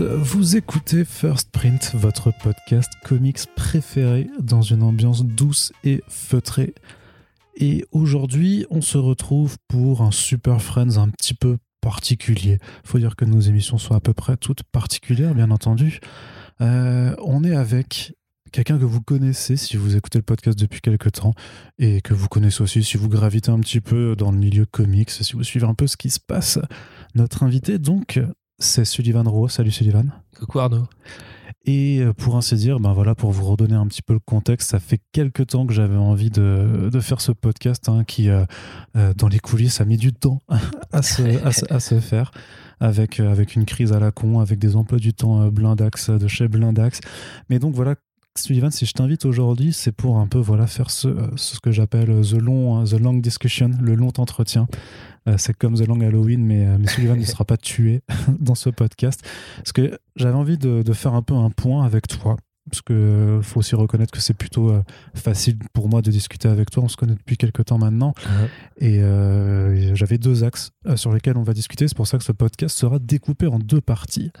Vous écoutez First Print, votre podcast comics préféré dans une ambiance douce et feutrée. Et aujourd'hui, on se retrouve pour un Super Friends un petit peu particulier. Faut dire que nos émissions sont à peu près toutes particulières, bien entendu. Euh, on est avec quelqu'un que vous connaissez si vous écoutez le podcast depuis quelques temps et que vous connaissez aussi si vous gravitez un petit peu dans le milieu comics, si vous suivez un peu ce qui se passe. Notre invité, donc, c'est Sullivan Rowe. Salut Sullivan. Coucou Arnaud. Et euh, pour ainsi dire, ben voilà, pour vous redonner un petit peu le contexte, ça fait quelques temps que j'avais envie de, de, faire ce podcast hein, qui, euh, euh, dans les coulisses, a mis du temps à se, à, à se faire avec, avec une crise à la con, avec des emplois du temps blindax de chez Blindax. Mais donc voilà, Sullivan, si je t'invite aujourd'hui, c'est pour un peu voilà faire ce, ce que j'appelle the long, the long discussion, le long entretien. C'est comme The Long Halloween, mais, mais Sullivan ne sera pas tué dans ce podcast. Parce que j'avais envie de, de, faire un peu un point avec toi. Parce qu'il faut aussi reconnaître que c'est plutôt euh, facile pour moi de discuter avec toi. On se connaît depuis quelques temps maintenant. Ouais. Et euh, j'avais deux axes sur lesquels on va discuter. C'est pour ça que ce podcast sera découpé en deux parties.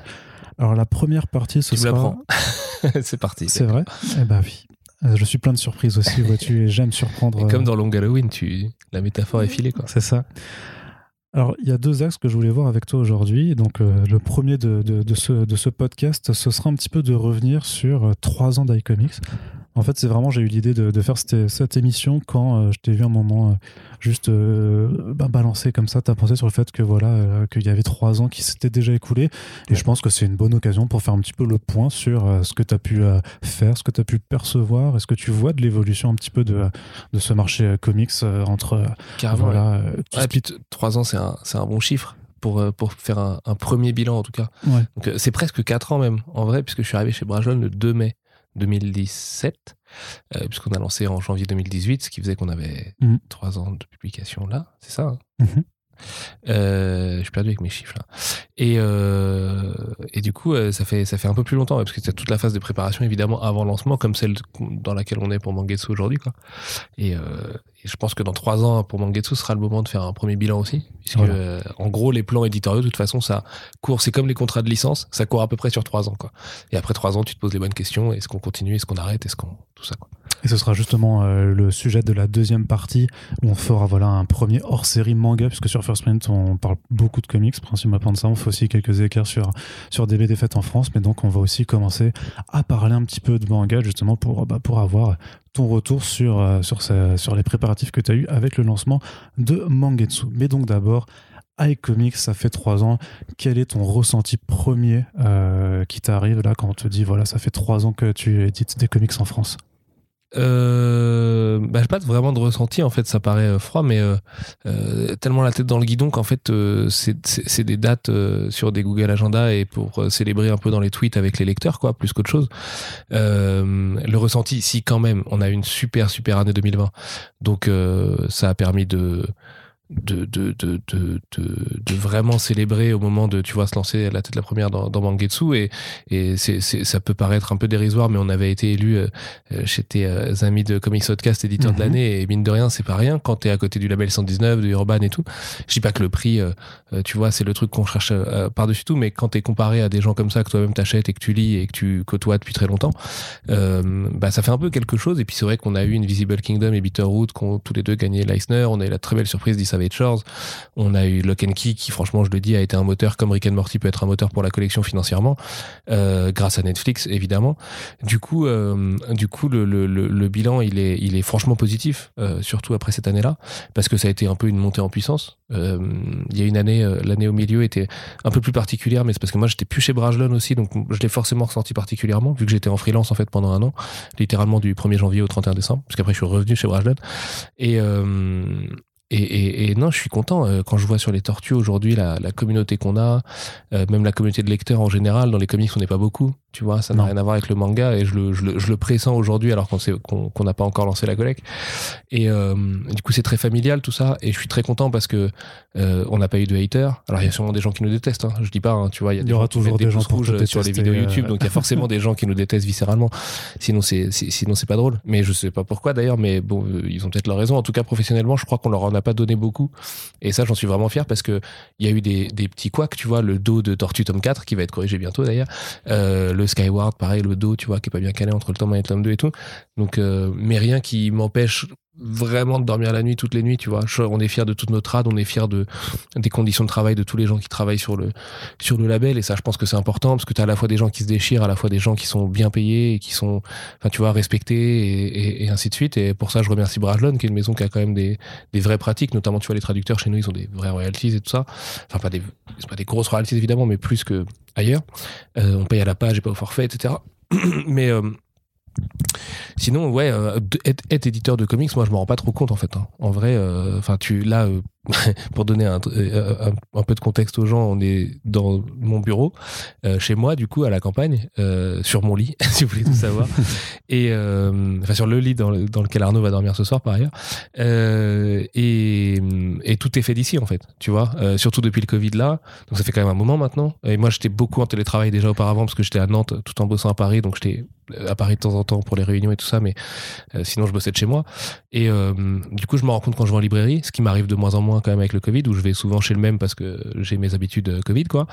Alors la première partie, ce tu sera. c'est parti. C'est vrai? Eh ben oui. Je suis plein de surprises aussi, vois-tu, et j'aime surprendre. Et comme dans Long Halloween, tu... la métaphore est filée, quoi. C'est ça. Alors, il y a deux axes que je voulais voir avec toi aujourd'hui. Donc, euh, le premier de, ce podcast, ce sera un petit peu de revenir sur euh, trois ans d'iComics. En fait, c'est vraiment, j'ai eu l'idée de, de, faire cette, cette émission quand euh, je t'ai vu un moment euh, juste euh, bah, balancer comme ça. Tu as pensé sur le fait que voilà, euh, qu'il y avait trois ans qui s'étaient déjà écoulés. Et Ouais. je pense que c'est une bonne occasion pour faire un petit peu le point sur ce que tu as pu faire, ce que tu as pu percevoir. Est-ce que tu vois de l'évolution un petit peu de, de ce marché comics entre Carrément. voilà, Ouais, ce puis trois ans, c'est un, c'est un bon chiffre pour, pour faire un, un premier bilan, en tout cas. Ouais. Donc, euh, c'est presque quatre ans, même, en vrai, puisque je suis arrivé chez Brajlon le 2 mai 2017, euh, puisqu'on a lancé en janvier 2018, ce qui faisait qu'on avait Mhm. trois ans de publication là. C'est ça, hein? Mhm. Euh, je suis perdu avec mes chiffres là. Et, euh, et du coup, euh, ça fait, ça fait un peu plus longtemps, ouais, parce que c'est toute la phase de préparation, évidemment, avant le lancement, comme celle dans laquelle on est pour Mangetsu aujourd'hui. Quoi. Et, euh, et je pense que dans trois ans, pour Mangetsu, ce sera le moment de faire un premier bilan aussi. Puisque, Voilà. en gros, les plans éditoriaux, de toute façon, ça court, c'est comme les contrats de licence, ça court à peu près sur trois ans. Quoi. Et après trois ans, tu te poses les bonnes questions. Est-ce qu'on continue Est-ce qu'on arrête Est-ce qu'on. Tout ça. Quoi. Et ce sera justement euh, le sujet de la deuxième partie où on fera voilà un premier hors-série manga puisque sur First Print on parle beaucoup de comics principalement de ça. On fait aussi quelques écarts sur sur des BD faites en France mais donc on va aussi commencer à parler un petit peu de manga justement pour bah, pour avoir ton retour sur euh, sur les préparatifs que tu as eu avec le lancement de Mangetsu. Mais donc d'abord iComics, ça fait trois ans. Quel est ton ressenti premier euh, qui t'arrive là quand on te dit voilà, ça fait trois ans que tu édites des comics en France? Euh, bah, pas vraiment de ressenti en fait ça paraît euh, froid mais euh, euh, tellement la tête dans le guidon qu'en fait euh, c'est des dates sur des Google Agenda et pour célébrer un peu dans les tweets avec les lecteurs quoi plus qu'autre chose. Le ressenti si quand même on a une super super année 2020 donc ça a permis de de, de, de, de, de, de vraiment célébrer au moment de tu vois se lancer à la tête la première dans, dans Mangetsu. Et, et c'est, ça peut paraître un peu dérisoire mais on avait été élu euh, euh, chez tes euh, amis de Comics Podcast éditeur de Mhm. l'année. Et mine de rien c'est pas rien. Quand t'es à côté du label 119 de Urban et tout je dis pas que le prix tu vois c'est le truc qu'on cherche euh, par dessus tout. Mais quand t'es comparé à des gens comme ça que toi-même t'achètes et que tu lis et que tu côtoies depuis très longtemps bah ça fait un peu quelque chose. Et puis c'est vrai qu'on a eu une Visible Kingdom et Bitterroot qui ont tous les deux gagné l'Eisner. On a eu la très belle surprise Shores. On a eu Lock Key qui franchement je le dis a été un moteur comme Rick and Morty peut être un moteur pour la collection financièrement euh, grâce à Netflix évidemment. Du coup euh, du coup le, bilan il est il est franchement positif euh, surtout après cette année là parce que ça a été un peu une montée en puissance. Il y a une année l'année au milieu était un peu plus particulière mais c'est parce que moi j'étais plus chez Brajlon aussi donc je l'ai forcément ressenti particulièrement vu que j'étais en freelance en fait pendant un an littéralement du 1er janvier au 31 décembre parce qu'après je suis revenu chez Brajlon. Et et, et, non, je suis content euh, quand je vois sur les tortues aujourd'hui la, la communauté qu'on a, euh, même la communauté de lecteurs en général. Dans les comics, on n'est pas beaucoup. Tu vois, ça n'a rien à voir avec le manga et je le, je le, je le pressens aujourd'hui alors qu'on qu'on n'a pas encore lancé la collecte. Et euh, du coup, c'est très familial tout ça et je suis très content parce que euh, on n'a pas eu de haters. Alors il y a sûrement des gens qui nous détestent, hein, je dis pas, hein, tu vois, il y a il y aura toujours des, gens rouges sur les vidéos YouTube, donc il y a forcément des gens qui nous détestent viscéralement. Sinon c'est sinon c'est pas drôle. Mais je sais pas pourquoi d'ailleurs, mais bon, ils ont peut-être leur raison. En tout cas, professionnellement, je crois qu'on leur en a pas donné beaucoup et ça, j'en suis vraiment fier parce que il y a eu des, des petits couacs, tu vois, le dos de Tortue tome 4 qui va être corrigé bientôt d'ailleurs, euh, le Skyward, pareil, le dos, tu vois, qui est pas bien calé entre le tome 1 et le tome 2 et tout. Donc, euh, mais rien qui m'empêche vraiment de dormir la nuit toutes les nuits tu vois. On est fier de toute notre rade on est fier de des conditions de travail de tous les gens qui travaillent sur le sur le label. Et ça je pense que c'est important parce que tu as à la fois des gens qui se déchirent à la fois des gens qui sont bien payés qui sont enfin tu vois respectés et, et, ainsi de suite. Et pour ça je remercie Brajlon qui est une maison qui a quand même des, des vraies pratiques. Notamment tu vois les traducteurs chez nous ils ont des vraies royalties et tout ça. Enfin pas des pas des grosses royalties évidemment mais plus que ailleurs. Euh, on paye à la page et pas au forfait etc mais euh, Sinon, ouais, euh, être, éditeur de comics, moi, je m'en rends pas trop compte en fait. Hein. En vrai, euh, enfin, tu là, euh, pour donner un, un, peu de contexte aux gens, on est dans mon bureau, chez moi, du coup, à la campagne, sur mon lit, si vous voulez tout savoir, et enfin sur le lit dans, dans, lequel Arnaud va dormir ce soir, par ailleurs, et, et, tout est fait d'ici en fait, tu vois, surtout depuis le Covid là. Donc ça fait quand même un moment maintenant. Et moi, j'étais beaucoup en télétravail déjà auparavant parce que j'étais à Nantes, tout en bossant à Paris, donc j'étais à Paris de temps en temps pour les réunions et tout ça, mais euh, sinon je bossais de chez moi. Et euh, du coup, je me rends compte quand je vais en librairie, ce qui m'arrive de moins en moins quand même avec le Covid, où je vais souvent chez le même parce que j'ai mes habitudes euh, Covid, quoi.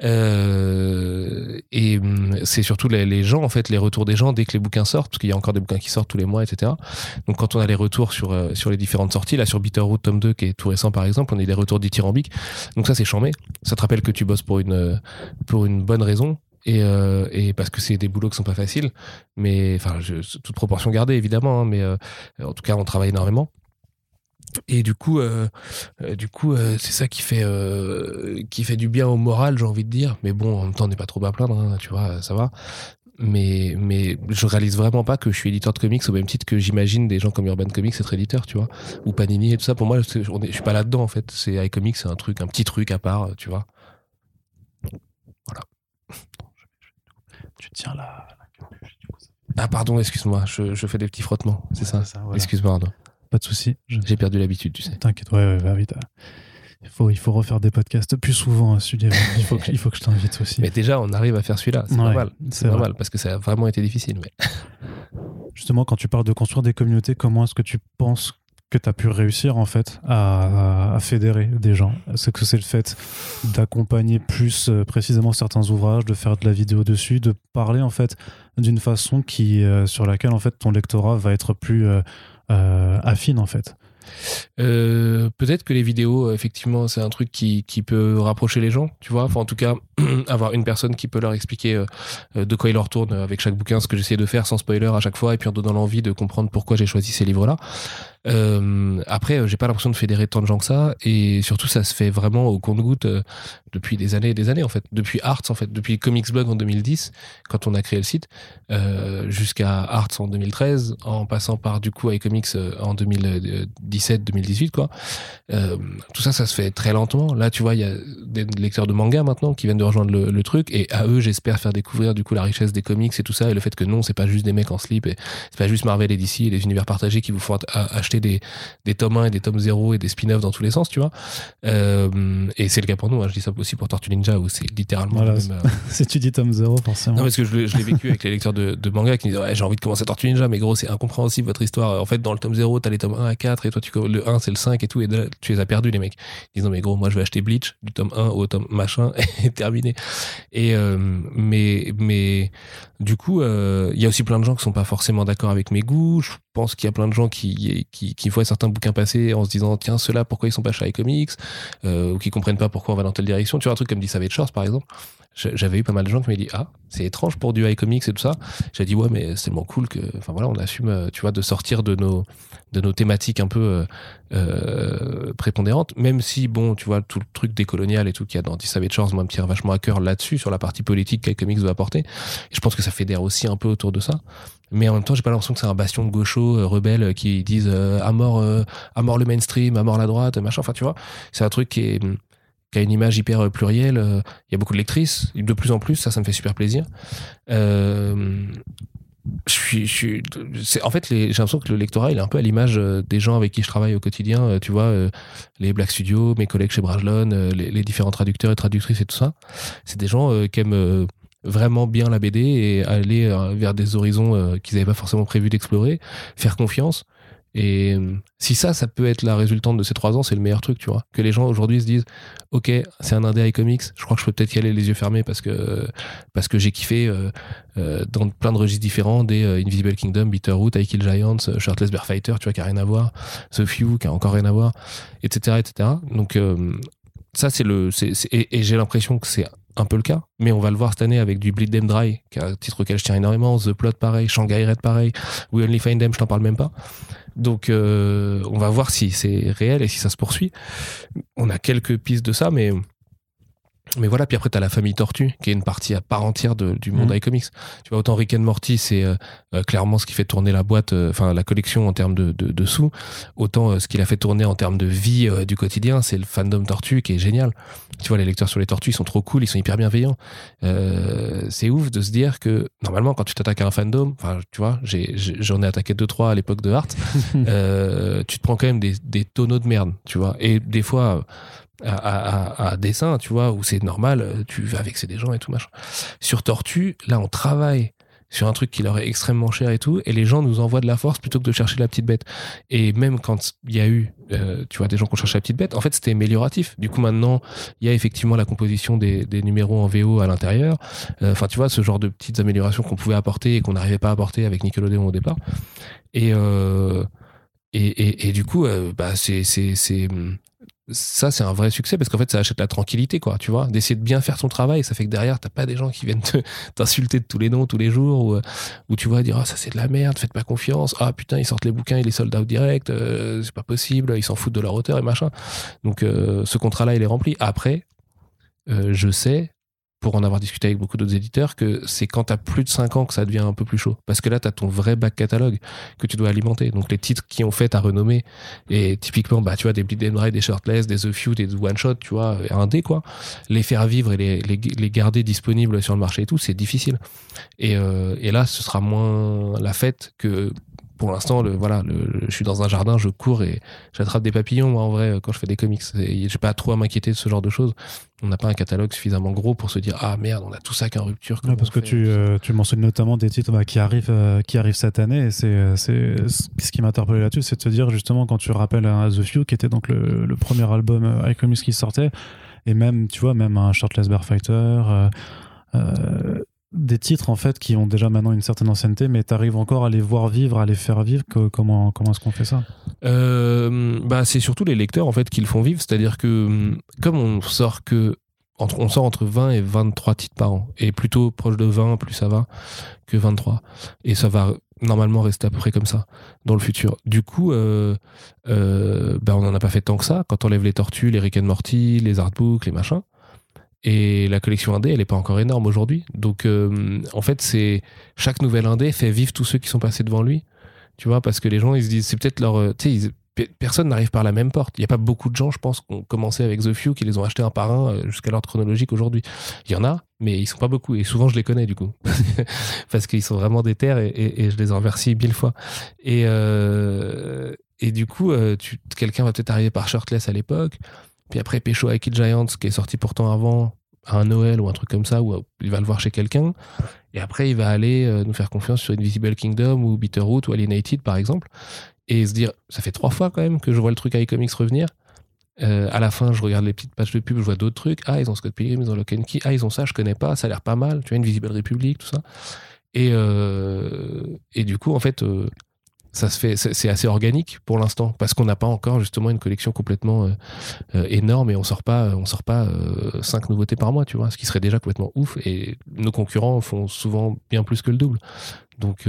et hum, c'est surtout les, gens, en fait, les retours des gens dès que les bouquins sortent, parce qu'il y a encore des bouquins qui sortent tous les mois, etc. Donc quand on a les retours sur sur les différentes sorties, là sur Bitterroot tome 2 qui est tout récent par exemple, on a des retours dithyrambiques. Donc ça c'est chambé. Ça te rappelle que tu bosses pour une pour une bonne raison et, euh, et parce que c'est des boulots qui sont pas faciles mais enfin toute proportion gardée évidemment hein, mais euh, en tout cas on travaille énormément et du coup euh, euh du coup euh, c'est ça qui fait euh, qui fait du bien au moral j'ai envie de dire. Mais bon en même temps on n'est pas trop à plaindre hein, tu vois ça va. Mais mais je réalise vraiment pas que je suis éditeur de comics au même titre que j'imagine des gens comme Urban Comics être éditeur tu vois ou Panini et tout ça. Pour moi je, je suis pas là dedans en fait. C'est iComics c'est un truc un petit truc à part tu vois. Voilà. Tu tiens la, Ah, pardon, excuse-moi, je, je, fais des petits frottements, c'est ça, Excuse-moi, Arnaud. Pas de souci. J'ai perdu l'habitude, tu sais. T'inquiète, ouais, ouais, va vite. Il faut, il faut refaire des podcasts plus souvent à ce Il faut que, il faut que je t'invite aussi. Mais déjà, on arrive à faire celui-là. C'est normal. C'est normal parce que ça a vraiment été difficile. Mais... Justement, quand tu parles de construire des communautés, comment est-ce que tu penses que tu as pu réussir en fait à, fédérer des gens? C'est que c'est le fait d'accompagner plus euh, précisément certains ouvrages, de faire de la vidéo dessus, de parler en fait d'une façon qui euh, sur laquelle en fait ton lectorat va être plus euh, affine en fait. Euh, peut-être que les vidéos, effectivement, c'est un truc qui, qui, peut rapprocher les gens, tu vois. Enfin, en tout cas, avoir une personne qui peut leur expliquer euh, de quoi il leur retourne avec chaque bouquin, ce que j'essaie de faire sans spoiler à chaque fois, et puis en donnant l'envie de comprendre pourquoi j'ai choisi ces livres-là. Euh, après, j'ai pas l'impression de fédérer tant de gens que ça, et surtout, ça se fait vraiment au compte-goutte depuis des années et des années, en fait. Depuis Arts, en fait, depuis Comics Blog en 2010, quand on a créé le site, jusqu'à Arts en 2013, en passant par du coup iComics en 2017 2018 quoi. Euh, tout ça, ça se fait très lentement. Là, tu vois, il y a des lecteurs de manga maintenant qui viennent de rejoindre le, truc, et à eux, j'espère faire découvrir du coup la richesse des comics et tout ça, et le fait que non, c'est pas juste des mecs en slip, et c'est pas juste Marvel et DC et les univers partagés qui vous font acheter des, des tomes 1 et des tomes 0 et des spin-offs dans tous les sens, tu vois. Euh, et c'est le cas pour nous. Hein. Je dis ça aussi pour Tortue Ninja où c'est littéralement. Voilà, même, euh, si tu dis tome 0, forcément. Non, parce que je, l'ai vécu avec les lecteurs de, de manga qui me disent ouais, j'ai envie de commencer Tortue Ninja, mais gros, c'est incompréhensible votre histoire. En fait, dans le tome 0, t'as les tomes 1 à 4 et toi, tu le 1, c'est le 5 et tout, et tu les as perdus, les mecs. Ils disent, non, mais gros, moi, je vais acheter Bleach, du tome 1 au tome machin, et terminé. Et, euh, mais, mais, du coup, euh, il y a aussi plein de gens qui sont pas forcément d'accord avec mes goûts. Je pense qu'il y a plein de gens qui, qui, qui voient certains bouquins passer en se disant, tiens, ceux-là, pourquoi ils sont pas chez iComics, euh, ou qui comprennent pas pourquoi on va dans telle direction. Tu vois, un truc comme dit Savage Shores, par exemple j'avais eu pas mal de gens qui m'ont dit ah c'est étrange pour du iComics et tout ça. J'ai dit ouais mais c'est tellement cool que enfin voilà on assume euh, tu vois de sortir de nos de nos thématiques un peu euh, euh prépondérantes. Même si bon tu vois tout le truc décolonial et tout qu'il y a dans Savage Shores moi me tire vachement à cœur là-dessus sur la partie politique qu'iComics doit apporter. Et je pense que ça fédère aussi un peu autour de ça. Mais en même temps j'ai pas l'impression que c'est un bastion de gauchos euh, rebelles qui disent à mort à mort le mainstream à mort la droite machin. Enfin tu vois c'est un truc qui est qui a une image hyper plurielle. Il y a beaucoup de lectrices, de plus en plus, ça, ça me fait super plaisir. Euh, je suis, en fait j'ai l'impression que le lectorat il est un peu à l'image des gens avec qui je travaille au quotidien tu vois les Black Studios mes collègues chez Brajlon les, les, différents traducteurs et traductrices et tout ça c'est des gens qui aiment vraiment bien la BD et aller vers des horizons qu'ils n'avaient pas forcément prévu d'explorer faire confiance et euh, si ça, ça peut être la résultante de ces trois ans, c'est le meilleur truc, tu vois. Que les gens aujourd'hui se disent, ok, c'est un indé iComics, je crois que je peux peut-être y aller les yeux fermés parce que parce que j'ai kiffé euh, euh, dans plein de registres différents, des Invisible Kingdom, Bitterroot, I Kill Giants, Shirtless Bear Fighter, tu vois, qui a rien à voir, The Few, qui a encore rien à voir, etc., etc. Donc ça, c'est le, et, j'ai l'impression que c'est un peu le cas, mais on va le voir cette année avec du Bleed Them Dry, qui est un titre auquel je tiens énormément, The Plot pareil, Shanghai Red pareil, We Only Find Them, je t'en parle même pas. Donc, euh, on va voir si c'est réel et si ça se poursuit. On a quelques pistes de ça, mais mais voilà, puis après, tu as la famille Tortue, qui est une partie à part entière du monde mmh. iComics. Tu vois, autant Rick and Morty, c'est euh, euh, clairement ce qui fait tourner la boîte, euh, enfin la collection en termes de, de, sous. Autant ce qu'il a fait tourner en termes de vie du quotidien, c'est le fandom Tortue qui est génial. Tu vois, les lecteurs sur les tortues, ils sont trop cool, ils sont hyper bienveillants. c'est ouf de se dire que, normalement, quand tu t'attaques à un fandom, enfin, tu vois, j'en ai, attaqué deux, trois à l'époque de Art, tu te prends quand même des, des tonneaux de merde, tu vois. Et des fois, à, dessin, tu vois, où c'est normal, euh, tu vas vexer des gens et tout machin. Sur Tortue, là, on travaille sur un truc qui leur est extrêmement cher et tout, et les gens nous envoient de la force plutôt que de chercher la petite bête. Et même quand il y a eu, euh, tu vois, des gens qui ont cherché la petite bête, en fait, c'était amélioratif. Du coup, maintenant, il y a effectivement la composition des, numéros en VO à l'intérieur. Euh, enfin, tu vois, ce genre de petites améliorations qu'on pouvait apporter et qu'on n'arrivait pas à apporter avec Nickelodeon au départ. Et et, et, du coup, bah, c'est ça c'est un vrai succès parce qu'en fait ça achète la tranquillité quoi tu vois. D'essayer de bien faire ton travail ça fait que derrière t'as pas des gens qui viennent t'insulter de tous les noms tous les jours ou, ou tu vois dire ah ça c'est de la merde faites pas confiance. Ah putain ils sortent les bouquins et les sold out direct euh, c'est pas possible ils s'en foutent de leur auteur et machin. Donc euh, ce contrat là il est rempli. Après euh, je sais pour en avoir discuté avec beaucoup d'autres éditeurs, que c'est quand tu as plus de 5 ans que ça devient un peu plus chaud. Parce que là, tu as ton vrai back catalogue que tu dois alimenter. Donc les titres qui ont fait ta renommée, et typiquement, bah, tu vois, des Bleed and des Shirtless, des The Few, des One Shot, tu vois, un dé, quoi. Les faire vivre et les, les, garder disponibles sur le marché et tout, c'est difficile. Et, euh, et là, ce sera moins la fête que pour l'instant, le, voilà, le, je suis dans un jardin, je cours et j'attrape des papillons, moi, en vrai, quand je fais des comics. J'ai pas trop à m'inquiéter de ce genre de choses. On n'a pas un catalogue suffisamment gros pour se dire, ah merde, on a tout ça qui est en rupture. parce que tu, euh, tu mentionnes notamment des titres bah, qui, arrivent, euh, qui arrivent cette année. Et c'est, euh, c'est ce qui m'a interpellé là-dessus, c'est de te dire, justement, quand tu rappelles un The Few, qui était donc le, le premier album iComics qui sortait, et même, tu vois, même un Shirtless Bear Fighter, des titres en fait qui ont déjà maintenant une certaine ancienneté, mais tu arrives encore à les voir vivre, à les faire vivre. comment comment est-ce qu'on fait ça? Euh, Bah c'est surtout les lecteurs en fait qui le font vivre, c'est-à-dire que hum, comme on sort que entre, on sort entre 20 et 23 titres par an, et plutôt proche de 20, plus ça va, que 23. Et ça va normalement rester à peu près comme ça dans le futur. Du coup, bah on n'en a pas fait tant que ça. Quand on lève les tortues, les Rick and Morty, les artbooks, les machins, et la collection indé, elle n'est pas encore énorme aujourd'hui. Donc, euh, en fait, c'est chaque nouvelle indé fait vivre tous ceux qui sont passés devant lui. Tu vois, parce que les gens, ils se disent, c'est peut-être leur. Euh, tu sais, personne n'arrive par la même porte. Il n'y a pas beaucoup de gens, je pense, qui ont commencé avec The Few, qui les ont achetés un par un euh, jusqu'à l'ordre chronologique aujourd'hui. Il y en a, mais ils sont pas beaucoup. Et souvent, je les connais, du coup. parce qu'ils sont vraiment des terres et, je les en remercie mille fois. Et, et du coup, quelqu'un va peut-être arriver par Shirtless à l'époque. Puis après, Pécho avec Giants, qui est sorti pourtant avant, à un Noël ou un truc comme ça, où il va le voir chez quelqu'un. Et après, il va aller euh, nous faire confiance sur Invisible Kingdom ou Bitterroot ou Alienated, par exemple. Et se dire, ça fait trois fois quand même que je vois le truc iComics revenir. Euh, à la fin, je regarde les petites pages de pub, je vois d'autres trucs. Ah, ils ont Scott Pilgrim, ils ont Lock Key. Ah, ils ont ça, je connais pas, ça a l'air pas mal. Tu vois, Invisible Republic, tout ça. Et, euh, et du coup, en fait, ça se fait, c'est assez organique pour l'instant parce qu'on n'a pas encore justement une collection complètement euh, euh, énorme et on sort pas, on sort pas euh, cinq nouveautés par mois, tu vois, ce qui serait déjà complètement ouf. Et nos concurrents font souvent bien plus que le double. Donc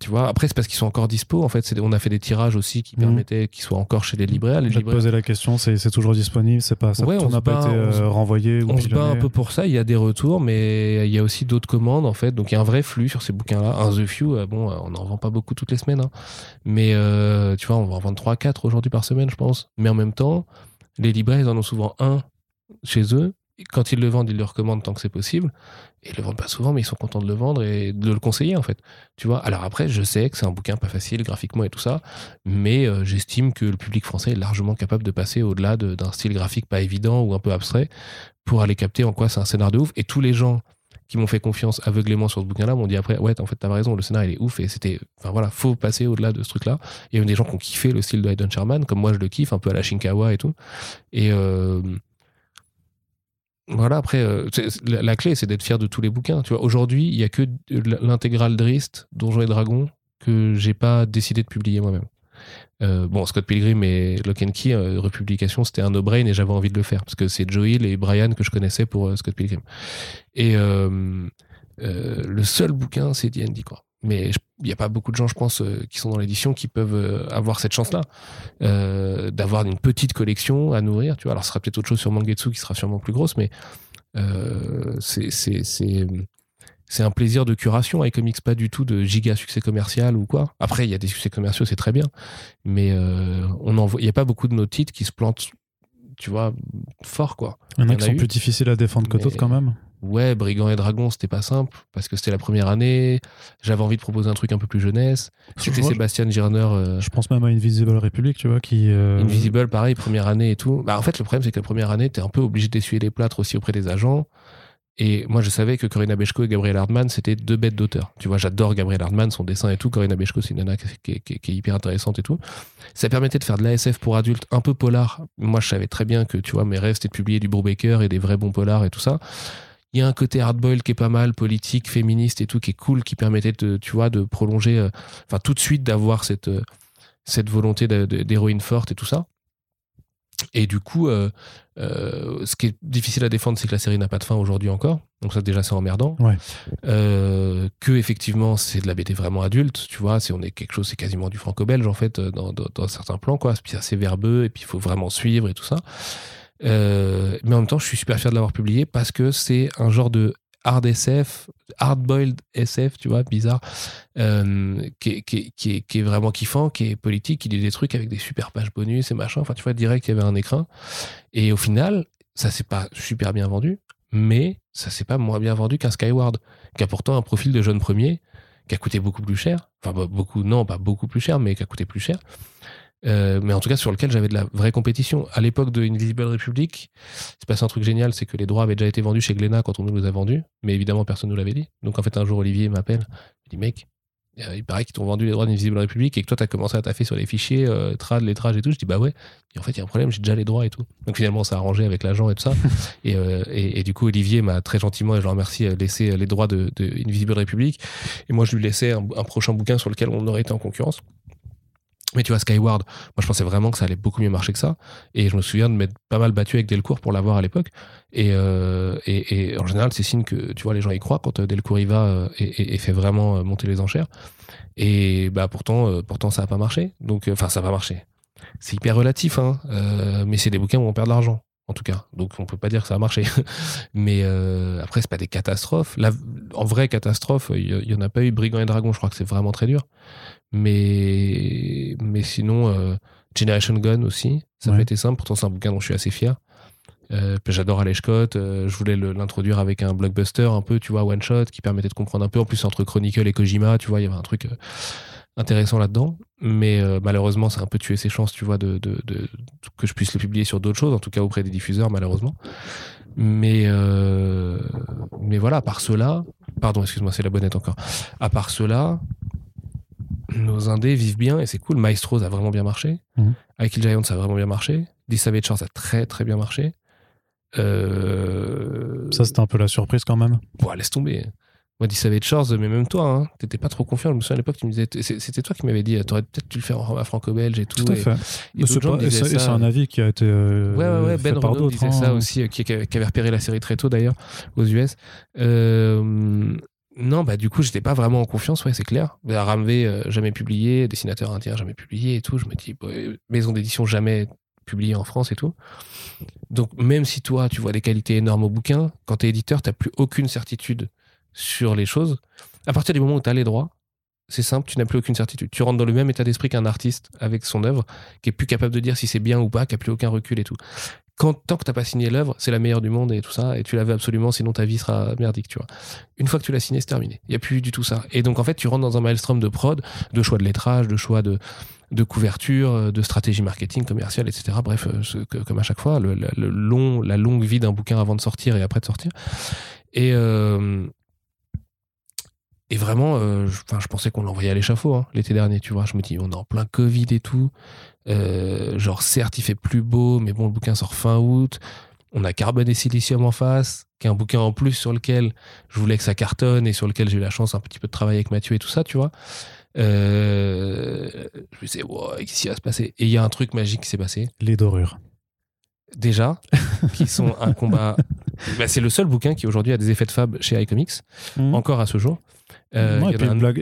tu vois, après, c'est parce qu'ils sont encore dispo. En fait, on a fait des tirages aussi qui mhm. permettaient qu'ils soient encore chez les libraires. Les Je libraires... poser la question, c'est toujours disponible, c'est pas, ça n'a pas été euh, renvoyé On se bat un peu pour ça. Il y a des retours, mais il y a aussi d'autres commandes en fait. Donc il y a un vrai flux sur ces bouquins-là. Un The Few, euh, bon, on n'en vend pas beaucoup toutes les semaines, hein. mais euh, tu vois, on va en vendre 3 4 aujourd'hui par semaine, je pense. Mais en même temps, Les libraires, ils en ont souvent un chez eux. Quand ils le vendent, ils le recommandent tant que c'est possible. Et ils le vendent pas souvent, mais ils sont contents de le vendre et de le conseiller, en fait. Tu vois Alors après, je sais que c'est un bouquin pas facile graphiquement et tout ça, mais euh, j'estime que le public français est largement capable de passer au-delà de- d'un style graphique pas évident ou un peu abstrait pour aller capter en quoi c'est un scénar de ouf. Et tous les gens qui m'ont fait confiance aveuglément sur ce bouquin-là m'ont dit après, ouais, en fait, t'as raison, le scénar, il est ouf et c'était, enfin voilà, faut passer au-delà de ce truc-là. Il y a même des gens qui ont kiffé le style de Hayden Sherman, comme moi je le kiffe, un peu à la Shinkawa et tout. Et euh, voilà, après, euh, la, clé, c'est d'être fier de tous les bouquins. Tu aujourd'hui, il y a que l'intégrale Drist, Donjons et Dragons, que j'ai pas décidé de publier moi-même. Euh, bon, Scott Pilgrim et Lock and Key, euh, republication, c'était un no-brain et j'avais envie de le faire parce que c'est Joe Hill et Brian que je connaissais pour Scott Pilgrim. Et le seul bouquin, c'est D&D, quoi. Mais il n'y a pas beaucoup de gens, je pense, euh, qui sont dans l'édition qui peuvent euh, avoir cette chance-là, euh, d'avoir une petite collection à nourrir. Tu vois, alors ce sera peut-être autre chose sur Mangetsu qui sera sûrement plus grosse, mais c'est un plaisir de curation avec comics, pas du tout de giga succès commercial ou quoi. Après, il y a des succès commerciaux, c'est très bien, mais on il n'y a pas beaucoup de nos titres qui se plantent, tu vois, fort quoi. Il y en a qui sont eu, plus difficiles à défendre que d'autres quand même. Ouais, Brigands et Dragons, c'était pas simple parce que c'était la première année. J'avais envie de proposer un truc un peu plus jeunesse. C'était Moi, Sébastien Girner, euh, Je pense même à Invisible Republic, tu vois, qui. euh, Invisible, pareil, première année et tout. Bah, en fait, le problème, c'est que la première année, t'es un peu obligé d'essuyer les plâtres aussi auprès des agents. Et moi, je savais que Corinna Bechko et Gabriel Hardman, c'était deux bêtes d'auteur. Tu vois, j'adore Gabriel Hardman, son dessin et tout. Corinna Bechko, c'est une nana qui, qui- qui- qui est hyper intéressante et tout. Ça permettait de faire de l'ASF pour adultes, un peu polar. Moi, je savais très bien que, tu vois, mes rêves, c'était de publier du Brubaker et des vrais bons polars et tout ça. Il y a un côté hardboiled qui est pas mal, politique, féministe et tout, qui est cool, qui permettait de, tu vois, de prolonger, euh, enfin, tout de suite d'avoir cette, euh, cette volonté d'héroïne forte et tout ça. Et du coup, euh, ce qui est difficile à défendre, c'est que la série n'a pas de fin aujourd'hui encore. Donc ça, déjà, c'est emmerdant. Ouais. Que effectivement, c'est de la BD vraiment adulte. Tu vois, c'est on est quelque chose, c'est quasiment du franco-belge en fait, dans, dans, dans certains plans, quoi. Puis c'est assez verbeux et puis il faut vraiment suivre et tout ça. Euh, mais en même temps, je suis super fier de l'avoir publié parce que c'est un genre de hard SF, hard-boiled SF, tu vois, bizarre, euh, qui, est, vraiment kiffant, qui est politique, qui dit des trucs avec des super pages bonus et machin. Enfin, tu vois, direct, il y avait un écran. Et au final, ça s'est pas super bien vendu, mais ça s'est pas moins bien vendu qu'un Skyward, qui a pourtant un profil de jeune premier, qui a coûté beaucoup plus cher. Enfin, beaucoup, non, pas beaucoup plus cher, mais qui a coûté plus cher. Euh, mais en tout cas sur lequel j'avais de la vraie compétition. À l'époque de Invisible Republic, c'est passé un truc génial, c'est que les droits avaient déjà été vendus chez Glénat quand on nous les a vendus, mais évidemment personne ne nous l'avait dit. Donc en fait un jour Olivier m'appelle, il dit mec, euh, il paraît qu'ils t'ont vendu les droits d'Invisible Republic et que toi t'as commencé à taffer sur les fichiers, euh, trad, lettrage et tout. Je dis bah ouais. Et en fait il y a un problème, j'ai déjà les droits et tout. Donc finalement ça a arrangé avec l'agent et tout ça. et, euh, et, et, du coup Olivier m'a très gentiment et je le remercie laissé les droits de, de Invisible Republic et moi je lui laissais un, un prochain bouquin sur lequel on aurait été en concurrence. Mais tu vois, Skyward, moi je pensais vraiment que ça allait beaucoup mieux marcher que ça. Et je me souviens de m'être pas mal battu avec Delcourt pour l'avoir à l'époque. Et, euh, en général, c'est signe que tu vois, les gens y croient quand Delcourt y va et, et, fait vraiment monter les enchères. Et bah pourtant, euh, pourtant ça n'a pas marché. Donc, enfin, ça n'a pas marché. C'est hyper relatif, hein. Euh, mais c'est des bouquins où on perd de l'argent. En tout cas, donc on peut pas dire que ça a marché. mais euh, après, c'est pas des catastrophes. En vraie catastrophe, il y, y, en a pas eu. Brigands et Dragons, je crois que c'est vraiment très dur. Mais, mais sinon, euh, Generation Gun aussi, ça ouais. a été simple. Pourtant, c'est un bouquin dont je suis assez fier. Euh, J'adore Scott. Euh, je voulais l'introduire avec un blockbuster un peu, tu vois, one shot, qui permettait de comprendre un peu. En plus, entre Chronicle et Kojima, tu vois, il y avait un truc intéressant là-dedans. Mais euh, malheureusement, ça a un peu tué ses chances, tu vois, de, de, de, que je puisse les publier sur d'autres choses, en tout cas auprès des diffuseurs, malheureusement. Mais, euh, mais voilà, à part cela, pardon, excuse-moi, c'est la bonnette encore. À part cela, nos indés vivent bien et c'est cool. Maestro, ça a vraiment bien marché. Mmh. Avec Kill Giant, ça a vraiment bien marché. Shore, ça a très très bien marché. Euh... Ça, c'était un peu la surprise quand même. Bon, laisse tomber. Moi, Savage Shores, mais même toi, hein, t'étais pas trop confiant. Je me souviens à l'époque, tu me disais, c'était toi qui m'avais dit, t'aurais peut-être dû le faire en franco-belge et tout. Tout à fait. Et, et c'est un avis qui a été. Euh, ouais, ouais, ouais. Ben Renaud disait hein. ça aussi, qui, qui, avait repéré la série très tôt d'ailleurs, aux US. Euh, non, bah du coup, j'étais pas vraiment en confiance, ouais, c'est clair. Ramvé, euh, jamais publié, dessinateur indien, jamais publié et tout. Je me dis, bah, maison d'édition jamais publié en France et tout. Donc, même si toi, tu vois des qualités énormes au bouquin, quand t'es éditeur, t'as plus aucune certitude sur les choses. À partir du moment où t'as les droits, c'est simple, tu n'as plus aucune certitude. Tu rentres dans le même état d'esprit qu'un artiste avec son œuvre, qui est plus capable de dire si c'est bien ou pas, qui a plus aucun recul et tout. Quand, tant que t'as pas signé l'œuvre, c'est la meilleure du monde et tout ça, et tu la veux absolument, sinon ta vie sera merdique, tu vois. Une fois que tu l'as signé, c'est terminé. Il y a plus du tout ça. Et donc en fait, tu rentres dans un maelstrom de prod, de choix de lettrage, de choix de, de couverture, de stratégie marketing, commerciale, etc. Bref, euh, comme à chaque fois, le, long, la longue vie d'un bouquin avant de sortir et après de sortir. Et, euh, et vraiment, euh, je, je pensais qu'on l'envoyait à l'échafaud hein, l'été dernier, tu vois. Je me dis, on est en plein Covid et tout. Euh, genre, certes, il fait plus beau, mais bon, le bouquin sort fin août. On a Carbone et Silicium en face, qui est un bouquin en plus sur lequel je voulais que ça cartonne et sur lequel j'ai eu la chance un petit peu de travailler avec Mathieu et tout ça, tu vois. Euh, je me disais, qu'est-ce qui va se passer? Et il y a un truc magique qui s'est passé. Les dorures. Déjà, qui sont un combat. Bah, c'est le seul bouquin qui aujourd'hui a des effets de fab chez iComics, mmh. encore à ce jour. Euh, et,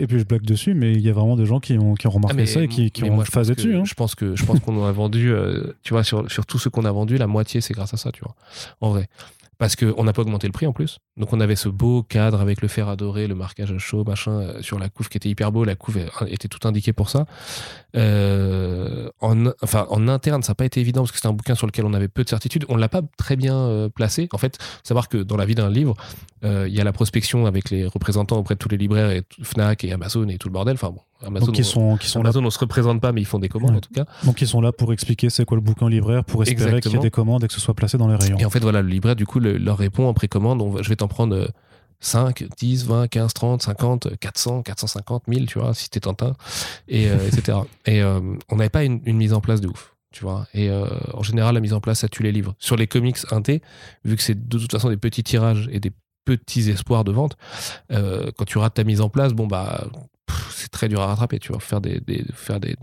puis je blague, dessus, mais il y a vraiment des gens qui ont, qui ont remarqué ah, ça et qui, qui ont phasé dessus. Hein. Je pense que je pense qu'on a vendu, euh, tu vois, sur, sur tout ce qu'on a vendu, la moitié c'est grâce à ça, tu vois, en vrai. Parce qu'on n'a pas augmenté le prix en plus. Donc on avait ce beau cadre avec le fer adoré, le marquage chaud, machin, euh, sur la couve qui était hyper beau. La couve était tout indiquée pour ça. Euh, en, enfin, en interne, ça n'a pas été évident parce que c'était un bouquin sur lequel on avait peu de certitude. On l'a pas très bien euh, placé. En fait, savoir que dans la vie d'un livre, il y a la prospection avec les représentants auprès de tous les libraires et Fnac et Amazon et tout le bordel. Enfin bon, Amazon, qui sont, qui sont Amazon, on se représente pas, mais ils font des commandes en tout cas. Donc ils sont là pour expliquer c'est quoi le bouquin libraire, pour espérer qu'il y ait des commandes et que ce soit placé dans les rayons. Et en fait, voilà, le libraire, du coup, leur répond en précommande, je vais t'en prendre 5, 10, 20, 15, 30, 50, 400, 450, 1000, tu vois, si t'es Tintin, et, euh, etc. Et euh, on n'avait pas une, mise en place de ouf. Tu vois, et euh, en général, la mise en place, ça tue les livres. Sur les comics inté, vu que c'est de toute façon des petits tirages et des petits espoirs de vente, quand tu rates ta mise en place, bon, bah, très dur à rattraper, tu vois, faire des, faire des,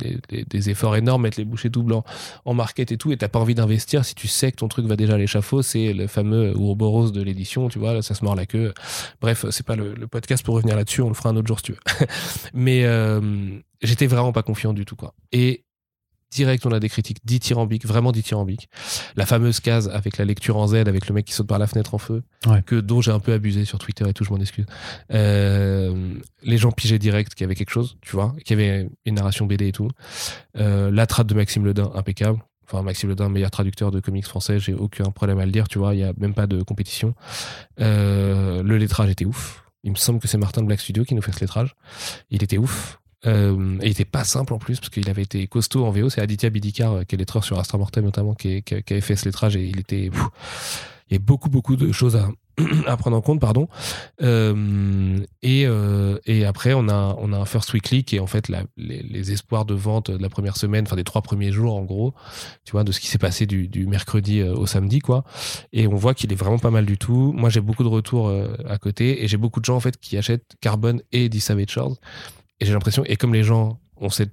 des, efforts énormes, mettre les bouchées doubles en, en market et tout, et t'as pas envie d'investir si tu sais que ton truc va déjà à l'échafaud, c'est le fameux Ouroboros de l'édition, tu vois, ça se mord la queue. Bref, c'est pas le, podcast pour revenir là-dessus, on le fera un autre jour si tu veux. Mais euh, j'étais vraiment pas confiant du tout, quoi. Et direct, on a des critiques dithyrambiques, vraiment dithyrambiques. La fameuse case avec la lecture en Z, avec le mec qui saute par la fenêtre en feu, que dont j'ai un peu abusé sur Twitter et tout, je m'en excuse. Euh, les gens pigeaient direct qu'il y avait quelque chose, tu vois, qu'il y avait une narration BD et tout. Euh, la trad de Maxime Ledin, impeccable. Enfin, Maxime Ledin, meilleur traducteur de comics français, j'ai aucun problème à le dire, tu vois, il y a même pas de compétition. Euh, le lettrage était ouf. Il me semble que c'est Martin de Black Studio qui nous fait ce lettrage. Il était ouf. Euh, il était pas simple en plus parce qu'il avait été costaud en VO. C'est Aditya Bidikar, euh, qui est lettreur sur Astra Mortem notamment, qui, qui, avait fait ce lettrage et il était. il y a beaucoup beaucoup de choses à, prendre en compte, pardon. Euh, et, et après, on a, on a un First Weekly qui est en fait les, espoirs de vente de la première semaine, enfin des trois premiers jours en gros, tu vois, de ce qui s'est passé du, mercredi au samedi, quoi. Et on voit qu'il est vraiment pas mal du tout. Moi, j'ai beaucoup de retours à côté et j'ai beaucoup de gens en fait qui achètent Carbon et The Savage Shores et j'ai l'impression, et comme les gens ont cette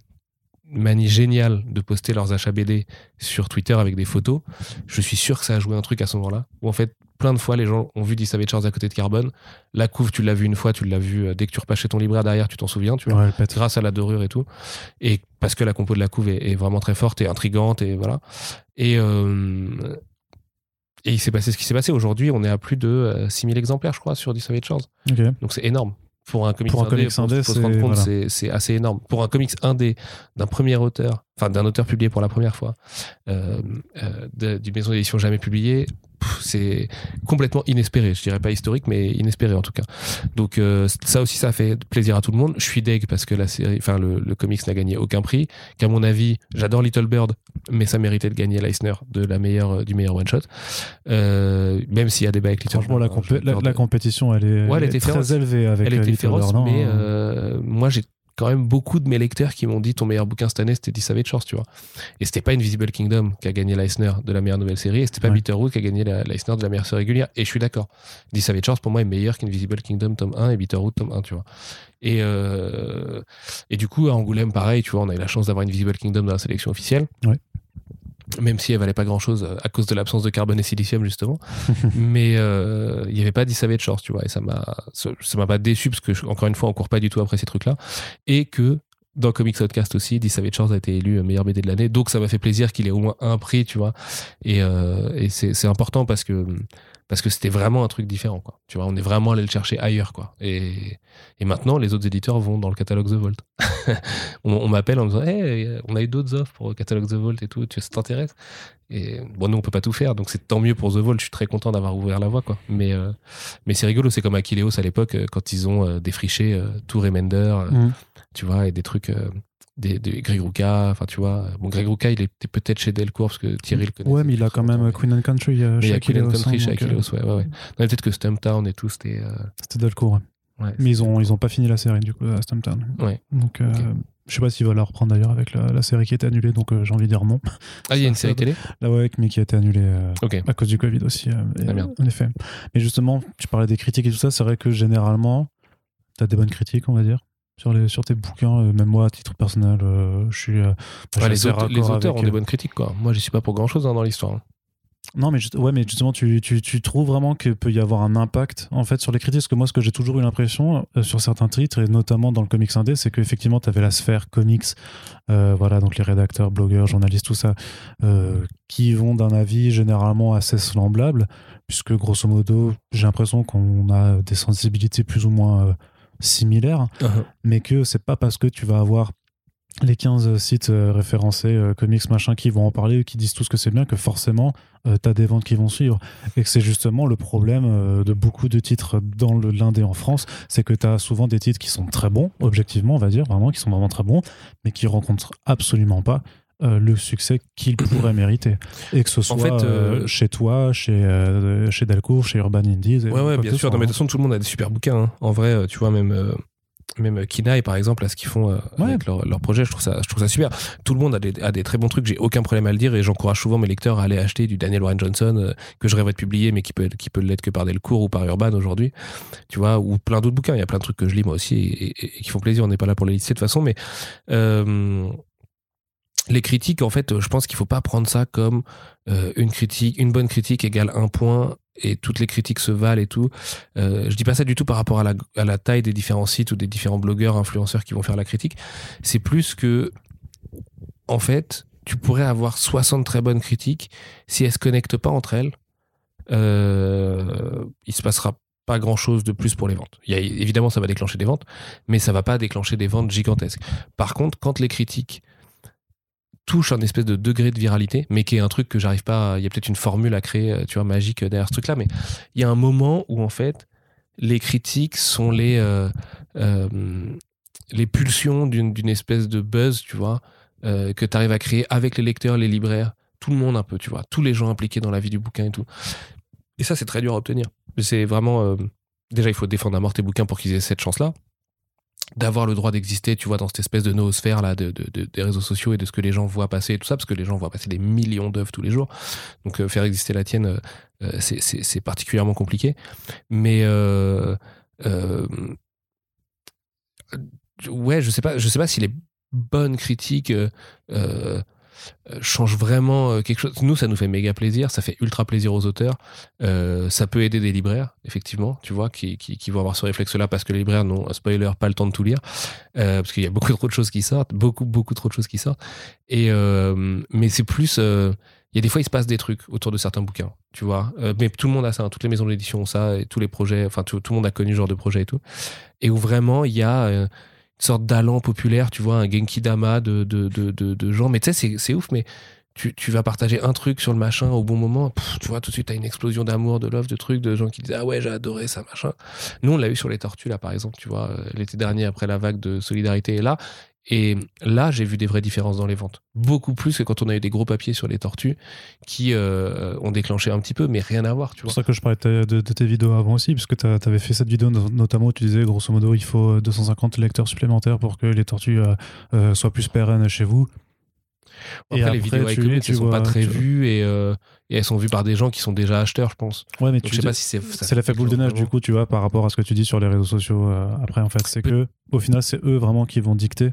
manie géniale de poster leurs achats BD sur Twitter avec des photos, je suis sûr que ça a joué un truc à ce moment-là, où en fait, plein de fois, les gens ont vu Savage Charles à côté de Carbone. La couve, tu l'as vu une fois, tu l'as vu euh, dès que tu repasses chez ton libraire derrière, tu t'en souviens, tu vois, grâce à la dorure et tout. Et parce que la compo de la couve est, vraiment très forte et intrigante, et voilà. Et, euh, et il s'est passé ce qui s'est passé. Aujourd'hui, on est à plus de 6000 euh, exemplaires, je crois, sur Savage Charles. Donc c'est énorme pour un comics indé, faut, se rendre compte, c'est assez énorme. Pour un comics indé d'un premier auteur, enfin d'un auteur publié pour la première fois, euh, euh, d'une maison d'édition jamais publiée, c'est complètement inespéré. Je dirais pas historique, mais inespéré en tout cas. Donc euh, ça aussi, ça fait plaisir à tout le monde. Je suis deg parce que la série, enfin le, comics n'a gagné aucun prix. Qu'à mon avis, j'adore Little Bird, mais ça méritait de gagner l'Eisner de la meilleure du meilleur one shot. Euh, même s'il y a des avec Little Franchement, Bird. La, la, compétition, elle est, elle était très élevée avec elle était Little féroce, Bird, mais euh, moi j'ai quand même beaucoup de mes lecteurs qui m'ont dit ton meilleur bouquin cette année c'était The Savage Shores, tu vois. Et c'était pas Invisible Kingdom qui a gagné l'Eisner de la meilleure nouvelle série, et c'était pas ouais. Bitterwood qui a gagné l'Eisner de la meilleure série régulière. Et je suis d'accord. The Savage Shores pour moi est meilleur qu'Invisible Kingdom tome 1 et Bitterwood tome 1, tu vois. Et, euh, et du coup, à Angoulême, pareil, tu vois, on a eu la chance d'avoir Invisible Kingdom dans la sélection officielle. Ouais même si elle valait pas grand chose euh, à cause de l'absence de carbone et silicium justement. Mais euh, il n'y avait pas de Shores tu vois et ça m'a ça m'a pas déçu parce que encore une fois on court pas du tout après ces trucs là et que dans Comics Outcast aussi, Savage Shores a été élu meilleur BD de l'année, donc ça m'a fait plaisir qu'il ait au moins un prix, tu vois. Et, euh, et c'est important parce que parce que c'était vraiment un truc différent, quoi. Tu vois, on est vraiment allé le chercher ailleurs, quoi. Et, et maintenant, les autres éditeurs vont dans le catalogue The Vault. on, m'appelle en me disant, hey, on a eu d'autres offres pour le catalogue The Vault et tout, tu ça t'intéresse? Et bon, nous, on peut pas tout faire, donc c'est tant mieux pour The Vault. Je suis très content d'avoir ouvert la voie, quoi. Mais, euh, mais c'est rigolo, c'est comme Aquileos à l'époque, euh, quand ils ont euh, défriché tout Remender, mm. tu vois, et des trucs des, des Greg Ruka, enfin tu vois. Bon, Greg Ruka, il était peut-être chez Delcourt parce que Thierry le connaît. Ouais, mais il a quand même Queen and Country euh, chez Queen and Country chez Aquileos, ouais, ouais, ouais. peut-être que Stumptown et tout, c'était. Euh... C'était Delcourt, ouais. mais ils ont, ils ont pas fini la série du coup à Stumptown. Ouais. Donc, euh, je sais pas s'ils vont la reprendre d'ailleurs avec la, la, série qui a été annulée, donc euh, j'ai envie de dire non. Ah, il y a une série télé Là, ouais, mais qui a été annulée euh, okay. à cause du Covid aussi. Ah, en effet. Mais justement, tu parlais des critiques et tout ça, c'est vrai que généralement, tu as des bonnes critiques, on va dire sur, les, sur tes bouquins, euh, même moi à titre personnel, euh, je suis. Euh, bah, les, les, auteurs ont des bonnes critiques, quoi. Moi, j'y suis pas pour grand chose hein, dans l'histoire. Hein. Non, mais, ouais, mais justement, tu, tu, tu trouves vraiment qu'il peut y avoir un impact en fait sur les critiques? Parce que moi, ce que j'ai toujours eu l'impression sur certains titres, et notamment dans le comics indé, c'est qu'effectivement, tu avais la sphère comics, voilà, donc les rédacteurs, blogueurs, journalistes, tout ça, qui vont d'un avis généralement assez semblable, puisque grosso modo, j'ai l'impression qu'on a des sensibilités plus ou moins similaires, uh-huh. mais que c'est pas parce que tu vas avoir les 15 sites euh, référencés euh, comics machin qui vont en parler qui disent tout ce que c'est bien que forcément euh, tu as des ventes qui vont suivre et que c'est justement le problème de beaucoup de titres dans le l'indé en France c'est que tu as souvent des titres qui sont très bons objectivement on va dire vraiment qui sont vraiment très bons mais qui rencontrent absolument pas euh, le succès qu'il pourrait mériter. Et que ce soit euh, euh, chez toi, chez, chez Delcourt, chez Urban Indies. Ouais, ouais, bien sûr. de toute façon, tout le monde a des super bouquins. Hein. En vrai, tu vois, même. même Kinaï par exemple, à ce qu'ils font avec leur, leur, projet, je trouve, ça, je trouve ça super. Tout le monde a des, a des très bons trucs, j'ai aucun problème à le dire et j'encourage souvent mes lecteurs à aller acheter du Daniel Warren Johnson que je rêverais de publier mais qui peut, qui peut l'être que par Delcourt ou par Urban aujourd'hui. Tu vois, ou plein d'autres bouquins. Il y a plein de trucs que je lis moi aussi et, qui font plaisir. On n'est pas là pour les lister de toute façon, mais les critiques, en fait, je pense qu'il faut pas prendre ça comme euh, une critique, une bonne critique égale un point et toutes les critiques se valent et tout. Euh, je dis pas ça du tout par rapport à la, taille des différents sites ou des différents blogueurs, influenceurs qui vont faire la critique. C'est plus que, en fait, tu pourrais avoir 60 très bonnes critiques. Si elles se connectent pas entre elles, euh, il se passera pas grand chose de plus pour les ventes. Il y a, évidemment, ça va déclencher des ventes, mais ça va pas déclencher des ventes gigantesques. Par contre, quand les critiques touche un espèce de degré de viralité, mais qui est un truc que j'arrive pas. Il y a peut-être une formule à créer, euh, tu vois, magique derrière ce truc-là, mais il y a un moment où en fait, les critiques sont les euh, euh, les pulsions d'une espèce de buzz, tu vois, que tu arrives à créer avec les lecteurs, les libraires, tout le monde un peu, tu vois, tous les gens impliqués dans la vie du bouquin et tout. Et ça, c'est très dur à obtenir. C'est vraiment déjà, il faut défendre à mort tes bouquins pour qu'ils aient cette chance-là d'avoir le droit d'exister, tu vois, dans cette espèce de noosphère là, de, de, des réseaux sociaux et de ce que les gens voient passer et tout ça, parce que les gens voient passer des millions d'œuvres tous les jours. Donc euh, faire exister la tienne, euh, euh, c'est particulièrement compliqué. Mais ouais, je sais pas, je sais pas si les bonnes critiques euh, change vraiment euh, quelque chose. Nous, ça nous fait méga plaisir, ça fait ultra plaisir aux auteurs. Euh, ça peut aider des libraires, effectivement, tu vois, qui, qui, vont avoir ce réflexe-là parce que les libraires n'ont, spoiler, pas le temps de tout lire, parce qu'il y a beaucoup trop de choses qui sortent, beaucoup, beaucoup trop de choses qui sortent. Et, mais c'est plus. il y a des fois, il se passe des trucs autour de certains bouquins, tu vois. mais tout le monde a ça, hein. toutes les maisons d'édition ont ça, et tous les projets, enfin, tout, tout, le monde a connu ce genre de projet et tout. Et où vraiment, il y a sorte d'allant populaire, tu vois, un Genki Dama de, de, de, de, gens. Mais tu sais, c'est ouf, mais tu, vas partager un truc sur le machin au bon moment, tu vois, tout de suite, t'as une explosion d'amour, de love, de trucs, de gens qui disent Ah ouais, j'ai adoré ça, machin. Nous, on l'a eu sur les tortues, là, par exemple, tu vois, euh, l'été dernier, après la vague de solidarité, et là, et là, j'ai vu des vraies différences dans les ventes. Beaucoup plus que quand on a eu des gros papiers sur les tortues qui euh, ont déclenché un petit peu, mais rien à voir. C'est pour ça que je parlais de, tes vidéos avant aussi, puisque tu avais fait cette vidéo notamment où tu disais, grosso modo, il faut 250 lecteurs supplémentaires pour que les tortues euh, euh, soient plus pérennes chez vous. Après, les vidéos avec elles ne sont pas très vues et, elles sont vues par des gens qui sont déjà acheteurs, je pense. Ouais, mais tu sais pas si c'est. C'est l'effet boule de neige, du coup, tu vois, par rapport à ce que tu dis sur les réseaux sociaux. après, en fait, c'est que, au final, c'est eux vraiment qui vont dicter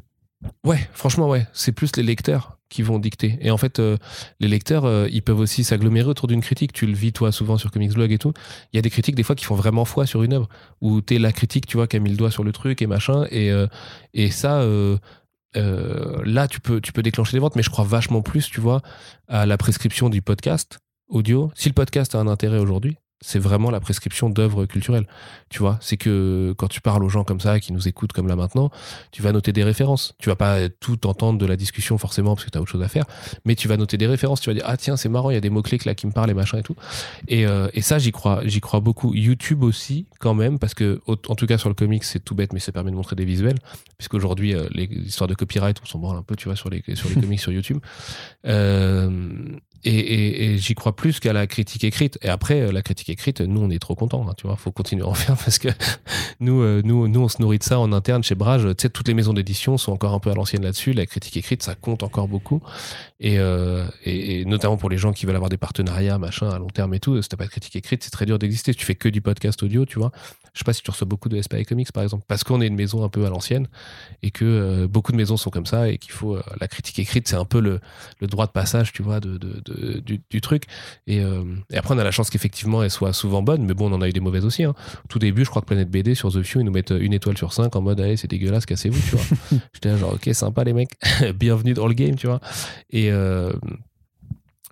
Ouais, franchement, ouais. C'est plus les lecteurs qui vont dicter. Et en fait, euh, les lecteurs, euh, ils peuvent aussi s'agglomérer autour d'une critique. Tu le vis, toi, souvent sur Comics Blog et tout. Il y a des critiques, des fois, qui font vraiment foi sur une œuvre. Où t'es la critique, tu vois, qui a mis le doigt sur le truc et machin. Et, euh, et ça, là, tu peux, tu peux déclencher les ventes. Mais je crois vachement plus, tu vois, à la prescription du podcast audio. Si le podcast a un intérêt aujourd'hui, c'est vraiment la prescription d'œuvres culturelles. Tu vois, c'est que quand tu parles aux gens comme ça, qui nous écoutent comme là maintenant, tu vas noter des références. Tu vas pas tout entendre de la discussion forcément parce que tu as autre chose à faire, mais tu vas noter des références. Tu vas dire, ah tiens, c'est marrant, il y a des mots-clés là qui me parlent et machin et tout. Et, euh, et ça, j'y crois, j'y crois beaucoup. YouTube aussi, quand même, parce que, en tout cas sur le comics, c'est tout bête, mais ça permet de montrer des visuels, puisqu'aujourd'hui, euh, les histoires de copyright, on s'en branle un peu, tu vois, sur les, sur les comics sur YouTube. Euh, et, j'y crois plus qu'à la critique écrite. Et après, euh, la critique écrite, nous, on est trop contents. Hein, tu vois, faut continuer à en faire parce que nous, euh, nous, nous, on se nourrit de ça en interne chez Brage. Tu sais, toutes les maisons d'édition sont encore un peu à l'ancienne là-dessus. La critique écrite, ça compte encore beaucoup. Et, euh, et, notamment pour les gens qui veulent avoir des partenariats, machin, à long terme et tout. Si t'as pas de critique écrite, c'est très dur d'exister. Si tu fais que du podcast audio, tu vois. Je sais pas si tu reçois beaucoup de SPA Comics, par exemple, parce qu'on est une maison un peu à l'ancienne et que beaucoup de maisons sont comme ça et qu'il faut la critique écrite, c'est un peu le, le droit de passage, tu vois, de, de, de du, du truc. Euh, et, après, on a la chance qu'effectivement, elle soit souvent bonne, mais bon, on en a eu des mauvaises aussi. Hein. Tout début, je crois que Planète BD sur The Few, ils nous mettent une étoile sur 5 en mode, allez, c'est dégueulasse, cassez-vous, tu vois. J'étais genre, ok, sympa les mecs, bienvenue dans le game, tu vois. Et. Euh,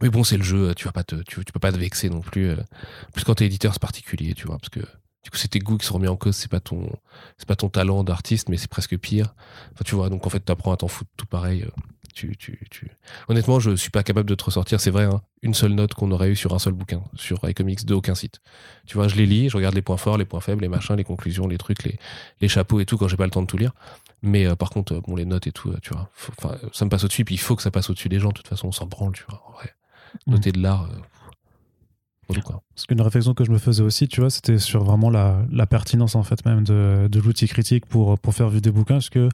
mais bon, c'est le jeu, tu vas pas te, tu, peux pas te vexer non plus. Euh, plus quand t'es éditeur, c'est particulier, tu vois, parce que du coup, c'est tes goûts qui sont remis en cause, c'est pas ton, c'est pas ton talent d'artiste, mais c'est presque pire. Enfin, tu vois, donc en fait, t'apprends à t'en foutre tout pareil tu, tu, tu... Honnêtement, je suis pas capable de te ressortir, c'est vrai, hein, une seule note qu'on aurait eu sur un seul bouquin, sur iComics de aucun site. Tu vois, je les lis, je regarde les points forts, les points faibles, les machins, les conclusions, les trucs, les, les chapeaux et tout quand j'ai pas le temps de tout lire. Mais euh, par contre, euh, bon, les notes et tout, euh, tu vois, ça me passe au-dessus, puis il faut que ça passe au-dessus des gens, de toute façon, on s'en branle, tu vois. Mmh. Noter de l'art. Parce qu'une réflexion que je me faisais aussi, tu vois, c'était sur vraiment la, la, pertinence en fait même de, de l'outil critique pour, pour faire vivre des bouquins, parce que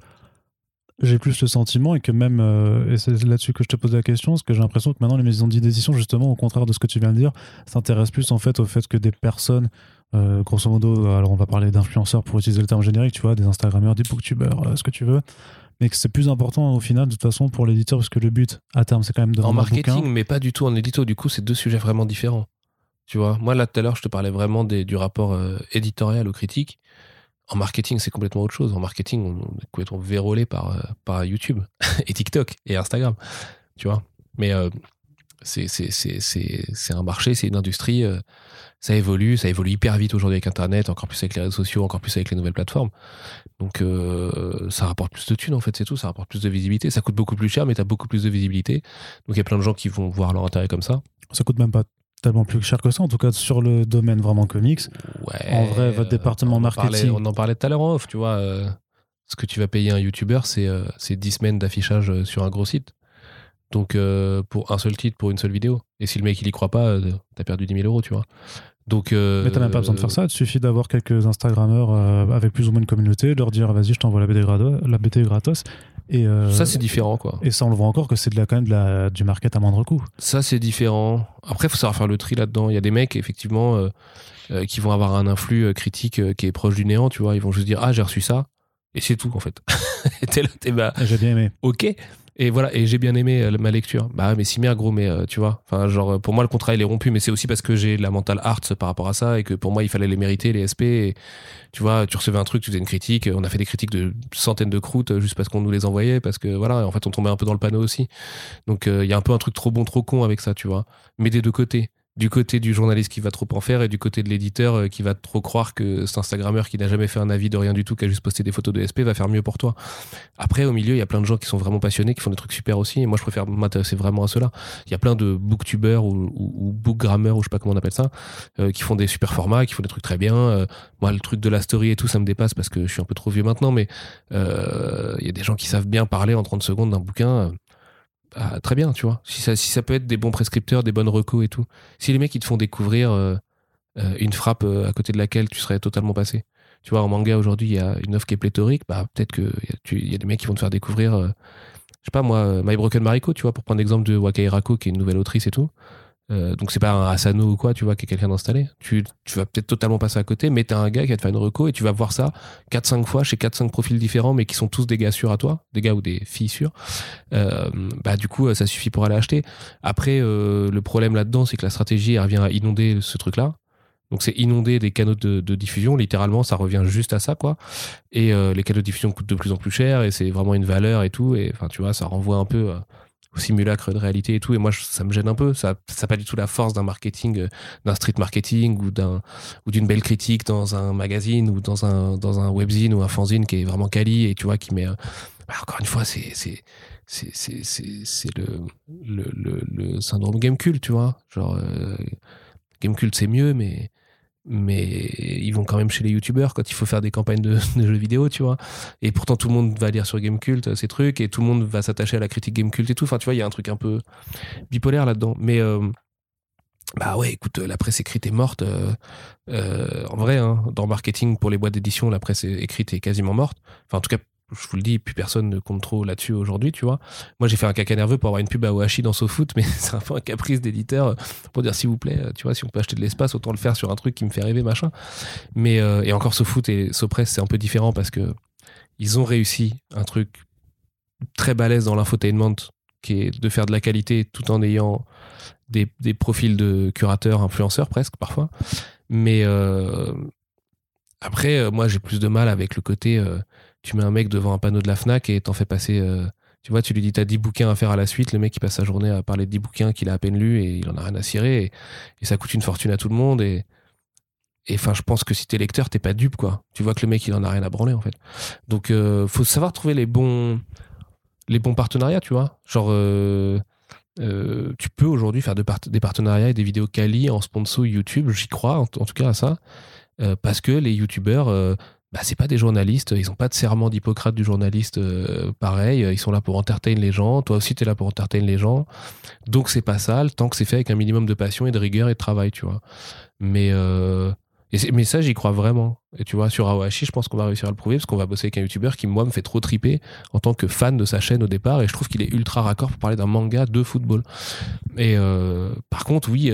j'ai plus le sentiment et que même, euh, et c'est là-dessus que je te pose la question, parce que j'ai l'impression que maintenant les maisons d'édition, justement, au contraire de ce que tu viens de dire, s'intéressent plus en fait au fait que des personnes, euh, grosso modo, alors on va parler d'influenceurs pour utiliser le terme générique, tu vois, des Instagrammeurs, des booktubers, euh, ce que tu veux, mais que c'est plus important au final de toute façon pour l'éditeur, parce que le but à terme c'est quand même de En marketing, mais pas du tout en édito, du coup c'est deux sujets vraiment différents. Tu vois, moi là tout à l'heure je te parlais vraiment du rapport éditorial aux critiques. En marketing, c'est complètement autre chose. En marketing, on est complètement vérolé par, euh, par YouTube et TikTok et Instagram. Tu vois Mais euh, c'est un marché, c'est une industrie. Euh, ça évolue, ça évolue hyper vite aujourd'hui avec Internet, encore plus avec les réseaux sociaux, encore plus avec les nouvelles plateformes. Donc ça rapporte plus de thunes en fait, c'est tout. Ça rapporte plus de visibilité. Ça coûte beaucoup plus cher, mais tu as beaucoup plus de visibilité. Donc il y a plein de gens qui vont voir leur intérêt comme ça. Ça coûte même pas tellement plus cher que ça, en tout cas sur le domaine vraiment comics. Ouais, en vrai, votre département marketing. on en parlait tout à l'heure en off, tu vois. Euh, ce que tu vas payer un YouTuber, c'est euh, 10 semaines d'affichage euh, sur un gros site. Donc, euh, pour un seul titre, pour une seule vidéo. Et si le mec il y croit pas, t'as perdu 10 000 euros, tu vois. Donc, Mais t'as même pas besoin de faire ça. Il suffit d'avoir quelques Instagrammeurs avec plus ou moins une communauté, de leur dire vas-y, je t'envoie la BD, la BD gratos. Et euh, ça, c'est différent, quoi. Et ça, on le voit encore que c'est de la, quand même de la, du market à moindre coût. Ça, c'est différent. Après, il faut savoir faire le tri là-dedans. Il y a des mecs, effectivement, euh, euh, qui vont avoir un influx critique qui est proche du néant, tu vois. Ils vont juste dire Ah, j'ai reçu ça. Et c'est tout, en fait. t'es là, t'es bah. J'ai bien aimé. Ok. Et voilà, et j'ai bien aimé euh, ma lecture. Bah, mais si merde, gros, mais euh, tu vois. Genre, pour moi, le contrat, il est rompu, mais c'est aussi parce que j'ai la mental arts par rapport à ça et que pour moi, il fallait les mériter, les SP. Tu vois, tu recevais un truc, tu faisais une critique. On a fait des critiques de centaines de croûtes juste parce qu'on nous les envoyait, parce que voilà, en fait, on tombait un peu dans le panneau aussi. Donc, euh, il y a un peu un truc trop bon, trop con avec ça, tu vois. Mais des deux côtés du côté du journaliste qui va trop en faire et du côté de l'éditeur euh, qui va trop croire que cet Instagrammeur qui n'a jamais fait un avis de rien du tout, qui a juste posté des photos de SP, va faire mieux pour toi. Après, au milieu, il y a plein de gens qui sont vraiment passionnés, qui font des trucs super aussi. Et moi, je préfère m'intéresser vraiment à cela. Il y a plein de booktubers ou, ou, bookgrammers, ou je sais pas comment on appelle ça, euh, qui font des super formats, qui font des trucs très bien. Euh, moi, le truc de la story et tout, ça me dépasse parce que je suis un peu trop vieux maintenant, mais il y a des gens qui savent bien parler en 30 secondes d'un bouquin. Ah, très bien, tu vois. Si ça, peut être des bons prescripteurs, des bonnes recos et tout. Si les mecs, ils te font découvrir euh, euh, une frappe euh, à côté de laquelle tu serais totalement passé. Tu vois, en manga, aujourd'hui, il y a une offre qui est pléthorique. Bah, peut-être qu'il y, y, a des mecs qui vont te faire découvrir, je sais pas moi, My Broken Mariko, tu vois, pour prendre l'exemple de Wakai Rako, qui est une nouvelle autrice et tout. Euh, donc c'est pas un Asano ou quoi, tu vois, qui est quelqu'un d'installé. Tu, tu vas peut-être totalement passer à côté, mais t'as un gars qui va te faire une reco et tu vas voir ça 4-5 fois chez 4-5 profils différents, mais qui sont tous des gars sûrs à toi, des gars ou des filles sûres. Euh, bah du coup, ça suffit pour aller acheter. Après, euh, le problème là-dedans, c'est que la stratégie, revient à inonder ce truc-là. Donc c'est inonder des canaux de, de, diffusion, littéralement, ça revient juste à ça, quoi. Et les canaux de diffusion coûtent de plus en plus cher et c'est vraiment une valeur et tout. Et enfin, tu vois, ça renvoie un peu au simulacre de réalité et tout. Et moi, ça me gêne un peu. Ça n'a pas du tout la force d'un marketing, euh, d'un street marketing ou d'un ou d'une belle critique dans un magazine ou dans un dans un webzine ou un fanzine qui est vraiment quali et tu vois qui met. Bah, encore une fois, c'est c'est c'est le, le, le, le, syndrome Gamecult, tu vois. Genre, euh, Gamecult, c'est mieux, mais mais ils vont quand même chez les youtubeurs quand il faut faire des campagnes de, jeux vidéo, tu vois. Et pourtant, tout le monde va lire sur Gamecult ces trucs et tout le monde va s'attacher à la critique Gamecult et tout. Enfin, tu vois, il y a un truc un peu bipolaire là-dedans. Mais euh, bah ouais, écoute, la presse écrite est morte. Euh, euh, en vrai, hein, dans le marketing pour les boîtes d'édition, la presse écrite est quasiment morte. Enfin, en tout cas, je vous le dis, plus personne ne compte trop là-dessus aujourd'hui, tu vois. Moi, j'ai fait un caca nerveux pour avoir une pub à Oashi dans SoFoot, mais c'est un peu un caprice d'éditeur euh, pour dire s'il vous plaît, euh, tu vois, si on peut acheter de l'espace, autant le faire sur un truc qui me fait rêver, machin. Mais euh, et encore SoFoot et SoPress, c'est un peu différent parce que ils ont réussi un truc très balèze dans l'infotainment, qui est de faire de la qualité tout en ayant des, des profils de curateurs, influenceurs presque parfois. Mais après, moi, j'ai plus de mal avec le côté tu mets un mec devant un panneau de la Fnac et t'en fais passer. Euh, tu vois, tu lui dis t'as 10 bouquins à faire à la suite, le mec il passe sa journée à parler de 10 bouquins qu'il a à peine lus et il en a rien à cirer et, ça coûte une fortune à tout le monde et enfin je pense que si t'es lecteur t'es pas dupe quoi. Tu vois que le mec il en a rien à branler en fait. Donc euh, faut savoir trouver les bons les bons partenariats, tu vois. Genre euh, tu peux aujourd'hui faire des partenariats et des vidéos quali en sponsor YouTube, j'y crois en, tout cas à ça, parce que les YouTubeurs bah, c'est pas des journalistes, ils ont pas de serment d'Hippocrate du journaliste euh, pareil, ils sont là pour entertain les gens, toi aussi tu es là pour entertain les gens. Donc c'est pas sale tant que c'est fait avec un minimum de passion et de rigueur et de travail, tu vois. Mais euh, mais ça j'y crois vraiment. Et tu vois sur Awashi, je pense qu'on va réussir à le prouver parce qu'on va bosser avec un youtubeur qui moi me fait trop triper en tant que fan de sa chaîne au départ et je trouve qu'il est ultra raccord pour parler d'un manga de football. Et euh, par contre oui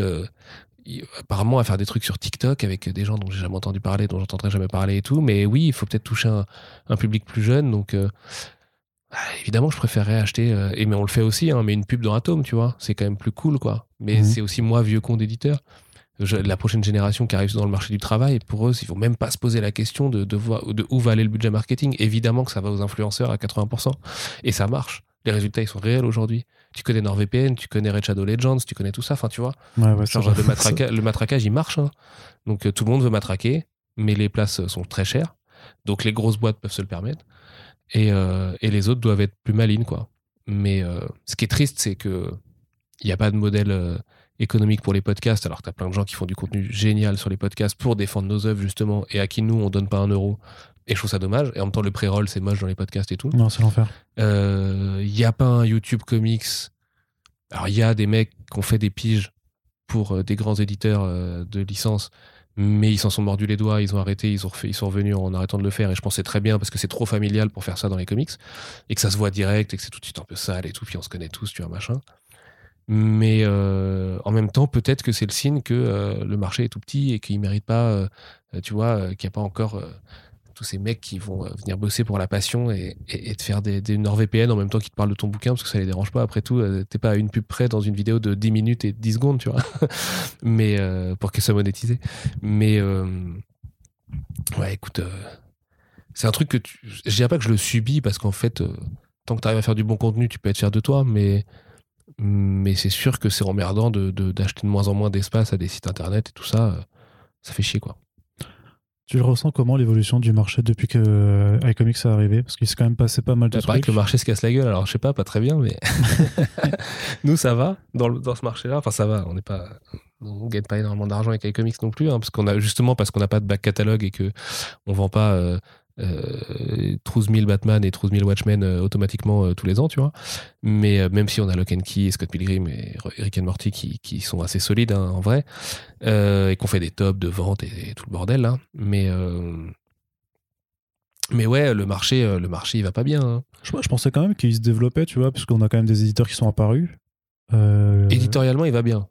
apparemment à faire des trucs sur TikTok avec des gens dont j'ai jamais entendu parler, dont j'entendrai jamais parler et tout. Mais oui, il faut peut-être toucher un, public plus jeune. Donc, euh, bah, évidemment, je préférerais acheter, euh, et mais on le fait aussi, hein, mais une pub dans Atom, tu vois. C'est quand même plus cool, quoi. Mais mhm. c'est aussi moi, vieux con d'éditeur. la prochaine génération qui arrive dans le marché du travail, pour eux, ils vont même pas se poser la question de, de, de où va aller le budget marketing. Évidemment que ça va aux influenceurs à 80%. Et ça marche. Les résultats, ils sont réels aujourd'hui tu connais NordVPN, tu connais Red Shadow Legends, tu connais tout ça, enfin tu vois. le, matraquage, il marche. Hein. Donc euh, tout le monde veut matraquer, mais les places sont très chères. Donc les grosses boîtes peuvent se le permettre. Et, euh, les autres doivent être plus malines, quoi. Mais euh, ce qui est triste, c'est que il n'y a pas de modèle économique pour les podcasts, alors que tu as plein de gens qui font du contenu génial sur les podcasts pour défendre nos œuvres, justement, et à qui nous, on donne pas un euro et je trouve ça dommage. Et en même temps, le pré-roll, c'est moche dans les podcasts et tout. Non, c'est l'enfer. Il euh, n'y a pas un YouTube Comics. Alors, il y a des mecs qui ont fait des piges pour euh, des grands éditeurs euh, de licence, mais ils s'en sont mordus les doigts, ils ont arrêté, ils, ont refait, ils sont revenus en arrêtant de le faire. Et je pense que c'est très bien parce que c'est trop familial pour faire ça dans les comics. Et que ça se voit direct et que c'est tout de suite un peu sale et tout. Puis on se connaît tous, tu vois, machin. Mais en même temps, peut-être que c'est le signe que le marché est tout petit et qu'il ne mérite pas, tu vois, qu'il n'y a pas encore tous ces mecs qui vont euh, venir bosser pour la passion et, te faire des, des NordVPN en même temps qu'ils te parlent de ton bouquin parce que ça les dérange pas. Après tout, euh, t'es pas à une pub près dans une vidéo de 10 minutes et 10 secondes, tu vois. Mais euh, pour qu'elle soit monétisée. Mais ouais, écoute, c'est un truc que tu. Je dirais pas que je le subis parce qu'en fait, tant que tu arrives à faire du bon contenu, tu peux être fier de toi, mais mais c'est sûr que c'est emmerdant de d'acheter de, moins en moins d'espace à des sites internet et tout ça. Ça fait chier, quoi. Tu le ressens comment l'évolution du marché depuis que euh, iComics est arrivé? Parce qu'il s'est quand même passé pas mal de bah, trucs. que le marché se casse la gueule, alors je sais pas, pas très bien, mais nous ça va dans, dans ce marché-là. Enfin ça va, on n'est pas, on gagne pas énormément d'argent avec iComics non plus, hein, parce qu'on a justement parce qu'on n'a pas de back catalogue et que on vend pas euh, euh, 000 Batman et 000 Watchmen euh, automatiquement euh, tous les ans, tu vois. Mais euh, même si on a Lock and Key et Scott Pilgrim et Rick and Morty qui, qui sont assez solides hein, en vrai, et qu'on fait des tops de vente et, tout le bordel là, mais mais ouais, le marché, le marché, il va pas bien. Hein. Je, je, pensais quand même qu'il se développait, tu vois, parce qu'on a quand même des éditeurs qui sont apparus. Éditorialement, il va bien.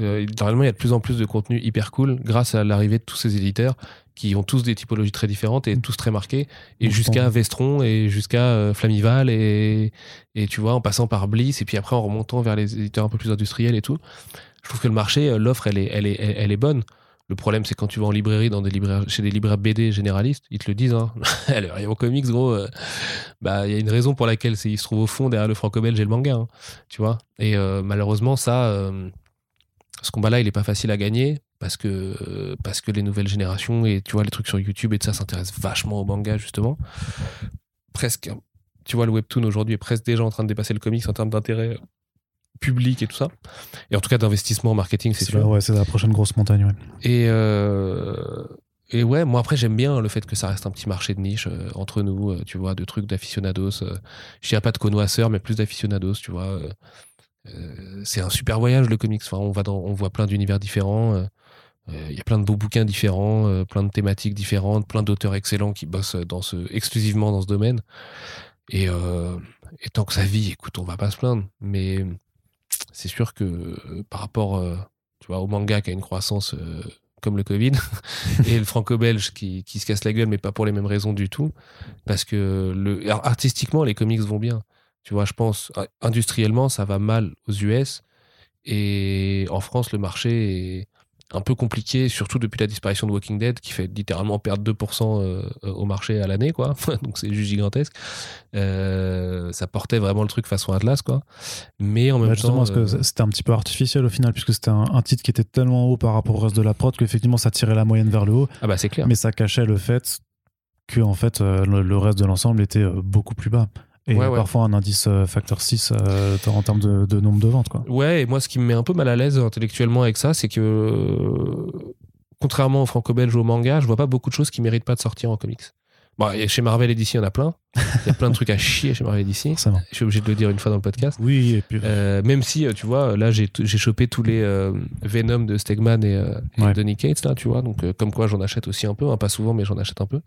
éditorialement, il y a de plus en plus de contenu hyper cool grâce à l'arrivée de tous ces éditeurs qui ont tous des typologies très différentes et mm. tous très marqués, et jusqu'à Vestron et jusqu'à euh, Flamival et, et tu vois, en passant par Bliss et puis après en remontant vers les éditeurs un peu plus industriels et tout. Je trouve que le marché, euh, l'offre, elle est, elle est, elle est bonne. Le problème, c'est quand tu vas en librairie, dans des libraires, chez des libraires BD généralistes, ils te le disent. Hein. le rayon comics, gros, euh, bah il y a une raison pour laquelle il se trouve au fond derrière le franco-belge et le manga, hein, tu vois. Et euh, malheureusement, ça, euh, ce combat-là, il est pas facile à gagner parce que parce que les nouvelles générations et tu vois les trucs sur YouTube et tout ça s'intéressent vachement au manga justement. Presque, tu vois, le webtoon aujourd'hui est presque déjà en train de dépasser le comics en termes d'intérêt public et tout ça. Et en tout cas d'investissement en marketing, c'est sûr. ouais, c'est la prochaine grosse montagne. Ouais. Et, euh, et ouais, moi après j'aime bien le fait que ça reste un petit marché de niche euh, entre nous, euh, tu vois, de trucs d'aficionados. je dirais pas de connoisseurs, mais plus d'aficionados, tu vois. c'est un super voyage le comics. Enfin, on va dans, on voit plein d'univers différents. Il y a plein de beaux bouquins différents, plein de thématiques différentes, plein d'auteurs excellents qui bossent dans ce, exclusivement dans ce domaine. Et, et tant que ça vit, écoute, on va pas se plaindre. Mais c'est sûr que euh, par rapport euh, tu vois, au manga qui a une croissance euh, comme le Covid, et le franco-belge qui, qui, se casse la gueule, mais pas pour les mêmes raisons du tout, parce que le, artistiquement, les comics vont bien. Tu vois, je pense, industriellement, ça va mal aux US, et en France, le marché est un peu compliqué, surtout depuis la disparition de Walking Dead, qui fait littéralement perdre 2% euh, au marché à l'année, quoi. Donc c'est juste gigantesque. Euh, ça portait vraiment le truc façon Atlas, quoi. Mais en même temps. que euh, c'était un petit peu artificiel au final, puisque c'était un, titre qui était tellement haut par rapport au reste de la prod qu'effectivement ça tirait la moyenne vers le haut. Ah bah c'est clair. Mais ça cachait le fait que en fait le reste de l'ensemble était beaucoup plus bas. Et parfois un indice euh, facteur 6 euh, en termes de, nombre de ventes. Quoi. Ouais, et moi ce qui me met un peu mal à l'aise intellectuellement avec ça, c'est que contrairement au franco-belge ou au manga, je vois pas beaucoup de choses qui méritent pas de sortir en comics. Bon, chez Marvel et DC, il y en a plein. Il y a plein de trucs à chier chez Marvel et DC. Je suis obligé de le dire une fois dans le podcast. Oui, et puis. Euh, même si, tu vois, là, j'ai chopé tous les Venom de Stegman et, et Donny Cates, là, tu vois. Donc, comme quoi, j'en achète aussi un peu. Hein, pas souvent, mais j'en achète un peu.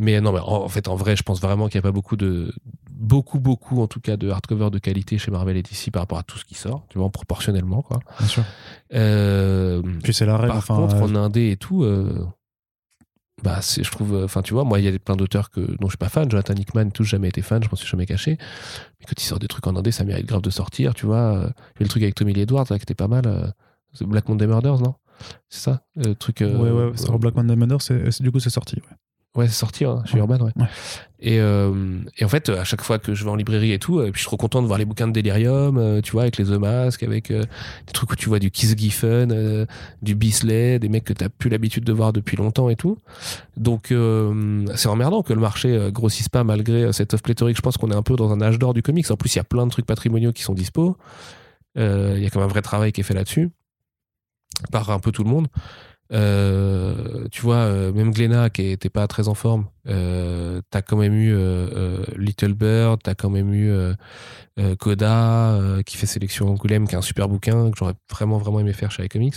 Mais non, mais en, fait, en vrai, je pense vraiment qu'il n'y a pas beaucoup de, beaucoup, beaucoup, en tout cas, de hardcover de qualité chez Marvel et DC par rapport à tout ce qui sort, tu vois, proportionnellement, quoi. Bien sûr. Euh, Puis c'est la règle. Par contre, en indé et tout, euh, bah, je trouve, enfin, tu vois, moi, il y a plein d'auteurs que, dont je suis pas fan. Jonathan Hickman, tout, jamais été fan, je m'en suis jamais caché. Mais quand il sort des trucs en indé, ça mérite grave de sortir, tu vois. Il y a le truc avec Tommy Lee Edwards, là, qui était pas mal. Euh, Black Monday Murders, non? C'est ça? Le truc. ouais, ouais, Black Monday Murders, du coup, c'est sorti, ouais. Ouais, c'est sorti hein, chez Urban, ouais. Et, euh, et, en fait, à chaque fois que je vais en librairie et tout, et puis je suis trop content de voir les bouquins de Delirium, euh, tu vois, avec les The Mask, avec euh, des trucs où tu vois du Kiss Giffen, du Bisley, des mecs que t'as plus l'habitude de voir depuis longtemps et tout. Donc, c'est emmerdant que le marché grossisse pas malgré cette offre pléthorique. Je pense qu'on est un peu dans un âge d'or du comics. En plus, il y a plein de trucs patrimoniaux qui sont dispo. Il y a quand même un vrai travail qui est fait là-dessus par un peu tout le monde. Euh, tu vois, euh, même Glenna qui était pas très en forme, euh, t'as quand même eu Little Bird, t'as quand même eu Coda qui fait sélection Angoulême, qui est un super bouquin que j'aurais vraiment vraiment aimé faire chez iComics.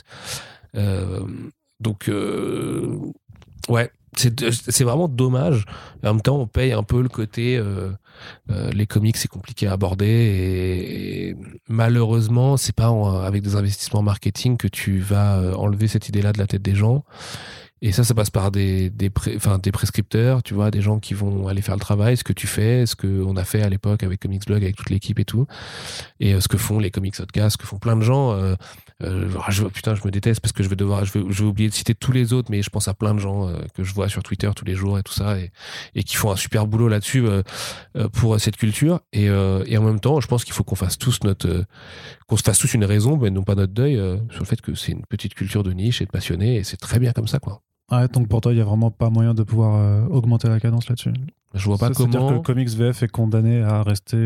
donc ouais, c'est vraiment dommage. En même temps, on paye un peu le côté euh, euh, les comics, c'est compliqué à aborder et, malheureusement, c'est pas avec des investissements marketing que tu vas euh, enlever cette idée-là de la tête des gens. Et ça, ça passe par des, enfin, des prescripteurs, tu vois, des gens qui vont aller faire le travail, ce que tu fais, ce qu'on a fait à l'époque avec Comics Blog, avec toute l'équipe et tout, et ce que font les Comics Podcast, ce que font plein de gens. Euh, je, putain, je me déteste parce que je vais devoir, je vais, je vais oublier de citer tous les autres, mais je pense à plein de gens euh, que je vois sur Twitter tous les jours et tout ça, et, et qui font un super boulot là-dessus euh, pour cette culture. Et, et, en même temps, je pense qu'il faut qu'on fasse tous notre, qu'on se fasse tous une raison, mais non pas notre deuil, sur le fait que c'est une petite culture de niche et de passionnés, et c'est très bien comme ça, quoi. Ah, donc pour toi, il y a vraiment pas moyen de pouvoir augmenter la cadence là-dessus. Je vois pas comment. C'est-à-dire que le comics VF est condamné à rester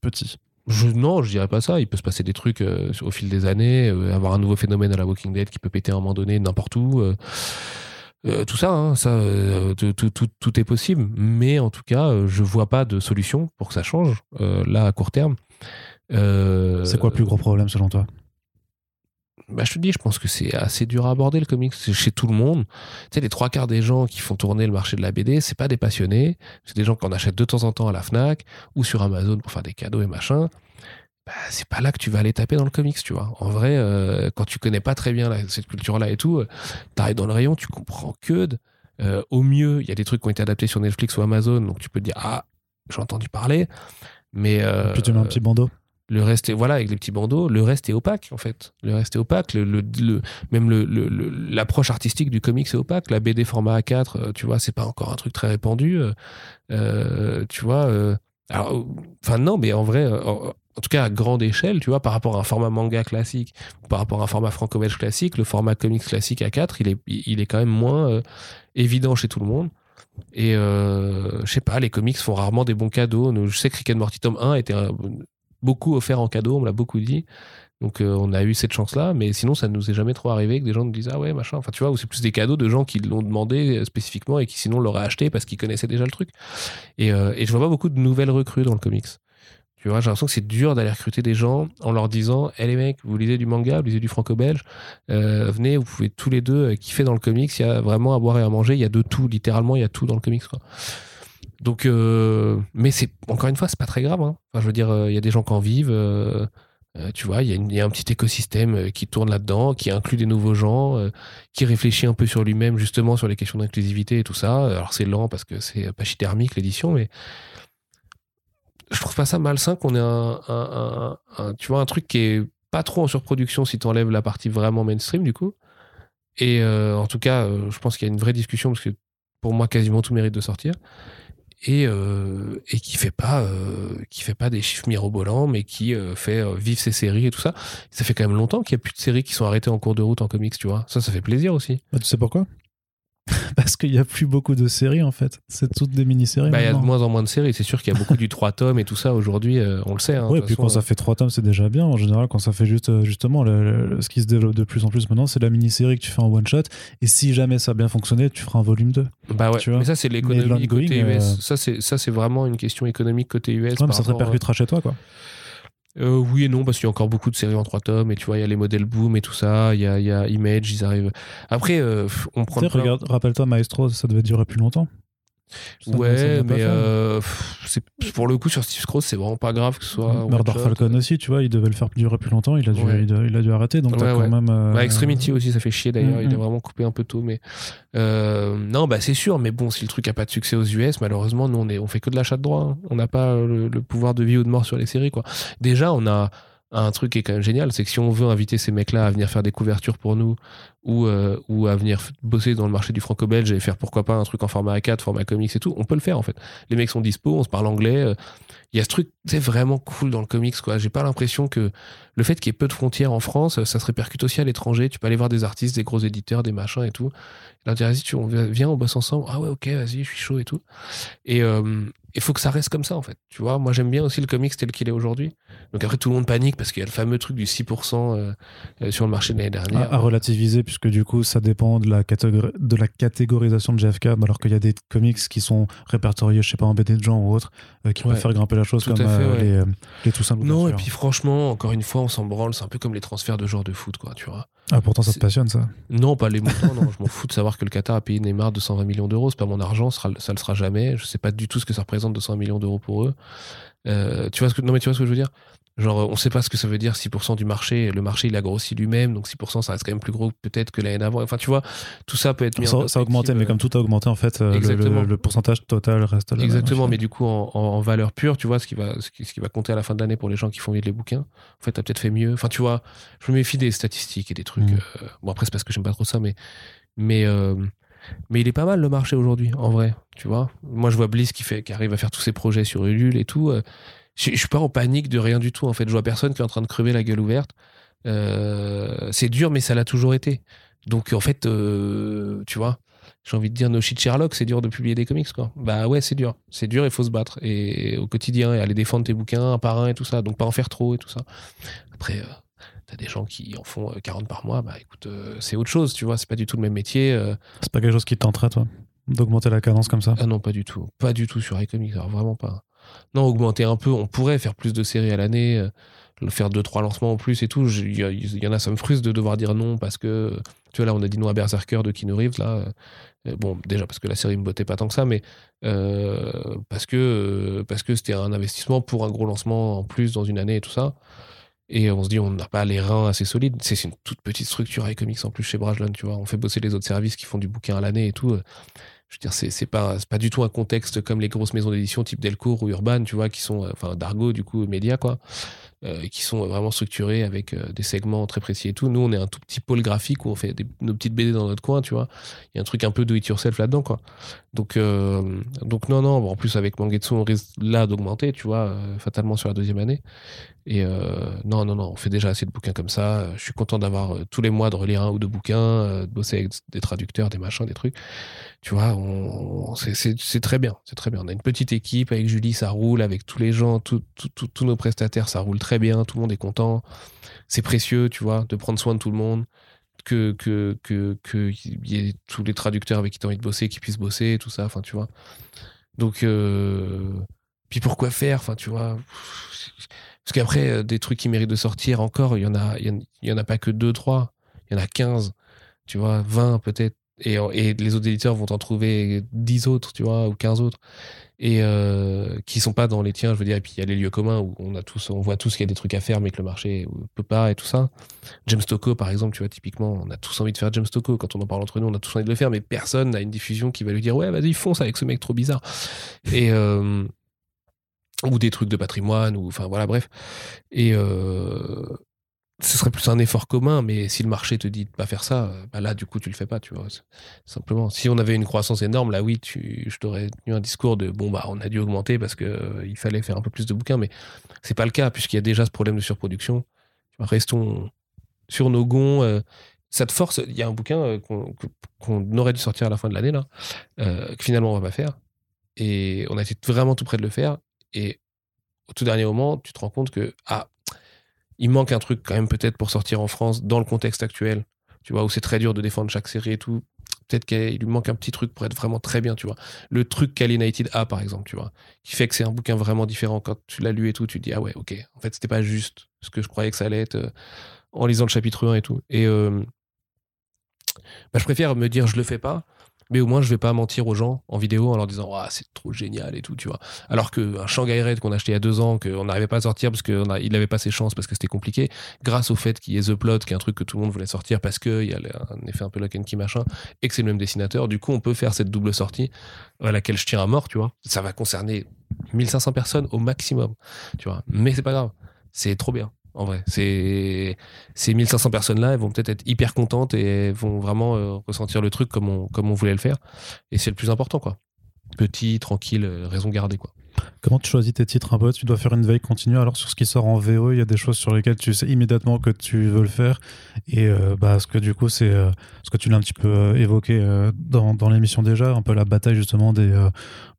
petit. Je, non, je dirais pas ça. Il peut se passer des trucs euh, au fil des années, euh, avoir un nouveau phénomène à la Walking Dead qui peut péter à un moment donné n'importe où. Euh, tout ça, hein, ça tout, tout, tout, est possible. Mais en tout cas, je vois pas de solution pour que ça change là à court terme. C'est quoi le plus gros problème selon toi? Bah, je te dis, je pense que c'est assez dur à aborder le comics chez tout le monde. Tu sais, les trois quarts des gens qui font tourner le marché de la BD, c'est pas des passionnés, c'est des gens qui en achètent de temps en temps à la Fnac ou sur Amazon pour faire des cadeaux et machin. Bah, c'est pas là que tu vas aller taper dans le comics, tu vois. En vrai, euh, quand tu connais pas très bien cette culture-là et tout, euh, t'arrives dans le rayon, tu comprends que de. Euh, au mieux, il y a des trucs qui ont été adaptés sur Netflix ou Amazon, donc tu peux te dire ah j'ai entendu parler, mais puis tu mets un petit bandeau. Le reste est, voilà, avec les petits bandeaux, le reste est opaque, en fait. Le reste est opaque. Le, même l'approche artistique du comics est opaque. La BD format A4, euh, tu vois, c'est pas encore un truc très répandu. Euh, euh tu vois. Enfin, non, mais en vrai, en, tout cas à grande échelle, tu vois, par rapport à un format manga classique, par rapport à un format franco-belge classique, le format comics classique A4, il est, il est quand même moins évident chez tout le monde. Et je sais pas, les comics font rarement des bons cadeaux. Je sais que Rick and Morty tome 1 était beaucoup offert en cadeau, on me l'a beaucoup dit. Donc euh, on a eu cette chance-là, mais sinon ça ne nous est jamais trop arrivé que des gens nous disent ah ouais machin. Enfin tu vois, ou c'est plus des cadeaux de gens qui l'ont demandé euh, spécifiquement et qui sinon l'auraient acheté parce qu'ils connaissaient déjà le truc. Et, euh, et je vois pas beaucoup de nouvelles recrues dans le comics. Tu vois, j'ai l'impression que c'est dur d'aller recruter des gens en leur disant hé les mecs, vous lisez du manga, vous lisez du franco-belge, venez, vous pouvez tous les deux kiffer dans le comics. Il y a vraiment à boire et à manger. Il y a de tout, littéralement, il y a tout dans le comics. Donc, euh, mais c'est encore une fois, c'est pas très grave. Hein. Je veux dire, euh, il y a des gens qui en vivent. Euh, tu vois, il y, a un petit écosystème qui tourne là-dedans, qui inclut des nouveaux gens, qui réfléchit un peu sur lui-même, justement, sur les questions d'inclusivité et tout ça. Alors, c'est lent parce que c'est pachydermique l'édition, mais je trouve pas ça malsain qu'on ait un, tu vois, un truc qui est pas trop en surproduction si tu enlèves la partie vraiment mainstream, du coup. Et en tout cas, je pense qu'il y a une vraie discussion parce que pour moi, quasiment tout mérite de sortir et, euh, et qui fait pas euh, qui fait pas des chiffres mirobolants mais qui euh, fait euh, vivre ses séries et tout ça. Ça fait quand même longtemps qu'il y a plus de séries qui sont arrêtées en cours de route en comics tu vois. Ça ça fait plaisir aussi. Bah, tu sais pourquoi? Parce qu'il n'y a plus beaucoup de séries en fait. C'est toutes des mini-séries. Bah, il y a de moins en moins de séries. C'est sûr qu'il y a beaucoup du 3 tomes et tout ça aujourd'hui, euh, on le sait. Hein, oui, et puis quand ça euh. fait 3 tomes, c'est déjà bien. En général, quand ça fait juste, euh, justement, ce qui se développe de plus en plus maintenant, c'est la mini-série que tu fais en one-shot. Et si jamais ça a bien fonctionné, tu feras un volume 2. Bah ouais, mais ça, c'est l'économie côté US. Ça, c'est vraiment une question économique côté US. Ouais, ça te répercutera chez toi, quoi. Euh, oui et non, parce qu'il y a encore beaucoup de séries en trois tomes, et tu vois, il y a les modèles Boom et tout ça, il y a, y a Image, ils arrivent. Après, euh, on prend. Regarde, rappelle-toi, Maestro, ça devait durer plus longtemps ouais, mais euh, c'est pour le coup sur Steve Scrooge, c'est vraiment pas grave que ce soit. Murder Falcon aussi, tu vois, il devait le faire durer plus longtemps, il a dû, il, a, dû arrêter. Donc quand même. Euh, bah, Extremity aussi, ça fait chier d'ailleurs, il a vraiment coupé un peu tôt, mais euh, non, bah c'est sûr, mais bon, si le truc a pas de succès aux US, malheureusement, nous on est, on fait que de l'achat de droit, hein. on n'a pas le, le, pouvoir de vie ou de mort sur les séries, quoi. Déjà, on a un truc qui est quand même génial, c'est que si on veut inviter ces mecs-là à venir faire des couvertures pour nous ou, euh, ou à venir bosser dans le marché du franco-belge et faire pourquoi pas un truc en format A4, format comics et tout, on peut le faire en fait. Les mecs sont dispo, on se parle anglais. Euh, il y a ce truc, c'est vraiment cool dans le comics quoi. J'ai pas l'impression que le fait qu'il y ait peu de frontières en France, ça se répercute aussi à l'étranger. Tu peux aller voir des artistes, des gros éditeurs, des machins et tout. L'intérêt, tu viens, on bosse ensemble. Ah ouais, ok, vas-y, je suis chaud et tout. Et, euh, il faut que ça reste comme ça en fait. Tu vois, moi j'aime bien aussi le comics tel qu'il est aujourd'hui. Donc après tout le monde panique parce qu'il y a le fameux truc du 6% euh, euh, sur le marché de l'année dernière. À, relativiser puisque du coup ça dépend de la, de la catégorisation de GFK alors qu'il y a des comics qui sont répertoriés, je sais pas, en BD de gens ou autres, euh, qui peuvent faire grimper la chose comme les, les Toussaint Non, et puis franchement, encore une fois, on s'en branle, c'est un peu comme les transferts de joueurs de foot quoi, tu vois. Ah, pourtant, ça te passionne, ça Non, pas les montants, non. Je m'en fous de savoir que le Qatar a payé Neymar 220 millions d'euros. C'est pas mon argent, ça, ça le sera jamais. Je sais pas du tout ce que ça représente 200 millions d'euros pour eux. Euh, tu vois ce que, non, mais tu vois ce que je veux dire? Genre, on sait pas ce que ça veut dire 6% du marché. Le marché, il a grossi lui-même, donc 6%, ça reste quand même plus gros peut-être que l'année d'avant. Enfin, tu vois, tout ça peut être mis ça, ça a augmenté, mais comme tout a augmenté, en fait, euh, le, pourcentage total reste là. Exactement, mais du coup, en, valeur pure, tu vois, ce qui, va, ce qui, va compter à la fin de l'année pour les gens qui font vivre les bouquins, en fait, t'as peut-être fait mieux. Enfin, tu vois, je me méfie des statistiques et des trucs. Mm. Euh, bon, après, c'est parce que j'aime pas trop ça, mais. mais euh, mais il est pas mal le marché aujourd'hui, en vrai. Tu vois, moi je vois Bliss qui fait, qui arrive à faire tous ses projets sur Ulule et tout je, je suis pas en panique de rien du tout. En fait, je vois personne qui est en train de crever la gueule ouverte. Euh, c'est dur, mais ça l'a toujours été. Donc en fait, euh, tu vois, j'ai envie de dire no shit Sherlock, c'est dur de publier des comics quoi. Bah ouais, c'est dur, c'est dur, il faut se battre et au quotidien et aller défendre tes bouquins un par un et tout ça. Donc pas en faire trop et tout ça. Après. Euh, T'as des gens qui en font 40 par mois, bah écoute, c'est autre chose, tu vois, c'est pas du tout le même métier. C'est pas quelque chose qui tenterait, toi, d'augmenter la cadence comme ça? Ah non, pas du tout. Pas du tout sur iComics, alors vraiment pas non, augmenter un peu. On pourrait faire plus de séries à l'année, euh, faire deux, trois lancements en plus et tout. Il y, en a, ça me frustre de devoir dire non parce que, tu vois, là, on a dit non à Berserker de Keanu Reeves, là. Euh, bon, déjà parce que la série me bottait pas tant que ça, mais euh, parce que parce que c'était un investissement pour un gros lancement en plus dans une année et tout ça. Et on se dit, on n'a pas les reins assez solides. C'est une toute petite structure avec comics en plus chez Brajlon, tu vois. On fait bosser les autres services qui font du bouquin à l'année et tout je veux dire, c'est, pas, pas du tout un contexte comme les grosses maisons d'édition type Delcourt ou Urban, tu vois, qui sont, euh, enfin, Dargo, du coup, Média, quoi. euh, qui sont vraiment structurés avec euh, des segments très précis et tout. Nous, on est un tout petit pôle graphique où on fait nos petites BD dans notre coin, tu vois. Il y a un truc un peu do it yourself là-dedans, quoi. Donc, donc non, non. en plus, avec Mangetsu, on risque là d'augmenter, tu vois, fatalement sur la deuxième année. Et non, non, non, on fait déjà assez de bouquins comme ça. Je suis content d'avoir tous les mois de relire un ou deux bouquins, de bosser avec des traducteurs, des machins, des trucs tu vois, on, c'est très bien, c'est très bien. On a une petite équipe avec Julie, ça roule, avec tous les gens, tous nos prestataires, ça roule très bien, tout le monde est content. C'est précieux, tu vois, de prendre soin de tout le monde, que que que qu'il y ait tous les traducteurs avec qui tu as envie de bosser, qui puissent bosser, tout ça, enfin, tu vois. Donc, euh, puis pourquoi faire, enfin, tu vois. Parce qu'après, euh, des trucs qui méritent de sortir encore, il y en a, il y en a pas que deux, trois, il y en a 15, tu vois, 20 peut-être et, les autres éditeurs vont en trouver 10 autres, tu vois, ou 15 autres, et euh, qui sont pas dans les tiens, je veux dire. Et puis il y a les lieux communs où on a tous, on voit tous qu'il y a des trucs à faire, mais que le marché peut pas et tout ça. James Tocco, par exemple, tu vois, typiquement, on a tous envie de faire James Tocco. Quand on en parle entre nous, on a tous envie de le faire, mais personne n'a une diffusion qui va lui dire ouais, vas-y, fonce avec ce mec trop bizarre. Et euh, ou des trucs de patrimoine, ou enfin voilà, bref. Et euh, ce serait plus un effort commun, mais si le marché te dit de pas faire ça, bah là, du coup, tu le fais pas, tu vois. Simplement. Si on avait une croissance énorme, là, oui, tu, je t'aurais tenu un discours de bon, bah, on a dû augmenter parce que euh, il fallait faire un peu plus de bouquins, mais c'est pas le cas, puisqu'il y a déjà ce problème de surproduction. Restons sur nos gonds. Euh, ça te force. Il y a un bouquin euh, qu'on aurait dû sortir à la fin de l'année, là, que finalement, on va pas faire. Et on a été vraiment tout près de le faire. Et au tout dernier moment, tu te rends compte que, ah, il manque un truc quand même peut-être pour sortir en France dans le contexte actuel, tu vois, où c'est très dur de défendre chaque série et tout. Peut-être qu'il lui manque un petit truc pour être vraiment très bien, tu vois. Le truc qu'Alienated a, par exemple, tu vois, qui fait que c'est un bouquin vraiment différent. Quand tu l'as lu et tout, tu te dis, ah ouais, ok, en fait, c'était pas juste ce que je croyais que ça allait être euh, en lisant le chapitre 1 et tout. Et euh, bah, je préfère me dire, je le fais pas, mais au moins je vais pas mentir aux gens en vidéo en leur disant c'est trop génial et tout tu vois. Alors que un Shanghai Red qu'on a acheté il y a deux ans qu'on n'arrivait pas à sortir parce qu'il n'avait pas ses chances parce que c'était compliqué grâce au fait qu'il y ait The Plot qui est un truc que tout le monde voulait sortir parce qu'il y a un effet un peu lock and key machin et que c'est le même dessinateur du coup on peut faire cette double sortie à laquelle je tiens à mort tu vois. Ça va concerner 1500 personnes au maximum tu vois. Mais c'est pas grave. C'est trop bien en vrai. C'est ces 1500 personnes-là, elles vont peut-être être hyper contentes et vont vraiment euh, ressentir le truc comme on, comme on voulait le faire. Et c'est le plus important, quoi. Petit, tranquille, euh, raison gardée, quoi. Comment tu choisis tes titres un peu? Tu dois faire une veille continue. Alors sur ce qui sort en VO, il y a des choses sur lesquelles tu sais immédiatement que tu veux le faire. Et euh, bah, ce que du coup, c'est ce que tu l'as un petit peu évoqué dans, dans l'émission déjà, un peu la bataille justement des,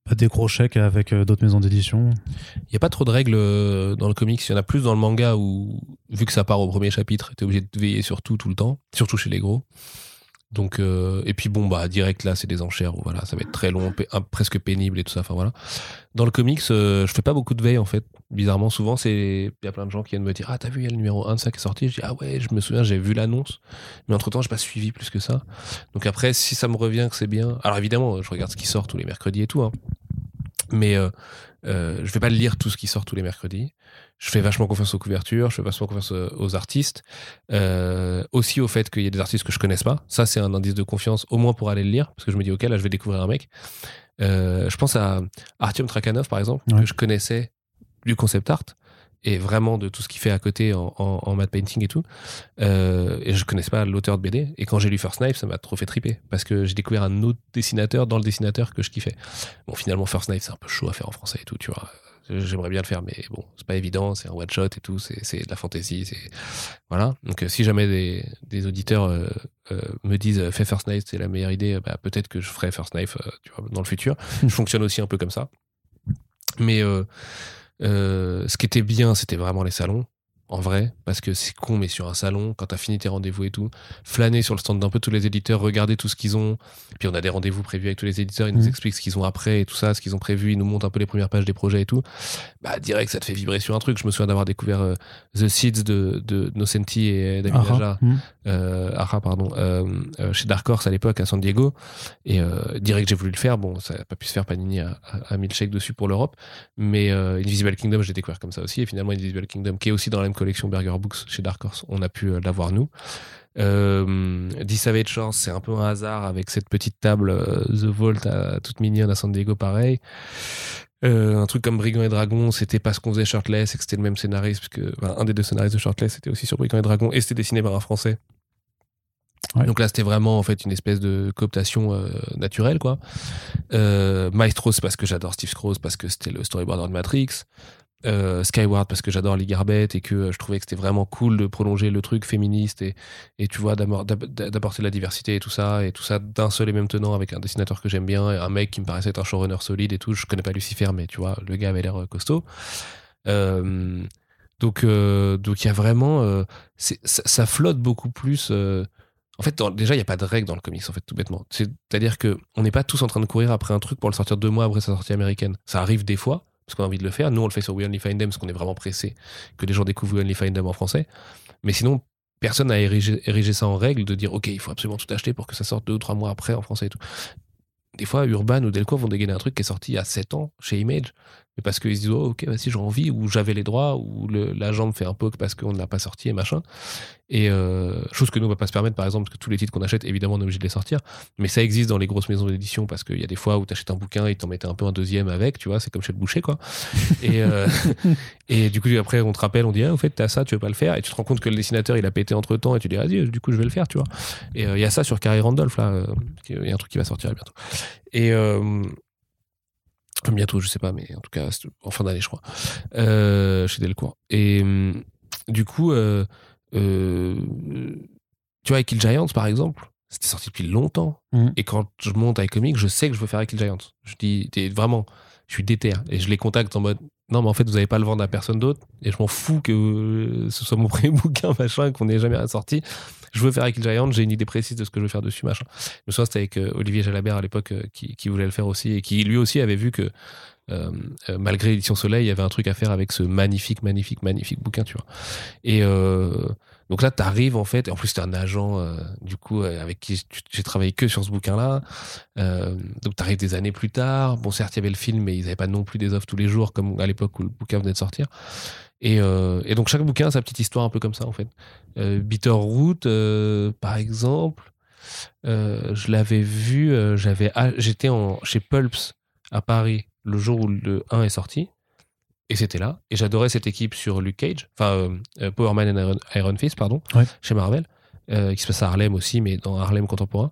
pas des gros chèques avec euh, d'autres maisons d'édition Il n'y a pas trop de règles euh, dans le comics. Il y en a plus dans le manga où, vu que ça part au premier chapitre, tu es obligé de veiller sur tout, tout le temps, surtout chez les gros. Donc, euh, et puis bon, bah, direct là, c'est des enchères voilà, ça va être très long, presque pénible et tout ça. Enfin voilà. Dans le comics, je fais pas beaucoup de veille en fait. Bizarrement, souvent, c'est il y a plein de gens qui viennent me dire Ah, t'as vu, il y a le numéro 1 de ça qui est sorti? Je dis Ah ouais, je me souviens, j'ai vu l'annonce. Mais entre temps, je pas suivi plus que ça. Donc après, si ça me revient que c'est bien. Alors évidemment, je regarde ce qui sort tous les mercredis et tout. Hein. Mais euh, euh, je vais pas lire tout ce qui sort tous les mercredis. Je fais vachement confiance aux couvertures, je fais vachement confiance euh, aux artistes. Euh, aussi au fait qu'il y a des artistes que je connaisse pas. Ça, c'est un indice de confiance, au moins pour aller le lire, parce que je me dis, ok, là, je vais découvrir un mec. Euh, je pense à Artyom Trakhanov, par exemple, que je connaissais du concept art et vraiment de tout ce qu'il fait à côté en, en, matte painting et tout. Euh, et je connaissais pas l'auteur de BD. Et quand j'ai lu First Knife, ça m'a trop fait triper parce que j'ai découvert un autre dessinateur dans le dessinateur que je kiffais. Bon, finalement, First Knife, c'est un peu chaud à faire en français et tout, tu vois. J'aimerais bien le faire, mais bon, c'est pas évident, c'est un one shot et tout, c'est de la fantaisie, c'est voilà. Donc, euh, si jamais des, des auditeurs euh, euh, me disent fais First Knife, c'est la meilleure idée, bah, peut-être que je ferai First Knife, tu vois, dans le futur. je fonctionne aussi un peu comme ça, mais ce qui était bien, c'était vraiment les salons en vrai, parce que c'est con, mais sur un salon, quand t'as fini tes rendez-vous et tout, flâner sur le stand d'un peu tous les éditeurs, regarder tout ce qu'ils ont. Puis on a des rendez-vous prévus avec tous les éditeurs, ils nous mhm. expliquent ce qu'ils ont après et tout ça, ce qu'ils ont prévu, ils nous montrent un peu les premières pages des projets et tout. Bah, direct, ça te fait vibrer sur un truc. Je me souviens d'avoir découvert euh, The Seeds de, de Nocenti et David Aja, mhm. euh, Ara, pardon, euh, chez Dark Horse à l'époque, à San Diego. Et direct, j'ai voulu le faire. Bon, ça n'a pas pu se faire Panini à, à, à chèques dessus pour l'Europe. Mais Invisible Kingdom, j'ai découvert comme ça aussi. Et finalement, Invisible Kingdom, qui est aussi dans la même collection Burger Books chez Dark Horse, on a pu euh, l'avoir nous. Euh, Savage Chance, c'est un peu un hasard avec cette petite table euh, The Vault à, toute mignonne à San Diego, pareil. Euh, un truc comme Brigand et Dragon, c'était parce qu'on faisait Shirtless et que c'était le même scénariste, parce que enfin, un des deux scénaristes de Shirtless était aussi sur Brigand et Dragon et c'était dessiné par un Français. Ouais. Donc là, c'était vraiment en fait une espèce de cooptation euh, naturelle, quoi. Euh, Maestro, c'est parce que j'adore Steve Scrooge, parce que c'était le storyboarder de Matrix. Euh, Skyward, parce que j'adore Lee Garbett et que euh, je trouvais que c'était vraiment cool de prolonger le truc féministe et, et tu vois, d'apporter de la diversité et tout ça, et tout ça d'un seul et même tenant avec un dessinateur que j'aime bien et un mec qui me paraissait être un showrunner solide et tout. Je connais pas Lucifer, mais tu vois, le gars avait l'air euh, costaud. Donc, donc il y a vraiment, ça, flotte beaucoup plus. en fait, déjà, il n'y a pas de règle dans le comics, en fait, tout bêtement. C'est- C'est-à-dire que on n'est pas tous en train de courir après un truc pour le sortir deux mois après sa sortie américaine. Ça arrive des fois, parce qu'on a envie de le faire. Nous, on le fait sur We Only Find Them, parce qu'on est vraiment pressé que les gens découvrent We Only Find Them en français. Mais sinon, personne n'a érigé, ça en règle de dire, OK, il faut absolument tout acheter pour que ça sorte deux ou trois mois après en français et tout. Des fois, Urban ou Delcourt vont dégainer un truc qui est sorti il y a 7 ans chez Image, mais parce qu'ils se disent, oh, ok, bah, si j'ai envie, ou j'avais les droits, ou le- l'agent me fait un poke parce qu'on ne l'a pas sorti et machin. Et euh, chose que nous, on va pas se permettre, par exemple, parce que tous les titres qu'on achète, évidemment, on est obligé de les sortir. Mais ça existe dans les grosses maisons d'édition parce qu'il y a des fois où tu achètes un bouquin, ils t'en mettaient un peu un deuxième avec, tu vois, c'est comme chez le boucher, quoi. Et, euh, et du coup, après, on te rappelle, on dit, ah, au fait, t'as ça, tu veux pas le faire. Et tu te rends compte que le dessinateur, il a pété entre temps, et tu dis, vas-y, du coup, je vais le faire, tu vois. Et euh, il y a ça sur Carrie Randolph, là. Il y a un truc qui va sortir bientôt. Et. Euh, enfin, bientôt, je sais pas, mais en tout cas, en fin d'année, je crois, euh, chez Delcourt. Et hum, du coup, euh, euh, tu vois, avec Kill Giants, par exemple, c'était sorti depuis longtemps. Mhm. Et quand je monte à iComics, je sais que je veux faire avec Kill Giants. Je dis, vraiment, je suis déter. Et je les contacte en mode, non, mais en fait, vous n'allez pas le vendre à personne d'autre. Et je m'en fous que euh, ce soit mon premier bouquin, machin, qu'on n'ait jamais sorti. Je veux faire avec Kill Giants, j'ai une idée précise de ce que je veux faire dessus, machin. Je me c'était avec euh, Olivier Jalabert à l'époque euh, qui, voulait le faire aussi et qui lui aussi avait vu que euh, malgré Édition Soleil, il y avait un truc à faire avec ce magnifique, magnifique, magnifique bouquin, tu vois. Et euh, donc là, tu arrives en fait, en plus, tu un agent, euh, du coup, euh, avec qui j'ai- travaillé que sur ce bouquin-là. Euh, donc tu arrives des années plus tard. Bon, certes, il y avait le film, mais ils n'avaient pas non plus des offres tous les jours, comme à l'époque où le bouquin venait de sortir. Et, donc chaque bouquin a sa petite histoire un peu comme ça, en fait. Bitterroot, par exemple, je l'avais vu, j'avais, ah, j'étais chez Pulps à Paris le jour où le 1 est sorti. Et c'était là. Et j'adorais cette équipe sur Luke Cage, enfin euh, euh, Power Man and Iron, Iron Fist, pardon, Ouais. chez Marvel, euh, qui se passe à Harlem aussi, mais dans Harlem contemporain.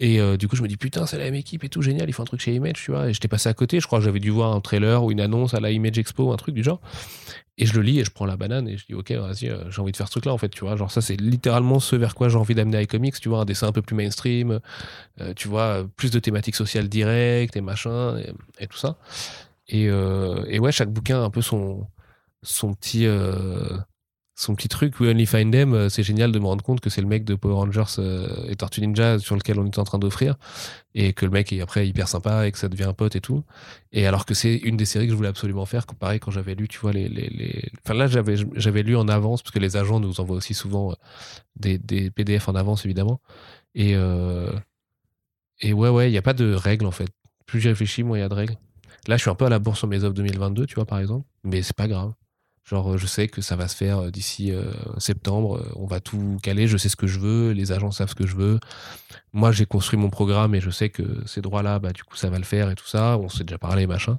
Et euh, du coup, je me dis, putain, c'est la même équipe et tout, génial, ils font un truc chez Image, tu vois. Et j'étais passé à côté, je crois que j'avais dû voir un trailer ou une annonce à la Image Expo, un truc du genre. Et je le lis et je prends la banane et je dis, ok, vas-y, euh, j'ai envie de faire ce truc-là, en fait, tu vois. Genre, ça, c'est littéralement ce vers quoi j'ai envie d'amener iComics, tu vois, un dessin un peu plus mainstream, euh, tu vois, plus de thématiques sociales directes et machin, et, et tout ça. Et, euh, et ouais, chaque bouquin a un peu son, euh, petit truc, We Only Find Them, euh, c'est génial de me rendre compte que c'est le mec de Power Rangers et Tortue Ninja sur lequel on était en train d'offrir, et que le mec est après hyper sympa et que ça devient un pote et tout. Et alors que c'est une des séries que je voulais absolument faire, pareil quand j'avais lu, tu vois, les. les, les... Enfin là, j'avais, lu en avance, parce que les agents nous envoient aussi souvent des, PDF en avance, évidemment. Et, et ouais, ouais, il n'y a pas de règles en fait. Plus j'y réfléchis, moins il y a de règles. Là, je suis un peu à la bourse sur mes offres 2022, tu vois, par exemple, mais c'est pas grave. Genre, euh, je sais que ça va se faire euh, d'ici euh, septembre. On va tout caler. Je sais ce que je veux. Les agents savent ce que je veux. Moi, j'ai construit mon programme et je sais que ces droits-là, bah, du coup, ça va le faire et tout ça. On s'est déjà parlé, machin.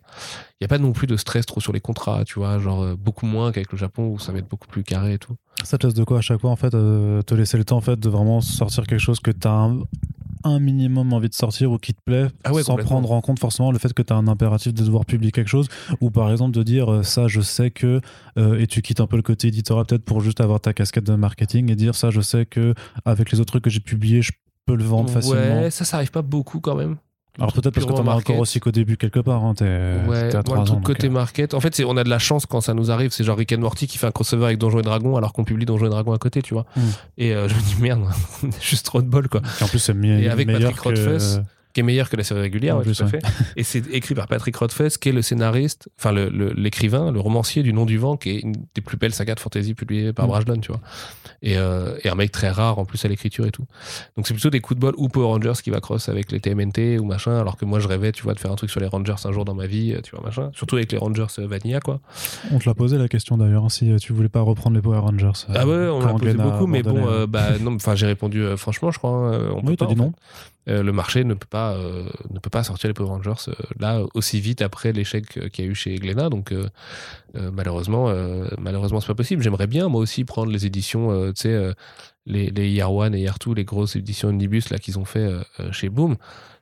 Il n'y a pas non plus de stress trop sur les contrats, tu vois. Genre, beaucoup moins qu'avec le Japon où ça va être beaucoup plus carré et tout. Ça te laisse de quoi à chaque fois, en fait, te laisser le temps, en fait, de vraiment sortir quelque chose que tu as un, un minimum envie de sortir ou qui te plaît, Ah ouais, sans prendre en compte forcément le fait que tu as un impératif de devoir publier quelque chose, ou par exemple de dire euh, ça, je sais que, euh, et tu quittes un peu le côté éditorial peut-être pour juste avoir ta casquette de marketing et dire ça, je sais que avec les autres trucs que j'ai publiés, je peux le vendre facilement. Ouais, ça, ça arrive pas beaucoup quand même. Alors peut-être parce que t'en as encore aussi qu'au début quelque part. Hein, Ouais, à moi, 3 le ans. côté euh, market. En fait, on a de la chance quand ça nous arrive. C'est genre Rick and Morty qui fait un crossover avec Donjons et Dragons alors qu'on publie Donjons et Dragons à côté, tu vois. Hmm. Et euh, je me dis merde, juste trop de bol, quoi. et en plus, c'est mieux, Et avec meilleur Patrick que... Qui est meilleur que la série régulière, ouais, plus, tout à fait. Et c'est écrit par Patrick Rothfuss, qui est le scénariste, enfin le- l'écrivain, le, romancier du Nom du Vent, qui est une des plus belles sagas de fantasy publiées par. Brajlon, tu vois. Et, euh, et un mec très rare en plus à l'écriture et tout. Donc c'est plutôt des coups de bol ou Power Rangers qui va cross avec les TMNT ou machin, alors que moi je rêvais, tu vois, de faire un truc sur les Rangers un jour dans ma vie, tu vois, machin. Surtout avec les Rangers euh, Vanilla, quoi. On te l'a posé la question d'ailleurs, hein, si euh, tu voulais pas reprendre les Power Rangers. Ah ouais, on l'a posé beaucoup, mais bon, euh, bah non, enfin j'ai répondu euh, franchement, je crois. euh, on peut Oui, pas, t'as dit non. fait. Euh, le marché ne peut pas euh, ne peut pas sortir les Power Rangers euh, là aussi vite après l'échec qu'il y a eu chez Glénat. Donc malheureusement malheureusement c'est pas possible. J'aimerais bien moi aussi prendre les éditions tu sais les, les Year One et Year 2 les grosses éditions Omnibus là qu'ils ont fait chez Boom.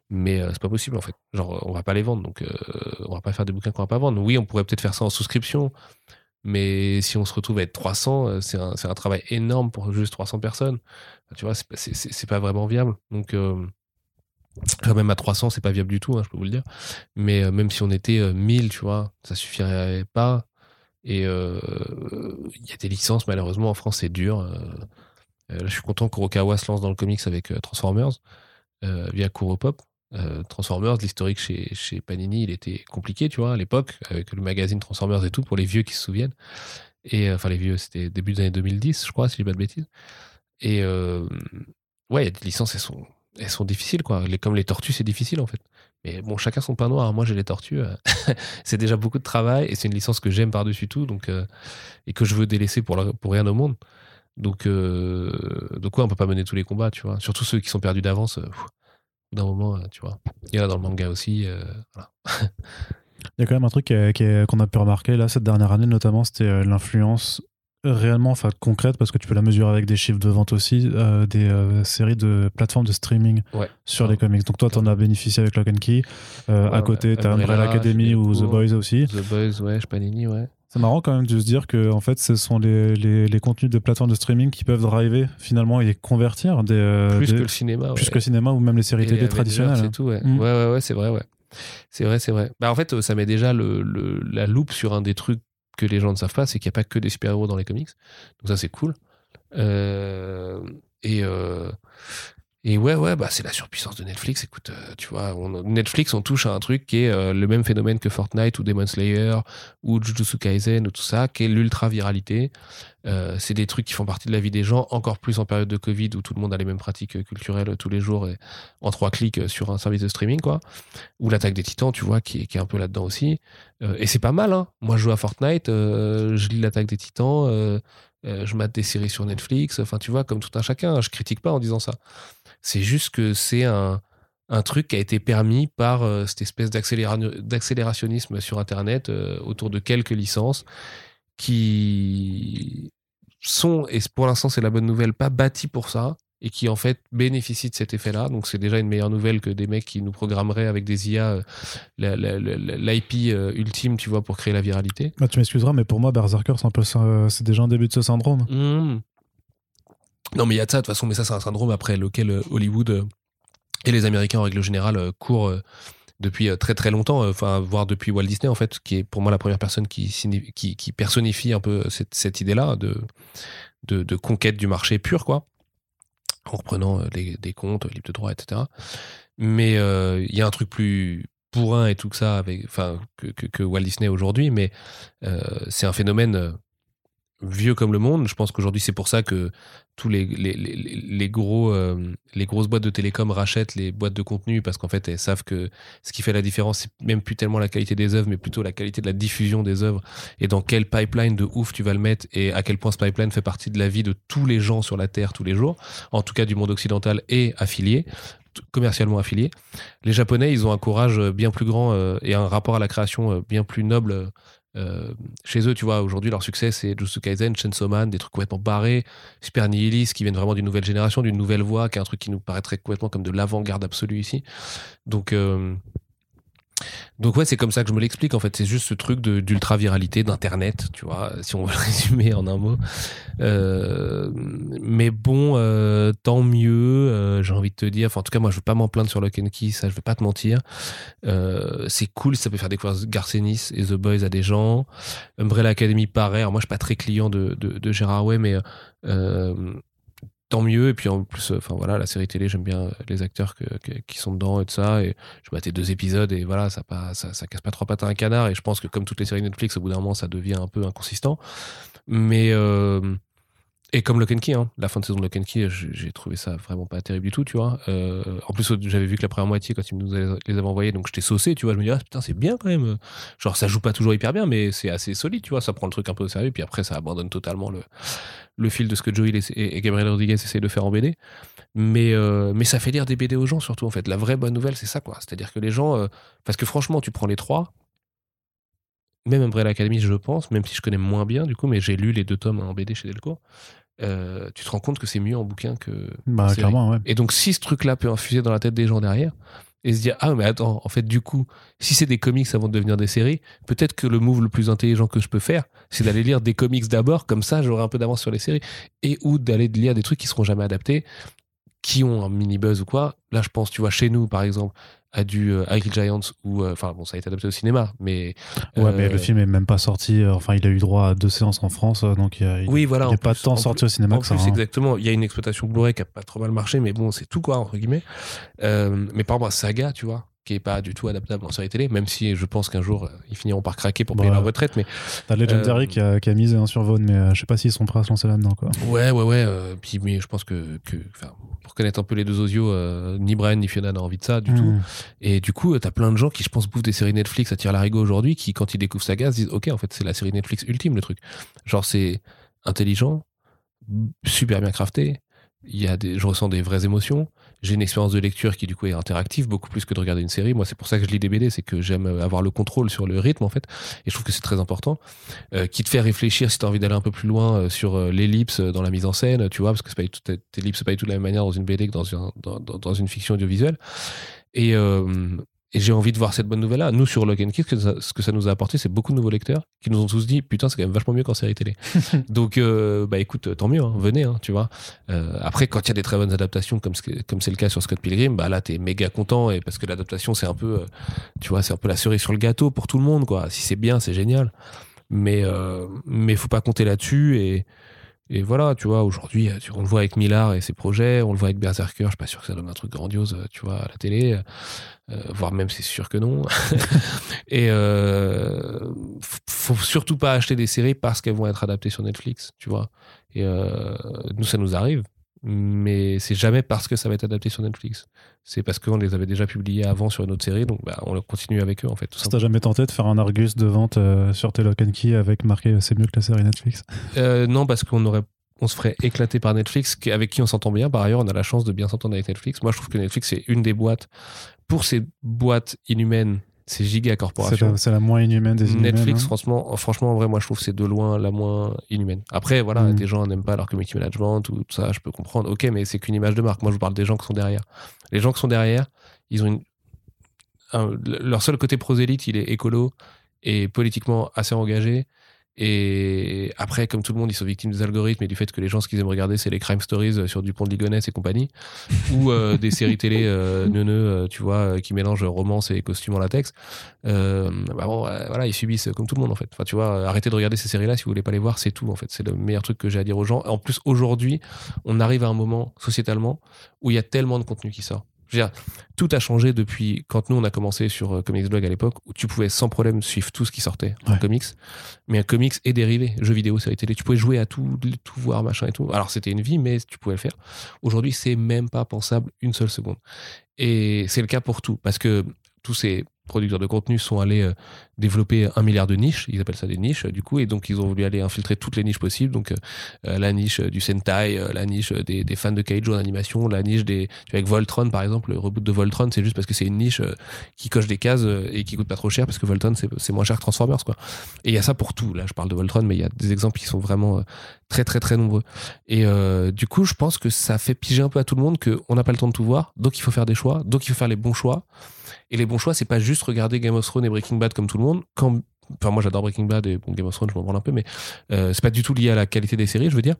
Mais c'est pas possible en fait. Genre on va pas les vendre. Donc on va pas faire des bouquins qu'on va pas vendre. Oui on pourrait peut-être faire ça en souscription. Mais si on se retrouve à être 300 c'est un, un, travail énorme pour juste 300 personnes. Tu vois c'est pas vraiment viable. Donc même à 300, c'est pas viable du tout, hein, je peux vous le dire. Mais euh, même si on était 1000, euh, tu vois, ça suffirait pas. Et euh, il y a des licences, malheureusement, en France, c'est dur. je suis content qu'Urokawa se lance dans le comics avec Transformers via Kuropop. Transformers, l'historique chez, chez Panini, il était compliqué, tu vois, à l'époque, avec le magazine Transformers et tout, pour les vieux qui se souviennent. Et enfin, les vieux, c'était début des années 2010, je crois, si je dis pas de bêtises. Et ouais, il y a des licences, elles sont elles sont difficiles, quoi. Les, comme les tortues, c'est difficile, en fait. Mais bon, chacun son pain noir. Moi, j'ai les tortues. Euh, c'est déjà beaucoup de travail et c'est une licence que j'aime par-dessus tout donc, euh, et que je veux délaisser pour, pour rien au monde. Donc, euh, donc, ouais, on peut pas mener tous les combats, tu vois. Surtout ceux qui sont perdus d'avance. d'un moment, tu vois. Il y en a dans le manga aussi. Il y a quand même un truc qu'on a pu remarquer là cette dernière année, notamment, c'était l'influence réellement enfin concrète parce que tu peux la mesurer avec des chiffres de vente aussi euh, des euh, séries de plateformes de streaming sur les comics. Donc toi tu en as bénéficié avec Lock and Key. Euh, à côté tu as Umbrella Academy ou The Boys aussi. The Boys ouais Panini ouais. C'est marrant quand même de se dire que en fait ce sont les, les, les, contenus de plateformes de streaming qui peuvent driver finalement et convertir des plus que le cinéma plus que le cinéma ou même les séries télé traditionnelles c'est tout ouais. Mm. ouais ouais ouais c'est vrai ouais. C'est vrai c'est vrai. Bah en fait ça met déjà le, le, la loupe sur un des trucs que les gens ne savent pas, c'est qu'il n'y a pas que des super-héros dans les comics. Donc ça, c'est cool. Euh, et, euh, et ouais, ouais, bah, c'est la surpuissance de Netflix. Écoute, euh, tu vois, Netflix, on touche à un truc qui est le même phénomène que Fortnite ou Demon Slayer ou Jujutsu Kaisen ou tout ça, qui est l'ultra-viralité. Euh, c'est des trucs qui font partie de la vie des gens, encore plus en période de Covid où tout le monde a les mêmes pratiques culturelles tous les jours en trois clics sur un service de streaming, quoi. Ou l'attaque des titans, tu vois, qui est, un peu là-dedans aussi. Euh, et c'est pas mal, hein. Moi, je joue à Fortnite, euh, je lis l'attaque des titans, je mate des séries sur Netflix, enfin, tu vois, comme tout un chacun. Je critique pas en disant ça. C'est juste que c'est un, un truc qui a été permis par cette espèce d'accélérationnisme sur Internet autour de quelques licences qui sont, et pour l'instant c'est la bonne nouvelle, pas bâtis pour ça et qui en fait bénéficient de cet effet-là. Donc c'est déjà une meilleure nouvelle que des mecs qui nous programmeraient avec des IA euh, l'IP euh, ultime, tu vois, pour créer la viralité. Bah, tu m'excuseras, mais pour moi, Berserker, c'est un peu c'est déjà un début de ce syndrome. Mmh. Non, mais il y a de ça, de toute façon, mais ça, c'est un syndrome après lequel euh, Hollywood et les Américains en règle générale courent depuis euh, très très longtemps, euh, enfin voire depuis Walt Disney en fait, qui est pour moi la première personne qui, personnifie un peu cette, idée-là de, de, conquête du marché pur, quoi, en reprenant euh, des comptes, libres de droit, etc. Mais il y a un truc plus bourrin et tout ça, avec, enfin que, que, que Walt Disney aujourd'hui, mais c'est un phénomène vieux comme le monde. Je pense qu'aujourd'hui, c'est pour ça que tous les, les, les, gros, euh, les grosses boîtes de télécom rachètent les boîtes de contenu parce qu'en fait, elles savent que ce qui fait la différence, c'est même plus tellement la qualité des œuvres, mais plutôt la qualité de la diffusion des œuvres et dans quel pipeline de ouf tu vas le mettre et à quel point ce pipeline fait partie de la vie de tous les gens sur la Terre tous les jours, en tout cas du monde occidental et affilié commercialement affilié. Les Japonais, ils ont un courage bien plus grand euh, et un rapport à la création euh, bien plus noble euh, chez eux, tu vois, aujourd'hui, leur succès, c'est Jujutsu Kaisen, Chainsaw Man, des trucs complètement barrés, Super Nihilist, qui viennent vraiment d'une nouvelle génération, d'une nouvelle voix, qui est un truc qui nous paraîtrait complètement comme de l'avant-garde absolue ici. Donc, euh, donc ouais, c'est comme ça que je me l'explique en fait. C'est juste ce truc d'ultra viralité d'internet, tu vois, si on veut le résumer en un mot. Euh, mais bon, euh, tant mieux. Euh, j'ai envie de te dire. Enfin, en tout cas, moi, je veux pas m'en plaindre sur Lock and Key. Ça, je veux pas te mentir. c'est cool. Ça peut faire découvrir Garcenis et The Boys à des gens. Umbrella Academy, pareil. Alors moi, je suis pas très client de, de, de Gérard Way, mais tant mieux. Et puis en plus, euh, enfin voilà, la série télé, j'aime bien les acteurs qui sont dedans et tout ça. Et je m'attais deux épisodes et voilà, ça, pas, ça, ça casse pas trois pattes à un canard. Et je pense que comme toutes les séries Netflix, au bout d'un moment, ça devient un peu inconsistant. Mais euh, Et comme Lock Key, hein, la fin de saison de Lock Key, j'ai trouvé ça vraiment pas terrible du tout, tu vois. Euh, en plus, j'avais vu que la première moitié, quand ils nous les avaient envoyés, donc j'étais saucé, tu vois. Je me disais, ah, putain, c'est bien quand même. Genre, ça joue pas toujours hyper bien, mais c'est assez solide, tu vois. Ça prend le truc un peu au sérieux, puis après, ça abandonne totalement le, le fil de ce que Joey et, et Gabriel Rodriguez essayent de faire en BD. Mais, euh, mais ça fait lire des BD aux gens, surtout, en fait. La vraie bonne nouvelle, c'est ça, quoi. C'est-à-dire que les gens. euh, parce que franchement, tu prends les trois, même Umbrella Academy, je pense, même si je connais moins bien, du coup, mais j'ai lu les deux tomes en BD chez Delcourt. Euh, tu te rends compte que c'est mieux en bouquin que. Bah, série. clairement, ouais. Et donc, si ce truc-là peut infuser dans la tête des gens derrière, et se dire, ah, mais attends, en fait, du coup, si c'est des comics avant de devenir des séries, peut-être que le move le plus intelligent que je peux faire, c'est d'aller lire des comics d'abord, comme ça, j'aurai un peu d'avance sur les séries, et ou d'aller lire des trucs qui seront jamais adaptés, qui ont un mini buzz ou quoi. Là, je pense, tu vois, chez nous, par exemple, à du euh, Hungry Giants, ou, euh, enfin, bon, ça a été adapté au cinéma, mais. Ouais, mais euh, le film est même pas sorti. euh, Enfin, il a eu droit à deux séances en France, euh, donc il, a- Oui, voilà. il est pas plus- tant sorti au cinéma En que ça. plus, hein. exactement. Il y a une exploitation Blu-ray qui a pas trop mal marché, mais bon, c'est tout, quoi, entre guillemets. Euh, mais par exemple, Saga, tu vois, qui est pas du tout adaptable en série télé, même si je pense qu'un jour, euh, ils finiront par craquer pour payer Bah, leur retraite. Mais T'as Legendary euh, qui, a, qui a misé hein, sur Vaughn, mais euh, je sais pas s'ils sont prêts à se lancer là-dedans. Quoi. ouais, ouais, ouais. euh, puis, mais je pense que, pour connaître un peu les deux osios, euh, ni Brian ni Fiona n'ont envie de ça du tout. Hmm. Et du coup, t'as plein de gens qui, je pense, bouffent des séries Netflix à tirer l'arigot aujourd'hui, qui, quand ils découvrent Saga, se disent, OK, en fait, c'est la série Netflix ultime, le truc. Genre, c'est intelligent, super bien crafté. Il y a des, je ressens des vraies émotions. J'ai une expérience de lecture qui, du coup, est interactive, beaucoup plus que de regarder une série. Moi, c'est pour ça que je lis des BD, c'est que j'aime avoir le contrôle sur le rythme, en fait. Et je trouve que c'est très important. Euh, qui te fait réfléchir si t'as envie d'aller un peu plus loin euh, sur euh, l'ellipse dans la mise en scène, tu vois, parce que c'est pas c'est pas du tout de la même manière dans une BD que dans, un- dans, dans- dans une fiction audiovisuelle. Et, et j'ai envie de voir cette bonne nouvelle-là. Nous, sur and Key, ce que ça, nous a apporté, c'est beaucoup de nouveaux lecteurs qui nous ont tous dit Putain, c'est quand même vachement mieux qu'en série télé. Donc, euh, bah écoute, tant mieux, hein, venez, hein, tu vois. Euh, après, quand il y a des très bonnes adaptations, comme ce que- comme c'est le cas sur Scott Pilgrim, bah là, t'es méga content, et parce que l'adaptation, c'est un peu, euh, tu vois, c'est un peu la cerise sur le gâteau pour tout le monde, quoi. Si c'est bien, c'est génial. Mais, euh, mais faut pas compter là-dessus, et. Et voilà, tu vois, aujourd'hui, euh, on le voit avec Millard et ses projets, on le voit avec Berserker, je suis pas sûr que ça donne un truc grandiose, euh, tu vois, à la télé, euh, voire même c'est sûr que non. et euh, faut surtout pas acheter des séries parce qu'elles vont être adaptées sur Netflix, tu vois. Et euh, nous, ça nous arrive, mais c'est jamais parce que ça va être adapté sur Netflix. C'est parce qu'on les avait déjà publiés avant sur une autre série, donc bah, on continue avec eux, en fait. tout Si t'as jamais tenté de faire un Argus de vente euh, sur and Key avec marqué euh, c'est mieux que la série Netflix? Euh, non, parce qu'on aurait on se ferait éclater par Netflix, avec qui on s'entend bien. Par ailleurs, on a la chance de bien s'entendre avec Netflix. Moi, je trouve que Netflix, c'est une des boîtes. Pour ces boîtes inhumaines, ces giga C'est corporations. la, c'est la moins inhumaine des inhumaines. Netflix, hein. franchement, franchement, en vrai, moi, je trouve que c'est de loin la moins inhumaine. Après, voilà, Mm. des gens n'aiment pas leur community management ou tout ça, je peux comprendre. Ok, mais c'est qu'une image de marque. Moi, je vous parle des gens qui sont derrière. Les gens qui sont derrière, ils ont une. un- leur seul côté prosélyte, il est écolo et politiquement assez engagé. Et après, comme tout le monde, ils sont victimes des algorithmes et du fait que les gens, ce qu'ils aiment regarder, c'est les crime stories euh, sur Dupont de Ligonnès et compagnie, ou euh, des séries télé euh, neuneux, euh, tu vois, qui mélangent romance et costumes en latex. Euh, bah bon, voilà, ils subissent comme tout le monde en fait. Enfin, tu vois, arrêtez de regarder ces séries-là si vous voulez pas les voir, c'est tout en fait. C'est le meilleur truc que j'ai à dire aux gens. En plus, aujourd'hui, on arrive à un moment sociétalement où il y a tellement de contenu qui sort. Je veux dire, tout a changé depuis quand nous on a commencé sur euh, Comics Blog à l'époque où tu pouvais sans problème suivre tout ce qui sortait en Ouais. comics. Mais un comics est dérivé, jeux vidéo, séries télé. Tu pouvais jouer à tout, tout voir, machin et tout. Alors c'était une vie, mais tu pouvais le faire. Aujourd'hui, c'est même pas pensable une seule seconde. Et c'est le cas pour tout, parce que tous ces producteurs de contenu sont allés euh, développer un milliard de niches, ils appellent ça des niches, euh, du coup, et donc ils ont voulu aller infiltrer toutes les niches possibles, donc euh, la niche du Sentai, la niche des, fans de Kaijo en animation, la niche des... Tu vois, avec Voltron, par exemple, le reboot de Voltron, c'est juste parce que c'est une niche qui coche des cases et qui coûte pas trop cher, parce que Voltron, c'est moins cher que Transformers, quoi. Et il y a ça pour tout, là, je parle de Voltron, mais il y a des exemples qui sont vraiment très, très, très nombreux. Et du coup, je pense que ça fait piger un peu à tout le monde qu'on n'a pas le temps de tout voir, donc il faut faire des choix, donc il faut faire les bons choix. Et les bons choix, c'est pas juste regarder Game of Thrones et Breaking Bad comme tout le monde. Enfin, moi j'adore Breaking Bad et Game of Thrones, je m'en branle un peu, mais euh, c'est pas du tout lié à la qualité des séries, je veux dire.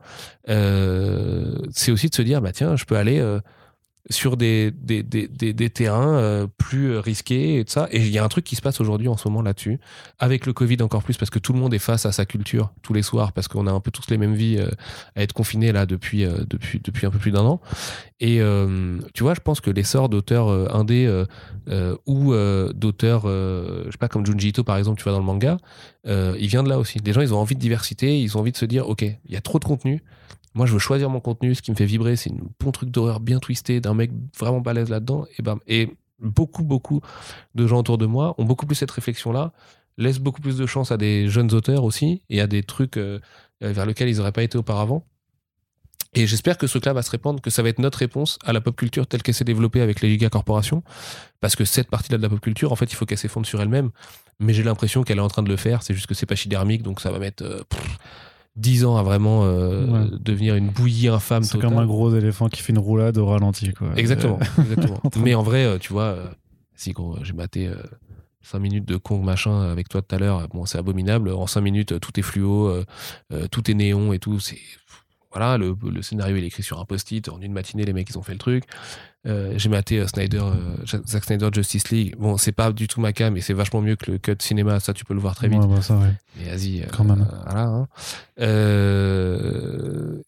Euh, c'est aussi de se dire, bah tiens, je peux aller euh, sur des, des, des, des, des terrains euh, plus risqués et tout ça. Et il y a un truc qui se passe aujourd'hui en ce moment là-dessus, avec le Covid encore plus, parce que tout le monde est face à sa culture tous les soirs, parce qu'on a un peu tous les mêmes vies euh, à être confinés là depuis, euh, depuis, depuis un peu plus d'un an. Et tu vois, je pense que l'essor d'auteurs indés ou d'auteurs, je sais pas, comme Junji Ito par exemple, tu vois, dans le manga, il vient de là aussi. Les gens, ils ont envie de diversité, ils ont envie de se dire, ok, il y a trop de contenu, Moi, je veux choisir mon contenu. Ce qui me fait vibrer, c'est un bon truc d'horreur bien twisté d'un mec vraiment balèze là-dedans. Et bam. Et beaucoup, beaucoup de gens autour de moi ont beaucoup plus cette réflexion-là, laissent beaucoup plus de chance à des jeunes auteurs aussi et à des trucs euh, vers lesquels ils n'auraient pas été auparavant. Et j'espère que ce truc-là va se répandre, que ça va être notre réponse à la pop culture telle qu'elle s'est développée avec les giga corporations. Parce que cette partie-là de la pop culture, en fait, il faut qu'elle s'effondre sur elle-même. Mais j'ai l'impression qu'elle est en train de le faire. C'est juste que c'est pachydermique, donc ça va mettre euh, 10 ans à vraiment euh, Ouais. devenir une bouillie infâme. C'est comme un gros éléphant qui fait une roulade au ralenti. Quoi. Exactement. de- Mais en vrai, euh, tu vois, euh, si j'ai maté 5 minutes de Kong machin avec toi tout à l'heure, bon, c'est abominable. En 5 minutes, euh, tout est fluo, euh, euh, tout est néon et tout. C'est voilà, le, le scénario il est écrit sur un post-it. En une matinée, les mecs ils ont fait le truc. Euh, j'ai maté euh, Snyder, euh, Zack Snyder Justice League. Bon, c'est pas du tout ma cam, mais c'est vachement mieux que le cut cinéma. Ça, tu peux le voir très vite. Ouais, bah, ça, ouais. Mais vas-y, euh, Quand même. voilà. hein.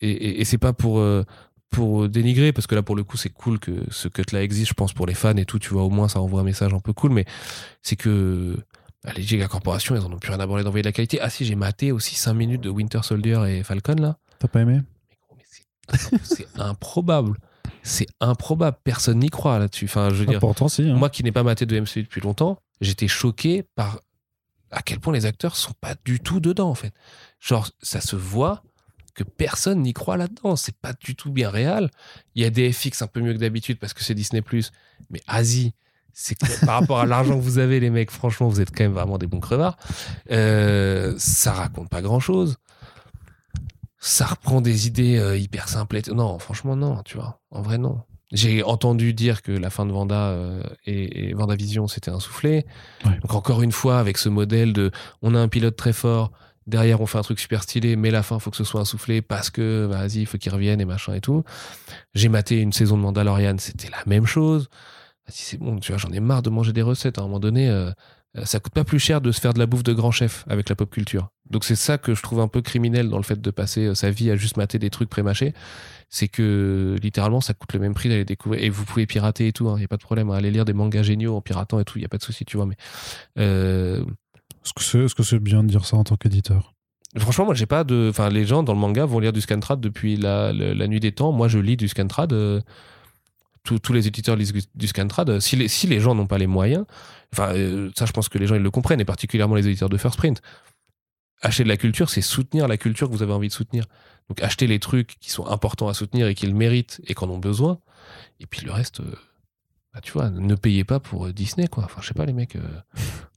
Et et, et c'est pas pour pour dénigrer parce que là pour le coup c'est cool que ce cut là existe. Je pense pour les fans et tout. Tu vois, au moins ça envoie un message un peu cool. Mais c'est que bah, les giga corporations, elles en ont plus rien à branler d'envoyer de la qualité. Ah si, j'ai maté aussi 5 minutes de Winter Soldier et Falcon là. T'as pas aimé? C'est- improbable. C'est improbable. Personne n'y croit là-dessus. Enfin, je veux dire, Pourtant, si. hein. moi qui n'ai pas maté de MCU depuis longtemps, j'étais choqué par à quel point les acteurs sont pas du tout dedans en fait. Genre ça se voit que personne n'y croit là-dedans, c'est pas du tout bien réel. Il y a des FX un peu mieux que d'habitude parce que c'est Disney+, mais Asie, c'est par rapport à l'argent que vous avez les mecs, franchement, vous êtes quand même vraiment des bons crevards. Euh, ça raconte pas grand-chose. Ça reprend des idées euh, hyper simples. Non, franchement non, tu vois. En vrai non. J'ai entendu dire que la fin de Vanda euh, et, et Vendavision c'était un soufflé. Ouais. Donc encore une fois avec ce modèle de on a un pilote très fort, derrière on fait un truc super stylé, mais la fin faut que ce soit un soufflé parce que bah, vas-y il faut qu'il revienne et machin et tout. J'ai maté une saison de Mandalorian, c'était la même chose. Vas-y c'est bon, tu vois j'en ai marre de manger des recettes. À un moment donné, euh, ça coûte pas plus cher de se faire de la bouffe de grand chef avec la pop culture. Donc c'est ça que je trouve un peu criminel dans le fait de passer euh, sa vie à juste mater des trucs prémâchés. C'est que littéralement ça coûte le même prix d'aller découvrir. Et vous pouvez pirater et tout, il n'y a pas de problème. hein. Aller lire des mangas géniaux en piratant et tout, il n'y a pas de souci, tu vois. Mais euh, Est-ce que c'est est-ce que c'est bien de dire ça en tant qu'éditeur? Franchement, moi, j'ai pas de. Enfin, les gens dans le manga vont lire du Scantrad depuis la, la, la nuit des temps. Moi, je lis du Scantrad. euh, tous, les éditeurs lisent du Scantrad. Si les, si les gens n'ont pas les moyens, enfin, euh, ça, je pense que les gens ils le comprennent, et particulièrement les éditeurs de First Print. Acheter de la culture, c'est soutenir la culture que vous avez envie de soutenir. Donc, acheter les trucs qui sont importants à soutenir et qui le méritent et qu'en ont besoin. Et puis le reste, euh, bah, tu vois, ne payez pas pour euh, Disney, quoi. Enfin, je sais pas, les mecs. euh,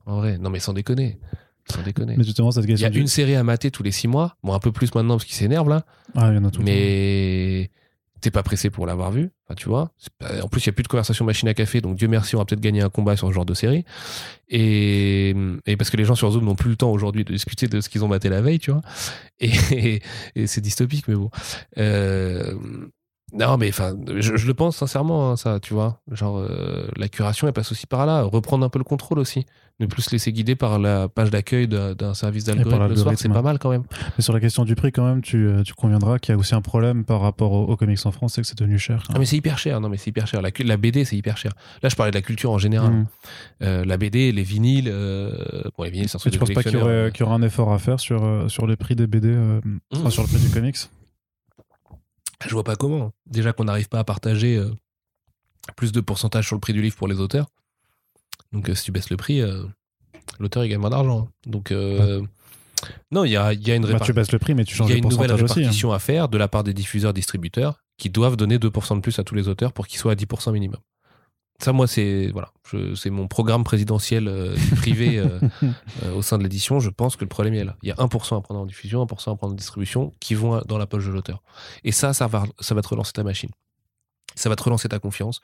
en vrai, non, mais sans déconner. Sans déconner. Mais justement, cette Il y question. a du- une série à mater tous les six mois. Bon, un peu plus maintenant parce qu'il s'énerve là. Ah, il y en a tout. Mais t'es pas pressé pour l'avoir vu. Enfin, tu vois. En plus, il n'y a plus de conversation machine à café. Donc, Dieu merci, on va peut-être gagner un combat sur ce genre de série. Et, parce que les gens sur Zoom n'ont plus le temps aujourd'hui de discuter de ce qu'ils ont maté la veille, tu vois. Et, et c'est dystopique, mais bon. Euh, non, mais enfin, je, je le pense sincèrement, hein, ça, tu vois. Genre, euh, la curation, elle passe aussi par là. Reprendre un peu le contrôle aussi. Ne plus se laisser guider par la page d'accueil d'un service d'algorithme le soir, c'est pas mal quand même. Mais sur la question du prix, quand même, tu, euh, tu conviendras qu'il y a aussi un problème par rapport aux, aux comics en France, c'est que c'est devenu cher. Ah, mais c'est hyper cher. Non, mais c'est hyper cher. La, BD, c'est hyper cher. Là, je parlais de la culture en général. Mmh. Euh, la BD, les vinyles. euh, Bon, les vinyles, c'est un truc tu penses pas qu'il y, aurait, qu'il y aura un effort à faire sur, sur les prix des BD, enfin, Mmh. sur le prix du comics? Je vois pas comment. Déjà qu'on n'arrive pas à partager euh, plus de pourcentage sur le prix du livre pour les auteurs. Donc, euh, si tu baisses le prix, euh, l'auteur, il gagne moins d'argent. hein. Donc, non, il y a, il y a une Bah, répartition. Tu baisses le prix, mais tu changes il y a le une nouvelle pourcentage aussi. hein. répartition à faire de la part des diffuseurs-distributeurs qui doivent donner 2% de plus à tous les auteurs pour qu'ils soient à 10% minimum. Ça, moi, c'est voilà, c'est mon programme présidentiel euh, privé euh, euh, au sein de l'édition. Je pense que le problème il est là. Il y a 1% à prendre en diffusion, 1% à prendre en distribution qui vont dans la poche de l'auteur. Et ça, ça va, ça va te relancer ta machine. Ça va te relancer ta confiance.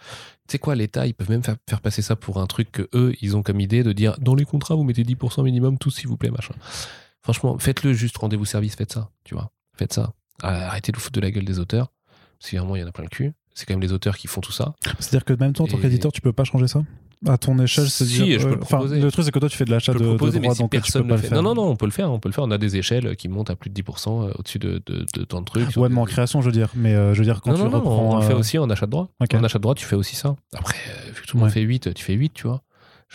Tu sais quoi, l'État, ils peuvent même faire, faire passer ça pour un truc que eux, ils ont comme idée de dire dans les contrats, vous mettez 10% minimum, tous s'il vous plaît, machin. Franchement, faites-le juste, rendez-vous service, faites ça, tu vois. Faites ça. Arrêtez de vous foutre de la gueule des auteurs. Un moment, il y en a plein le cul. C'est quand même les auteurs qui font tout ça. C'est-à-dire que même toi, en tant qu'éditeur, tu peux pas changer ça? À ton échelle, c'est Si, dire. je peux euh, le enfin, proposer. le truc, c'est que toi, tu fais de l'achat de, mais droits, si donc tu peux personne pas le le fait. faire. Non, non, non, on peut le faire. On peut le faire. On a des échelles qui montent à plus de 10% euh, au-dessus de, de, de tant de trucs. sur Ouais, mais en création, je veux dire. Mais euh, je veux dire, quand non, tu non, non, reprends. on le fait aussi en achat de droit. ok. En achat de droit, tu fais aussi ça. Après, vu que tout le monde Ouais. fait 8, tu fais 8, tu vois.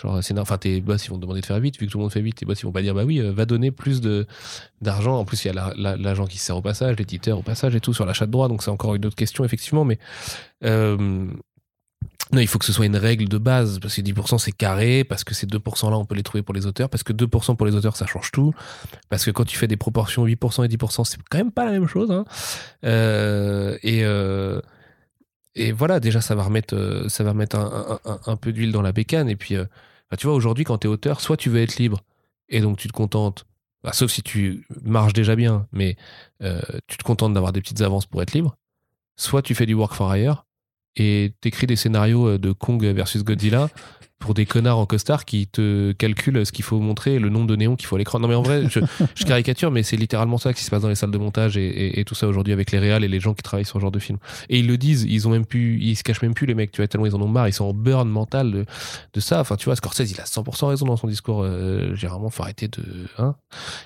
Genre, c'est enfin, tes boss, ils vont te demander de faire vite, vu que tout le monde fait vite, tes boss, ils vont pas dire, bah oui, euh, va donner plus de, d'argent. En plus, il y a l'agent qui se sert au passage, l'éditeur au passage et tout sur l'achat de droit, donc c'est encore une autre question, effectivement, mais, euh, non, il faut que ce soit une règle de base, parce que 10% c'est carré, parce que ces 2% là, on peut les trouver pour les auteurs, parce que 2% pour les auteurs, ça change tout, parce que quand tu fais des proportions 8% et 10%, c'est quand même pas la même chose. Hein. Euh, et, et voilà, déjà, ça va remettre, ça va remettre un peu d'huile dans la bécane. Et puis, bah, tu vois, aujourd'hui, quand tu es auteur, soit tu veux être libre, et donc tu te contentes, bah, sauf si tu marches déjà bien, mais tu te contentes d'avoir des petites avances pour être libre, soit tu fais du work for hire, et t'écris des scénarios euh, de Kong versus Godzilla pour des connards en costard qui te calculent ce qu'il faut montrer, le nombre de néons qu'il faut à l'écran. Non mais en vrai, je, caricature, mais c'est littéralement ça qui se passe dans les salles de montage et, tout ça aujourd'hui avec les réals et les gens qui travaillent sur ce genre de film. Et ils le disent, ils ont même pu, ils se cachent même plus les mecs, tu vois, tellement ils en ont marre, ils sont en burn mental de, ça. Enfin, tu vois, Scorsese, il a 100% raison dans son discours. Euh, généralement, faut arrêter de, hein.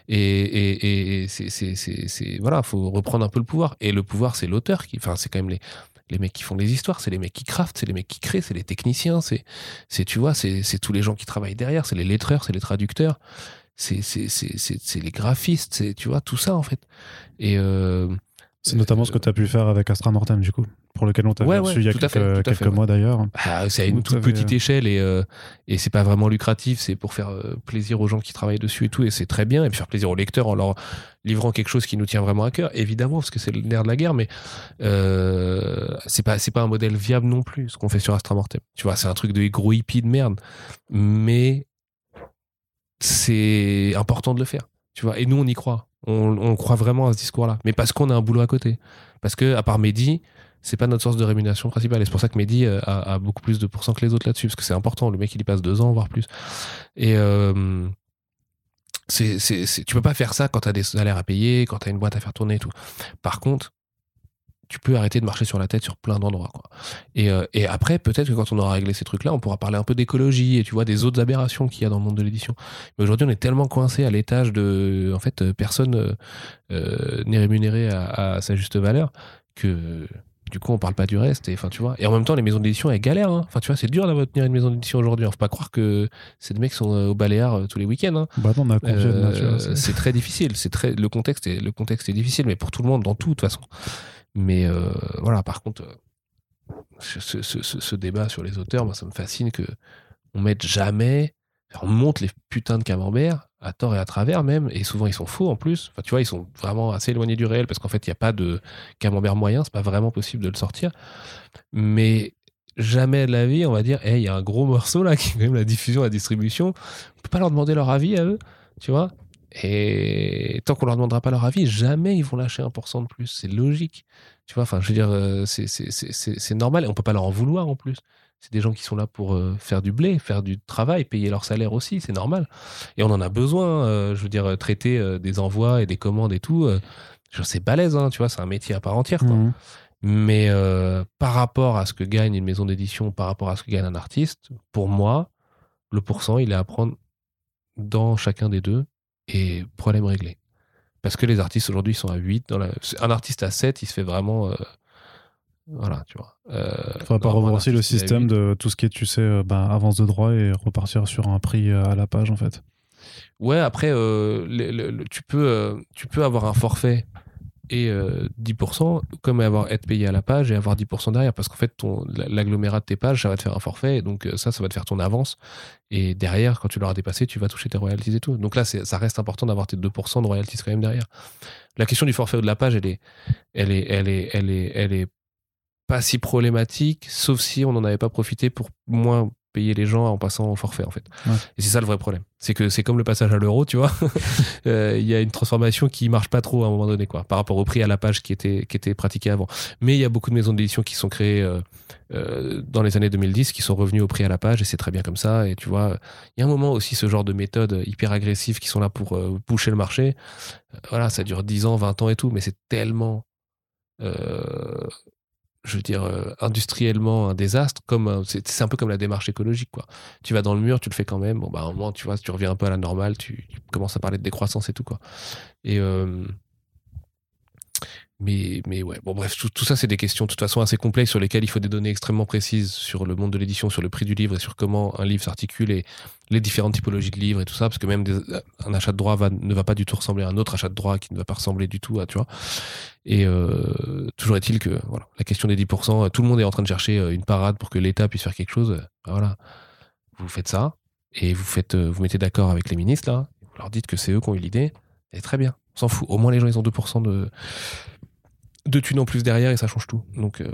Et, et, et c'est, c'est, c'est, faut reprendre un peu le pouvoir. Et le pouvoir, c'est l'auteur qui, enfin, c'est quand même les les mecs qui font les histoires, c'est les mecs qui craftent, c'est les mecs qui créent, c'est les techniciens, c'est, c'est tu vois, c'est, c'est tous les gens qui travaillent derrière, c'est les lettreurs, c'est les traducteurs, c'est, c'est, c'est, c'est, les graphistes, c'est, tu vois, tout ça en fait. Et euh, c'est notamment ce que tu as pu faire avec Astra Mortem, du coup, pour lequel on t'a reçu il y a quelques, quelques mois d'ailleurs. Ah, c'est à une toute petite échelle et, euh, et c'est pas vraiment lucratif, c'est pour faire euh, plaisir aux gens qui travaillent dessus et tout, et c'est très bien, et puis faire plaisir aux lecteurs en leur livrant quelque chose qui nous tient vraiment à cœur, évidemment, parce que c'est le nerf de la guerre, mais euh, c'est pas, pas un modèle viable non plus, ce qu'on fait sur Astra Mortem. Tu vois, c'est un truc de gros hippie de merde, mais c'est important de le faire. Tu vois, et nous, on y croit. On, croit vraiment à ce discours-là. Mais parce qu'on a un boulot à côté. Parce que, à part Mehdi, c'est pas notre source de rémunération principale. Et c'est pour ça que Mehdi euh, a, beaucoup plus de pourcents que les autres là-dessus. Parce que c'est important. Le mec, il y passe deux ans, voire plus. Et euh, c'est, tu peux pas faire ça quand tu as des salaires à payer, quand tu as une boîte à faire tourner et tout. Par contre, tu peux arrêter de marcher sur la tête sur plein d'endroits. Quoi. Et, euh, et, après, peut-être que quand on aura réglé ces trucs-là, on pourra parler un peu d'écologie et tu vois des autres aberrations qu'il y a dans le monde de l'édition. Mais aujourd'hui, on est tellement coincé à l'étage de, en fait, personne n'est rémunéré à, sa juste valeur que du coup, on parle pas du reste. Et enfin, tu vois. Et en même temps, les maisons d'édition, elles galèrent. Hein. Enfin, tu vois, c'est dur d'avoir tenir une maison d'édition aujourd'hui. Faut pas croire que ces mecs sont euh, au Baléares tous les week-ends. Hein. Bah non, on a c'est très difficile. C'est très le contexte est le contexte est difficile, mais pour tout le monde, dans tout, de toute façon. Mais euh, voilà, par contre, euh, ce, ce, ce, débat sur les auteurs, moi, ça me fascine que on mette jamais, on monte les putains de camemberts à tort et à travers même, et souvent ils sont faux en plus. Enfin, tu vois, ils sont vraiment assez éloignés du réel parce qu'en fait, il n'y a pas de camembert moyen, c'est pas vraiment possible de le sortir. Mais jamais de la vie, on va dire, il y a un gros morceau là qui est même la diffusion, la distribution. On peut pas leur demander leur avis à eux, tu vois. Et tant qu'on leur demandera pas leur avis, jamais ils vont lâcher 1% de plus. C'est logique. Tu vois, enfin, je veux dire, euh, c'est normal. Et on peut pas leur en vouloir en plus. C'est des gens qui sont là pour euh, faire du blé, faire du travail, payer leur salaire aussi. C'est normal. Et on en a besoin. Euh, je veux dire, traiter des envois et des commandes et tout. c'est balèze, hein, tu vois, c'est un métier à part entière. Quoi. Mmh. Mais par rapport à ce que gagne une maison d'édition, par rapport à ce que gagne un artiste, pour moi, le pourcent, il est à prendre dans chacun des deux et problème réglé. Parce que les artistes aujourd'hui sont à 8. Dans la... Un artiste à 7, il se fait vraiment. Euh, voilà, tu vois. Euh, Faudra pas aussi le système de tout ce qui est, tu sais, euh, ben, avance de droit et repartir sur un prix euh, à la page, en fait. Ouais, après, tu, peux, tu peux avoir un forfait et 10%, comme avoir être payé à la page et avoir 10% derrière, parce qu'en fait, l'agglomérat de tes pages, ça va te faire un forfait, donc ça, ça va te faire ton avance, et derrière, quand tu l'auras dépassé, tu vas toucher tes royalties et tout. Donc là, ça reste important d'avoir tes 2% de royalties quand même derrière. La question du forfait ou de la page, elle est, elle est, elle est, elle est, elle est pas si problématique, sauf si on n'en avait pas profité pour moins payer les gens en passant au forfait en fait. Et c'est ça le vrai problème. C'est que c'est comme le passage à l'euro, tu vois. Euh, il y a une transformation qui marche pas trop à un moment donné quoi, par rapport au prix à la page qui était qui était pratiqué avant. Mais il y a beaucoup de maisons d'édition qui sont créées euh, euh, dans les années 2010 qui sont revenues au prix à la page et c'est très bien comme ça. Et tu vois, il y a un moment aussi ce genre de méthodes hyper agressives qui sont là pour boucher le marché. voilà, ça dure 10 ans, 20 ans et tout, mais c'est tellement je veux dire, euh, industriellement un désastre, comme c'est un peu comme la démarche écologique, quoi. Tu vas dans le mur, tu le fais quand même. Bon, bah, un moment, tu vois, tu reviens un peu à la normale, tu, commences à parler de décroissance et tout, quoi. Et, euh, mais, mais ouais, bon, bref, tout, ça, c'est des questions de toute façon assez complexes sur lesquelles il faut des données extrêmement précises sur le monde de l'édition, sur le prix du livre et sur comment un livre s'articule et les différentes typologies de livres et tout ça, parce que même un achat de droit ne va pas du tout ressembler à un autre achat de droit qui ne va pas ressembler du tout à, tu vois. Et euh, toujours est-il que, voilà, la question des 10%, euh, tout le monde est en train de chercher euh, une parade pour que l'État puisse faire quelque chose. bah voilà, vous faites ça et vous faites, vous mettez d'accord avec les ministres là, vous leur dites que c'est eux qui ont eu l'idée, et très bien, on s'en fout. Au moins les gens ils ont 2% de de thunes en plus derrière et ça change tout. Donc euh,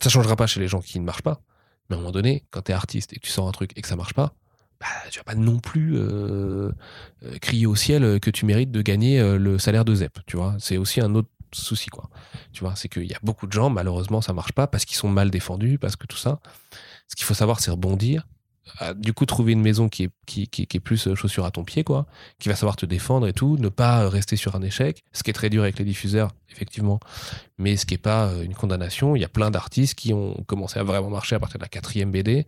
ça changera pas chez les gens qui ne marchent pas. Mais à un moment donné, quand t'es artiste et que tu sors un truc et que ça marche pas, bah, tu vas pas non plus crier au ciel que tu mérites de gagner le salaire de ZEP. Tu vois, c'est aussi un autre souci quoi. Tu vois, c'est qu'il y a beaucoup de gens malheureusement ça marche pas parce qu'ils sont mal défendus, parce que tout ça. Ce qu'il faut savoir, c'est rebondir. à, du coup, trouver une maison qui est, qui, qui- qui est plus euh, chaussure à ton pied, quoi, qui va savoir te défendre et tout, ne pas euh, rester sur un échec, ce qui est très dur avec les diffuseurs, effectivement, mais ce qui est pas euh, une condamnation. Il y a plein d'artistes qui ont commencé à vraiment marcher à partir de la quatrième BD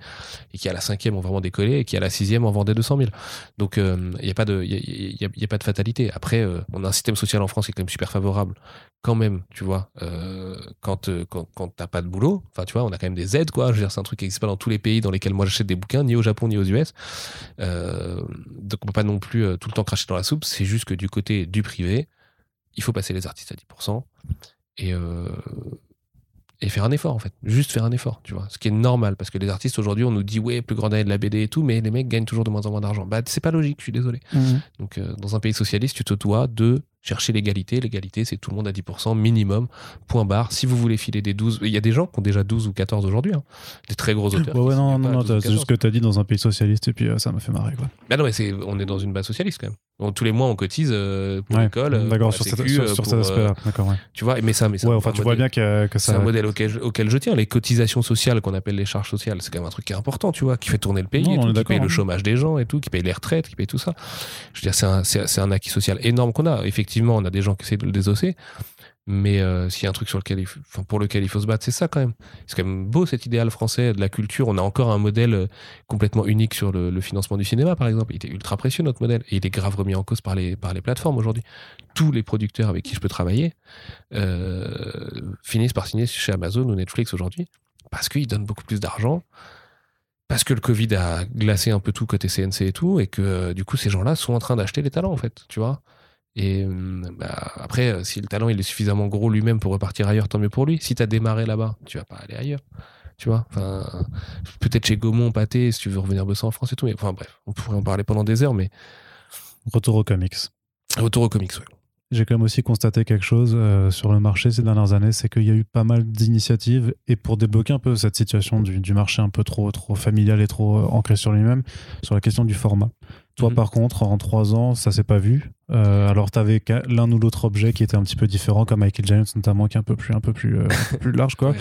et qui à la cinquième ont vraiment décollé et qui à la sixième en vendaient 200 000. Donc euh, il n'y a pas de, y a, y a- pas de fatalité. Après, euh, on a un système social en France qui est quand même super favorable. Quand même, tu vois, quand quand, quand t'as pas de boulot, enfin tu vois, on a quand même des aides quoi. Je veux dire, c'est un truc qui n'existe pas dans tous les pays dans lesquels moi j'achète des bouquins, ni au Japon ni aux US. Donc on peut pas non plus tout le temps cracher dans la soupe. C'est juste que du côté du privé, il faut passer les artistes à 10% et euh, et faire un effort en fait, juste faire un effort, tu vois. Ce qui est normal parce que les artistes aujourd'hui, on nous dit ouais, plus grande année de la BD et tout, mais les mecs gagnent toujours de moins en moins d'argent. Bah c'est pas logique, je suis désolé. Donc, euh, dans un pays socialiste, tu te dois de chercher l'égalité. L'égalité, c'est tout le monde à 10% minimum, point barre. Si vous voulez filer des 12, il y a des gens qui ont déjà 12 ou 14 aujourd'hui, hein. des très gros auteurs. Ouais, ouais, non, non, non, 12 ou t'as- c'est juste 14. que t'as dit dans un pays socialiste et puis euh, ça m'a fait marrer, quoi. Bah non, mais c'est, on est dans une base socialiste quand même. Donc, tous les mois, on cotise euh, pour Ouais, l'école. euh, D'accord, sur, la cet- sécu, sur, euh, sur cet euh, aspect-là. D'accord, ouais. Tu vois, mais ça, mais ça, Ouais, c'est enfin, tu vois modèle- bien que, que C'est ça. un modèle auquel je, auquel je tiens. Les cotisations sociales qu'on appelle les charges sociales, c'est quand même un truc qui est important, tu vois, qui fait tourner le pays, Non, et tout, est qui paye le hein. chômage des gens et tout, qui paye les retraites, qui paye tout ça. Je veux dire, c'est un, c'est, c'est un acquis social énorme qu'on a. Effectivement, on a des gens qui essaient de le désosser. Mais euh, s'il y a un truc sur lequel pour lequel il faut se battre, c'est ça quand même. C'est quand même beau cet idéal français de la culture. On a encore un modèle euh, complètement unique sur le, financement du cinéma, par exemple. Il était ultra précieux notre modèle et il est grave remis en cause par les, par les plateformes aujourd'hui. Tous les producteurs avec qui je peux travailler euh, finissent par signer chez Amazon ou Netflix aujourd'hui parce qu'ils donnent beaucoup plus d'argent. Parce que le Covid a glacé un peu tout côté CNC et tout, et que du coup ces gens-là sont en train d'acheter les talents en fait, tu vois. Et hum, bah, après, euh, si le talent il est suffisamment gros lui-même pour repartir ailleurs, tant mieux pour lui. Si t'as démarré là-bas, tu vas pas aller ailleurs. Tu vois, enfin, peut-être chez Gaumont, Pâté, si tu veux revenir bosser en France et tout. Mais enfin bref, on pourrait en parler pendant des heures, mais Retour aux comics. retour aux comics. Ouais. J'ai quand même aussi constaté quelque chose euh, sur le marché ces dernières années, c'est qu'il y a eu pas mal d'initiatives et pour débloquer un peu cette situation du, du marché un peu trop, trop familial et trop euh, ancré sur lui-même, sur la question du format. Toi, Mhm. par contre, en trois ans, ça s'est pas vu. Euh, alors, tu avais l'un ou l'autre objet qui était un petit peu différent, comme Michael Giants notamment, qui est un peu plus, un peu plus, euh, un peu plus large, quoi. Ouais.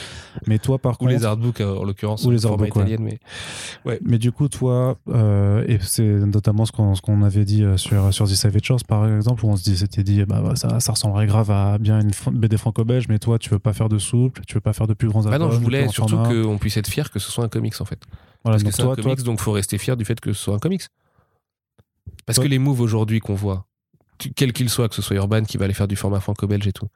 Mais toi, par Ou contre, les artbooks euh, en l'occurrence, Ou les artbooks, ouais. mais Mais du coup, toi, euh, et c'est notamment ce qu'on ce qu'on avait dit sur, sur The Savage Shores, par exemple, où on se dit- s'était dit, bah, bah, ça, ça ressemblerait grave à bien une BD franco-belge, mais toi, tu veux pas faire de souple, tu veux pas faire de plus grands Bah non, je voulais surtout qu'on puisse être fier que ce soit un comics en fait. Voilà, Parce que c'est un toi, toi, comics, donc faut rester fier du fait que ce soit un comics. Parce que les moves aujourd'hui qu'on voit, quel qu'il soit, que ce soit Urban qui va aller faire du format franco-belge et tout,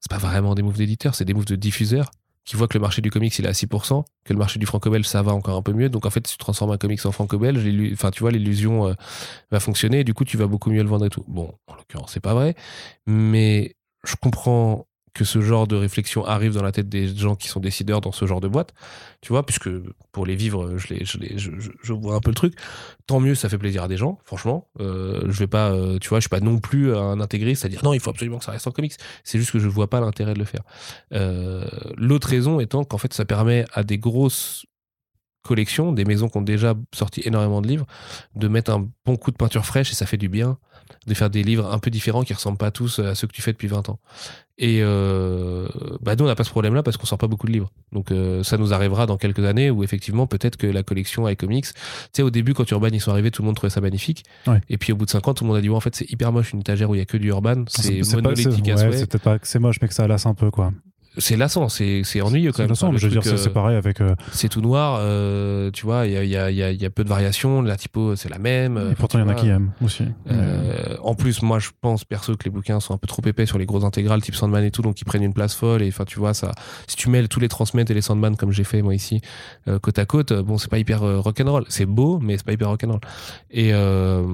c'est pas vraiment des moves d'éditeurs, c'est des moves de diffuseurs qui voient que le marché du comics il est à 6%, que le marché du franco-belge ça va encore un peu mieux. Donc en fait, si tu transformes un comics en franco-belge, enfin tu vois, l'illusion euh, va fonctionner et du coup tu vas beaucoup mieux le vendre et tout. Bon, en l'occurrence, c'est pas vrai, mais je comprends que ce genre de réflexion arrive dans la tête des gens qui sont décideurs dans ce genre de boîte, tu vois, puisque pour les vivre, je, vois un peu le truc. Tant mieux, ça fait plaisir à des gens, franchement. Euh, je vais pas, euh, tu vois, je suis pas non plus un intégriste, c'est-à-dire non, il faut absolument que ça reste en comics. C'est juste que je vois pas l'intérêt de le faire. Euh, L'autre raison étant qu'en fait, ça permet à des grosses collections, des maisons qui ont déjà sorti énormément de livres, de mettre un bon coup de peinture fraîche et ça fait du bien de faire des livres un peu différents qui ressemblent pas tous à ceux que tu fais depuis 20 ans. Et euh, bah nous, on n'a pas ce problème-là parce qu'on sort pas beaucoup de livres. Donc euh, ça nous arrivera dans quelques années où effectivement peut-être que la collection iComics, tu sais au début quand Urban ils sont arrivés, tout le monde trouvait ça magnifique. Ouais. Et puis au bout de 5 ans, tout le monde a dit ouais, en fait c'est hyper moche une étagère où il y a que du Urban, c'est pas- monolithique c'est- à ouais, c'est peut-être pas que c'est moche, mais que ça lasse un peu, quoi. C'est lassant, c'est c'est ennuyeux quand même. lassant, Enfin, je veux dire, truc, c'est euh, pareil avec. euh, c'est tout noir, euh, tu vois, il y a, y, a, y, a, il y a peu de variations, la typo c'est la même. euh, et pourtant, il y en a qui aiment aussi. Euh, en plus, moi, je pense perso que les bouquins sont un peu trop épais sur les grosses intégrales, type Sandman et tout, donc ils prennent une place folle. Et enfin, tu vois, ça, si tu mêles tous les transmets et les Sandman comme j'ai fait moi ici, euh, côte à côte, euh, bon, c'est pas hyper euh, rock'n'roll. C'est beau, mais c'est pas hyper rock'n'roll. Et euh,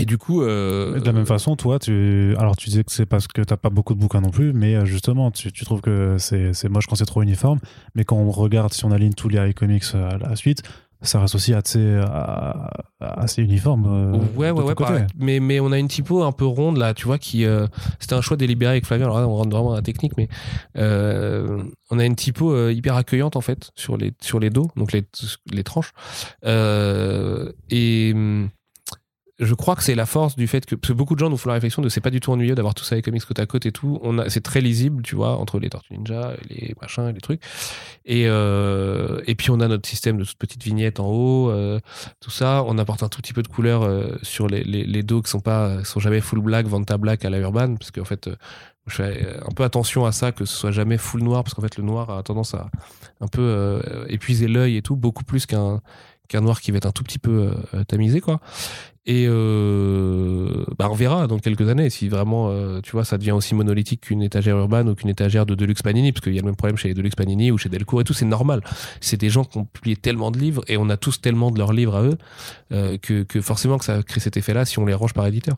et du coup, euh, de la même façon, toi, tu. Alors, tu disais que c'est parce que t'as pas beaucoup de bouquins non plus, mais euh, justement, tu, tu trouves que c'est c'est moche quand c'est trop uniforme. Mais quand on regarde, si on aligne tous les iComics euh, à la suite, ça reste aussi assez, assez uniforme. euh, Ouais, ouais, ouais, pareil. Mais, mais on a une typo un peu ronde là, tu vois, qui. euh, C'était un choix délibéré avec Flavien. Alors là, on rentre vraiment dans la technique, mais euh, on a une typo euh, hyper accueillante en fait sur les, sur les dos, donc les, les tranches. Euh, et. Je crois que c'est la force du fait que parce que beaucoup de gens nous font la réflexion de c'est pas du tout ennuyeux d'avoir tout ça avec comics côte à côte et tout. On a c'est très lisible, tu vois, entre les Tortues Ninja, les machins, et les trucs. Et euh, et puis on a notre système de toutes petites vignettes en haut, euh, tout ça. On apporte un tout petit peu de couleur euh, sur les, les, dos qui sont pas sont jamais full black, Vanta black à la Urban, parce qu'en fait je fais un peu attention à ça que ce soit jamais full noir, parce qu'en fait le noir a tendance à un peu épuiser l'œil et tout, beaucoup plus qu'un qu'un noir qui va être un tout petit peu tamisé quoi. Et euh, bah on verra dans quelques années si vraiment, euh, tu vois, ça devient aussi monolithique qu'une étagère urbaine ou qu'une étagère de Deluxe Panini, parce qu'il y a le même problème chez Deluxe Panini ou chez Delcourt et tout, c'est normal. C'est des gens qui ont publié tellement de livres et on a tous tellement de leurs livres à eux euh, que, que forcément que ça crée cet effet-là si on les range par éditeur.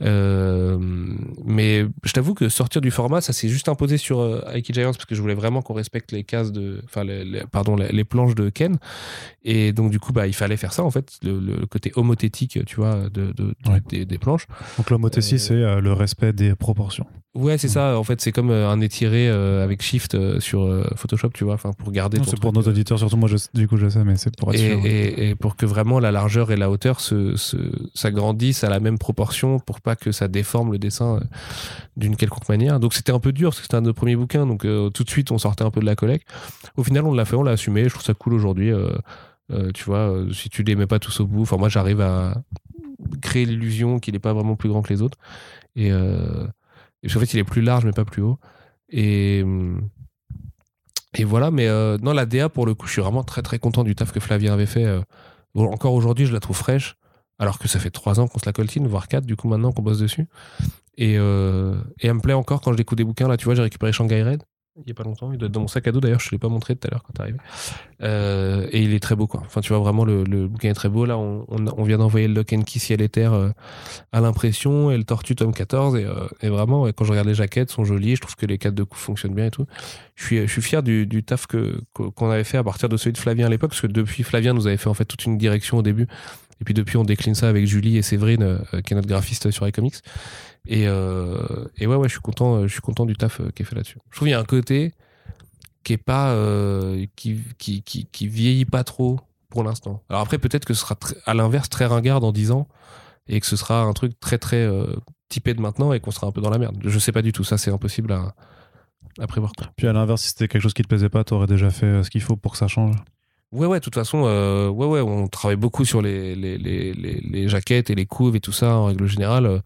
Mais je t'avoue que sortir du format, ça s'est juste imposé sur Ike Giants parce que je voulais vraiment qu'on respecte les cases de, enfin, les, pardon, les, les planches de Ken. Et donc, du coup, bah, il fallait faire ça, en fait, le, le côté homothétique, tu vois, de, de- Ouais. des, des planches. Donc, l'homothétie, Euh, c'est euh, le respect des proportions. Ouais, c'est Mm. ça. En fait, c'est comme euh, un étiré euh, avec Shift sur Photoshop, tu vois, enfin, pour garder C'est pour nos auditeurs, surtout moi, je, du coup, je sais, mais c'est pour être et, sûr. et- et pour que vraiment la largeur et la hauteur se, se, s'agrandissent à la même proportion pour pas que ça déforme le dessin d'une quelconque manière. Donc c'était un peu dur parce que c'était un de nos premiers bouquins, donc euh, tout de suite on sortait un peu de la collecte. Au final on l'a fait, on l'a assumé, je trouve ça cool aujourd'hui. euh, euh, tu vois, si tu les mets pas tous au bout, enfin moi j'arrive à créer l'illusion qu'il n'est pas vraiment plus grand que les autres. Et, euh, qu'en fait il est plus large mais pas plus haut. Et, et voilà, mais euh, non, la DA, pour le coup, je suis vraiment très très content du taf que Flavien avait fait. euh. Encore aujourd'hui, je la trouve fraîche, alors que ça fait trois ans qu'on se la coltine, voire quatre, du coup, maintenant qu'on bosse dessus. Et, euh, et elle me plaît encore quand je découvre des bouquins. Là, tu vois, j'ai récupéré Shanghai Red il y a pas longtemps. Il doit être dans mon sac à dos, d'ailleurs, je te l'ai pas montré tout à l'heure quand t'es arrivé. Euh, et il est très beau, quoi. Enfin, tu vois, vraiment, le, le bouquin est très beau. Là, on, on, vient d'envoyer le Lock and Key Ciel et Terre euh, à l'impression et le Tortue tome 14. Et, euh, et vraiment, quand je regarde les jaquettes, sont jolies. Je trouve que les cadres de coups fonctionnent bien et tout. Je suis, je suis fier du, du taf qu'on avait fait à partir de celui de Flavien à l'époque, parce que depuis, Flavien nous avait fait en fait toute une direction au début. Et puis depuis, on décline ça avec Julie et Séverine, euh, qui est notre graphiste sur iComics. Et, euh, et ouais, ouais, je suis content, euh, je suis content du taf qui est fait là-dessus. Je trouve qu'il y a un côté qui est pas, qui, qui, qui, vieillit pas trop pour l'instant. Alors après, peut-être que ce sera à l'inverse très ringard dans 10 ans et que ce sera un truc très très typé de maintenant et qu'on sera un peu dans la merde. Je sais pas du tout, ça c'est impossible à, à prévoir. Puis à l'inverse, si c'était quelque chose qui te plaisait pas, t'aurais déjà fait ce qu'il faut pour que ça change. Ouais, ouais, de toute façon, euh, ouais, ouais, on travaille beaucoup sur les, les, les, les, jaquettes et les couves et tout ça en règle générale. Euh,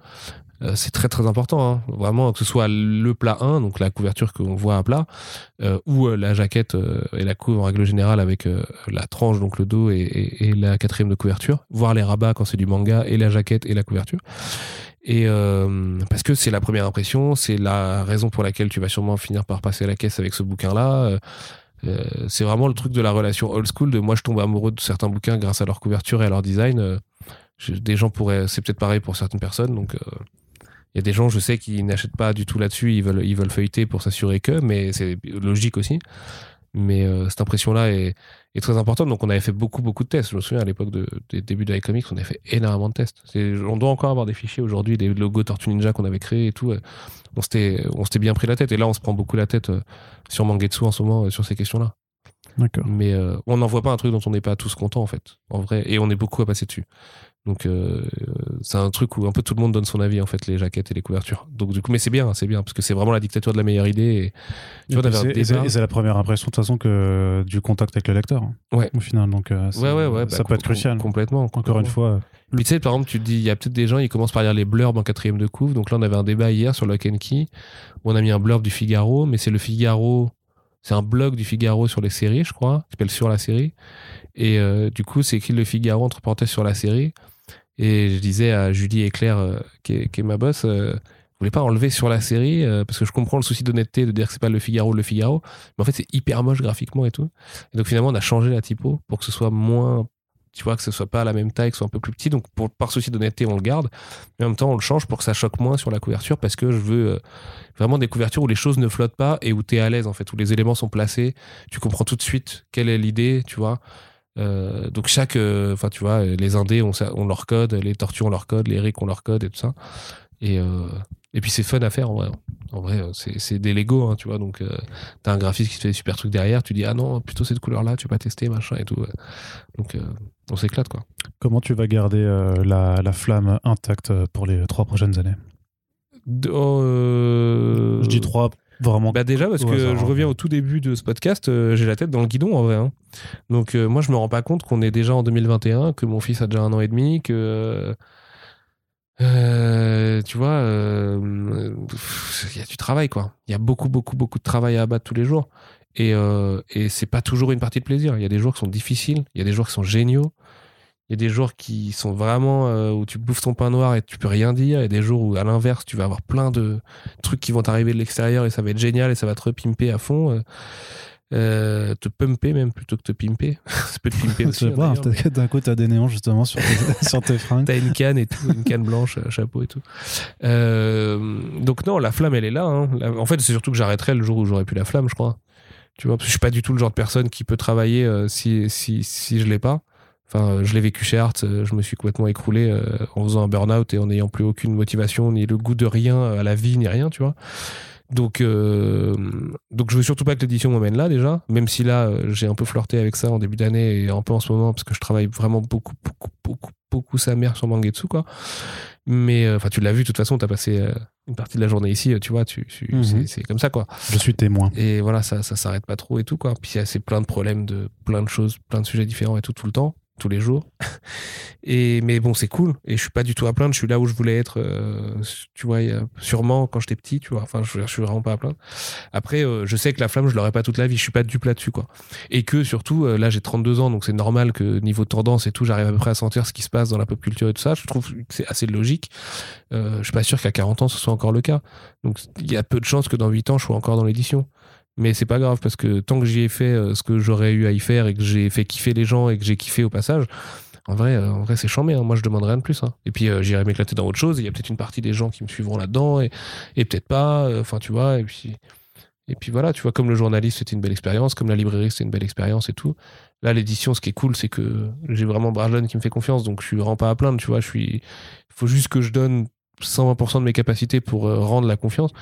euh, c'est très très important, hein. vraiment, que ce soit le plat 1, donc la couverture qu'on voit à plat, euh, ou euh, la jaquette euh, et la couve en règle générale avec la tranche, donc le dos et, et, et la quatrième de couverture, voire les rabats quand c'est du manga et la jaquette et la couverture. Et euh, parce que c'est la première impression, c'est la raison pour laquelle tu vas sûrement finir par passer à la caisse avec ce bouquin-là. Euh, c'est vraiment le truc de la relation old school de moi je tombe amoureux de certains bouquins grâce à leur couverture et à leur design. Euh, des gens pourraient c'est peut-être pareil pour certaines personnes donc euh, il y a des gens je sais qui n'achètent pas du tout là-dessus ils veulent ils veulent feuilleter pour s'assurer que mais c'est logique aussi mais euh, cette impression là est, est très importante. Donc on avait fait beaucoup beaucoup de tests. Je me souviens à l'époque de, des débuts de iComics on avait fait énormément de tests. On doit encore avoir des fichiers aujourd'hui des logos Tortue Ninja qu'on avait créés et tout on s'était on s'était bien pris la tête. Et là on se prend beaucoup la tête euh, sur Mangetsu en ce moment euh, sur ces questions là D'accord. mais euh, on n'en voit pas un truc dont on n'est pas tous contents en fait en vrai. Et on est beaucoup à passer dessus donc euh, euh, c'est un truc où un peu tout le monde donne son avis en fait les jaquettes et les couvertures donc du coup mais c'est bien c'est bien parce que c'est vraiment la dictature de la meilleure idée et, c'est- la première impression, de toute façon, que du contact avec le lecteur. hein, Ouais. Au final, donc euh, ouais ouais ouais ça bah, peut être crucial. complètement Encore complètement. une fois, Mais tu sais, par exemple, tu te dis, il y a peut-être des gens, ils commencent par lire les blurbs en quatrième de couve. Donc là, on avait un débat hier sur Lock and Key où on a mis un blurb du Figaro, mais c'est le Figaro, c'est un blog du Figaro sur les séries, je crois, qui s'appelle Sur la série. Et euh, du coup, c'est écrit le Figaro entre parenthèses sur la série. Et je disais à Julie et Claire, euh, qui, est, ma boss, euh, vous voulez pas enlever sur la série euh, parce que je comprends le souci d'honnêteté de dire que c'est pas le Figaro le Figaro mais en fait c'est hyper moche graphiquement et tout. Et donc finalement on a changé la typo pour que ce soit moins tu vois que ce soit pas à la même taille que ce soit un peu plus petit. Donc pour, par souci d'honnêteté on le garde. Mais en même temps on le change pour que ça choque moins sur la couverture parce que je veux euh, vraiment des couvertures où les choses ne flottent pas et où tu es à l'aise en fait où les éléments sont placés. Tu comprends tout de suite quelle est l'idée tu vois euh, donc chaque euh, enfin tu vois les indés ont, leur code les tortues ont leur code les rics ont leur code et tout ça et euh, et puis c'est fun à faire en vrai. En vrai, c'est des Lego, hein, tu vois. Donc, t'as un graphiste qui te fait des super trucs derrière. Tu dis, ah non, plutôt cette couleur-là, tu pas tester, machin et tout. ouais. Donc, on s'éclate, quoi. Comment tu vas garder la, la flamme intacte pour les trois prochaines années? De- euh, Je dis trois, vraiment. Bah déjà parce que je hein. reviens au tout début de ce podcast, euh, j'ai la tête dans le guidon en vrai. hein. Donc euh, moi je me rends pas compte qu'on est déjà en 2021, que mon fils a déjà un an et demi, que euh, tu vois, il y a du travail quoi. Il y a beaucoup beaucoup beaucoup de travail à abattre tous les jours. Et, et c'est pas toujours une partie de plaisir. Il y a des jours qui sont difficiles, il y a des jours qui sont géniaux. Il y a des jours qui sont vraiment euh, où tu bouffes ton pain noir et tu peux rien dire. Et des jours où, à l'inverse, tu vas avoir plein de trucs qui vont t'arriver de l'extérieur et ça va être génial et ça va te repimper à fond. euh, euh, te pumper même plutôt que te pimper. ça peut te pimper aussi. hein, hein, d'ailleurs, peut-être que d'un coup, t'as des néons justement sur tes, sur tes fringues. T'as une canne et tout, une canne blanche, un chapeau et tout. Euh, donc non, la flamme, elle est là. hein. En fait, c'est surtout que j'arrêterai le jour où j'aurai plus la flamme, je crois. Tu vois, parce que je suis pas du tout le genre de personne qui peut travailler euh, si, si, si je l'ai pas. Enfin, euh, je l'ai vécu chez Art, euh, je me suis complètement écroulé euh, en faisant un burn-out et en n'ayant plus aucune motivation, ni le goût de rien euh, à la vie, ni rien, tu vois. Donc, euh, donc je veux surtout pas que l'édition m'emmène là déjà, même si là euh, j'ai un peu flirté avec ça en début d'année et un peu en ce moment parce que je travaille vraiment beaucoup, beaucoup, beaucoup, beaucoup sa mère sur Mangetsu quoi. Mais euh, enfin, tu l'as vu de toute façon, t'as passé euh, une partie de la journée ici, euh, tu vois, tu, tu- Mhm. c'est- comme ça quoi. Je suis témoin. Et voilà, ça, ça s'arrête pas trop et tout quoi. Puis il y a- c'est plein de problèmes de plein de choses, plein de sujets différents et tout tout le temps, tous les jours. Et mais bon, c'est cool. Et je suis pas du tout à plaindre. Je suis là où je voulais être. euh, tu vois, sûrement quand j'étais petit, tu vois. Enfin, je, je suis vraiment pas à plaindre. Après, euh, je sais que la flamme, je l'aurai pas toute la vie. Je suis pas dupe là-dessus quoi. Et que surtout, euh, là, j'ai 32 ans, donc c'est normal que niveau tendance et tout, j'arrive à peu près à sentir ce qui se passe dans la pop culture et tout ça. Je trouve que c'est assez logique. Euh, je suis pas sûr qu'à 40 ans ce soit encore le cas. Donc il y a peu de chances que dans 8 ans je sois encore dans l'édition. Mais c'est pas grave parce que tant que j'y ai fait euh, ce que j'aurais eu à y faire et que j'ai fait kiffer les gens et que j'ai kiffé au passage, en vrai, euh, en vrai c'est chambé. hein. Moi je demande rien de plus. hein. Et puis euh, j'irai m'éclater dans autre chose. Il y a peut-être une partie des gens qui me suivront là-dedans et, et peut-être pas. euh, Enfin tu vois. Et puis et puis voilà, tu vois, comme le journaliste c'était une belle expérience, comme la librairie c'était une belle expérience et tout. Là l'édition, ce qui est cool, c'est que j'ai vraiment Brajlon qui me fait confiance, donc je suis vraiment pas à plaindre. Tu vois, je suis. Il faut juste que je donne 120% de mes capacités pour rendre la confiance.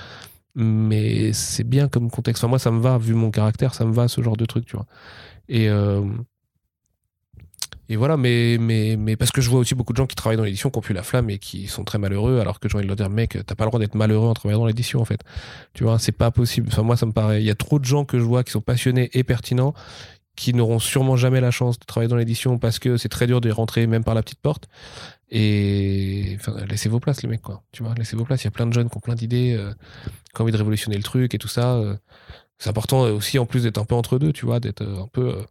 Mais c'est bien comme contexte. Enfin, moi, ça me va, vu mon caractère, ça me va ce genre de truc, tu vois. Et, euh, et voilà, mais, mais, mais parce que je vois aussi beaucoup de gens qui travaillent dans l'édition, qui ont plus la flamme et qui sont très malheureux, alors que j'ai envie de leur dire, mec, t'as pas le droit d'être malheureux en travaillant dans l'édition, en fait. Tu vois, c'est pas possible. Enfin, moi, ça me paraît. Il y a trop de gens que je vois qui sont passionnés et pertinents, qui n'auront sûrement jamais la chance de travailler dans l'édition parce que c'est très dur de rentrer même par la petite porte. Et laissez vos places, les mecs, quoi. Tu vois, laissez vos places. Il y a plein de jeunes qui ont plein d'idées, euh, qui ont envie de révolutionner le truc et tout ça. euh. c'est important euh, aussi, en plus, d'être un peu entre deux, tu vois, d'être un peu.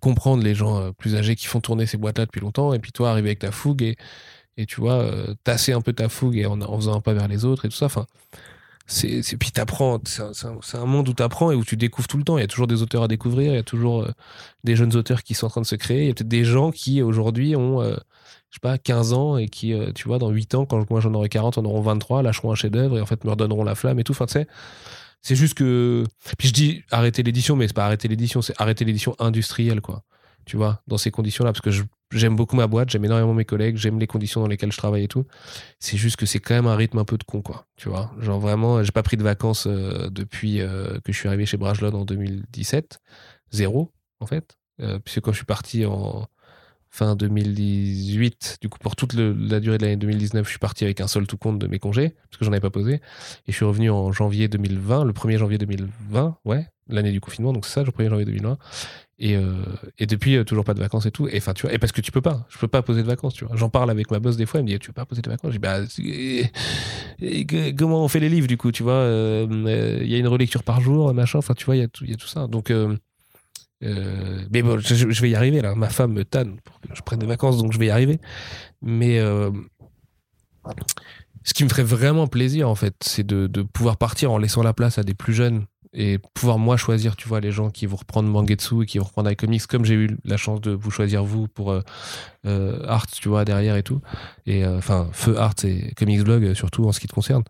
comprendre les gens plus âgés qui font tourner ces boîtes-là depuis longtemps, et puis toi, arriver avec ta fougue et, et tu vois, tasser un peu ta fougue et en, faisant un pas vers les autres et tout ça. C'est, puis t'apprends, c'est un, un- monde où t'apprends et où tu découvres tout le temps. Il y a toujours des auteurs à découvrir, il y a toujours euh, des jeunes auteurs qui sont en train de se créer. Il y a peut-être des gens qui aujourd'hui ont, euh, je sais pas, 15 ans et qui, euh, tu vois, dans 8 ans, quand moi j'en aurai 40, en auront 23, lâcheront un chef-d'œuvre et en fait me redonneront la flamme et tout. Enfin, c'est juste que. Puis je dis arrêter l'édition, mais c'est pas arrêter l'édition, c'est arrêter l'édition industrielle, quoi. Tu vois, dans ces conditions-là, parce que je- j'aime beaucoup ma boîte, j'aime énormément mes collègues, j'aime les conditions dans lesquelles je travaille et tout. C'est juste que c'est quand même un rythme un peu de con, quoi. Tu vois, genre vraiment, j'ai pas pris de vacances euh, depuis euh, que je suis arrivé chez Brajlon en 2017. Zéro, en fait. Euh, puisque quand je suis parti en fin 2018, du coup, pour toute la durée de l'année 2019, je suis parti avec un seul tout compte de mes congés, parce que j'en avais pas posé. Et je suis revenu en janvier 2020, le 1er janvier 2020, ouais, l'année du confinement, donc c'est ça, le 1er janvier 2020. Et, euh, et depuis, euh, toujours pas de vacances et tout. Et tu vois, et parce que tu peux pas, je peux pas poser de vacances, tu vois. J'en parle avec ma boss des fois, elle me dit, tu peux pas poser de vacances? Je dis, bah, et que- comment on fait les livres, du coup, tu vois. euh, euh, Il y a une relecture par jour, machin, enfin, tu vois, il y, il y a tout ça. Donc, mais bon, je, vais y arriver, là. Ma femme me tanne pour que je prenne des vacances, donc je vais y arriver. Mais ce qui me ferait vraiment plaisir, en fait, c'est de pouvoir partir en laissant la place à des plus jeunes et pouvoir moi choisir, tu vois, les gens qui vont reprendre Mangetsu et qui vont reprendre iComics, comme j'ai eu la chance de vous choisir vous pour euh, euh, Art, tu vois, derrière et tout. Et euh, enfin, Feu Art et Comics Blog, surtout en ce qui te concerne.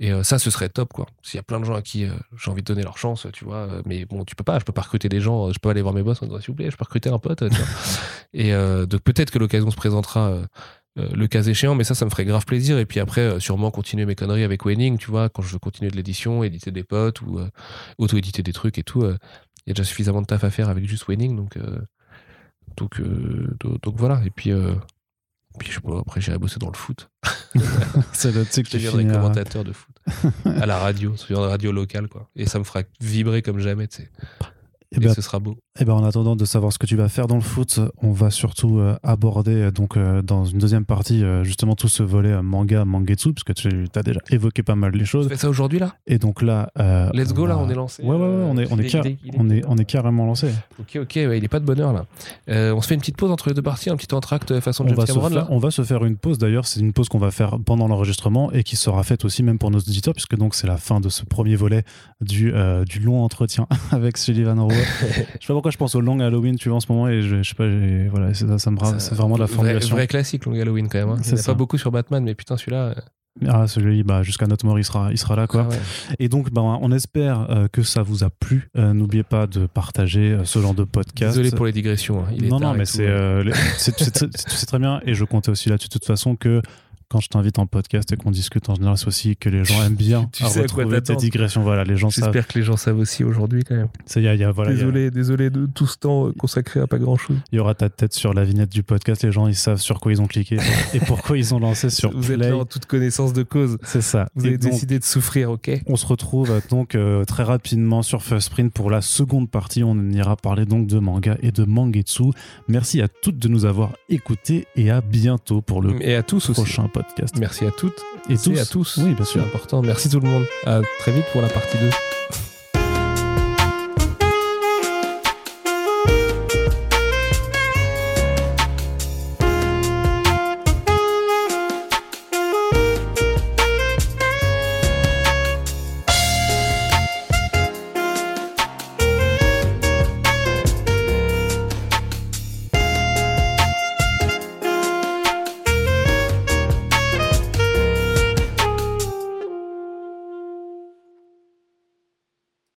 Et ça, ce serait top, quoi. S'il y a plein de gens à qui euh, j'ai envie de donner leur chance, tu vois. mais bon, tu peux pas, je peux pas recruter des gens, je peux pas aller voir mes boss en disant, s'il vous plaît, je peux recruter un pote, tu vois. Et euh, donc peut-être que l'occasion se présentera euh, le cas échéant, mais ça, ça me ferait grave plaisir. Et puis après, euh, sûrement continuer mes conneries avec Wenning, tu vois, quand je veux continuer de l'édition, éditer des potes ou euh, auto-éditer des trucs et tout. Il y a déjà suffisamment de taf à faire avec juste Wenning, donc, donc, donc, donc voilà. Et puis, puis je après, j'irai bosser dans le foot. C'est le tu sais que Je deviendrai commentateur de foot à la radio, sur une radio locale, quoi. Et ça me fera vibrer comme jamais, tu sais. Eh Et ben, ce sera beau. Eh ben, en attendant de savoir ce que tu vas faire dans le foot, on va surtout euh, aborder euh, donc euh, dans une deuxième partie euh, justement tout ce volet manga mangetsu parce que tu as déjà évoqué pas mal les choses. Fait ça aujourd'hui, là? Et donc là Let's go, là, on est lancé. ouais ouais, ouais on est on est, car- il on est on est carrément lancé. Ok, ok, ouais, il est pas de bonne heure, là. On se fait une petite pause entre les deux parties, un petit entracte façon on James va, se Cameron, faire, là. on va se faire une pause d'ailleurs c'est une pause qu'on va faire pendant l'enregistrement et qui sera faite aussi même pour nos auditeurs puisque donc c'est la fin de ce premier volet du, du long entretien avec Sullivan Rowe. je sais pas pourquoi je pense au long Halloween tu vois en ce moment et je, je sais pas voilà c'est ça, ça me c'est vraiment de la vrai- formulation Vrai, classique, Long Halloween, quand même. hein. C'est pas beaucoup sur Batman, mais putain, celui-là. euh, ah celui bah, jusqu'à notre mort il sera, il sera là quoi ah ouais. Et donc, ben, on espère euh, que ça vous a plu. Euh, N'oubliez pas de partager euh, ce genre de podcast. Désolé pour les digressions. hein. Il est non, non, mais c'est, les- très bien, et je comptais aussi là-dessus de toute façon que quand je t'invite en podcast et qu'on discute en général, c'est aussi que les gens aiment bien Tu sais à retrouver tes digressions. Voilà, les gens savent. J'espère que les gens savent aussi aujourd'hui, quand même. Y il y a- voilà, y a- désolé, désolé de tout ce temps euh, consacré à pas grand-chose. il y aura ta tête sur la vignette du podcast. Les gens, ils savent sur quoi ils ont cliqué et pourquoi ils ont lancé sur Vous êtes Play. là en toute connaissance de cause. C'est ça. Vous Et avez donc, décidé de souffrir, ok On se retrouve euh, donc euh, très rapidement sur First Sprint pour la seconde partie. On ira parler donc de manga et de mangetsu. Merci à toutes de nous avoir écoutés et à bientôt pour le Et à tous aussi. prochain podcast. Merci à toutes Et tous à tous. Oui, bien sûr. C'est important. Merci tout le monde. À très vite pour la partie 2.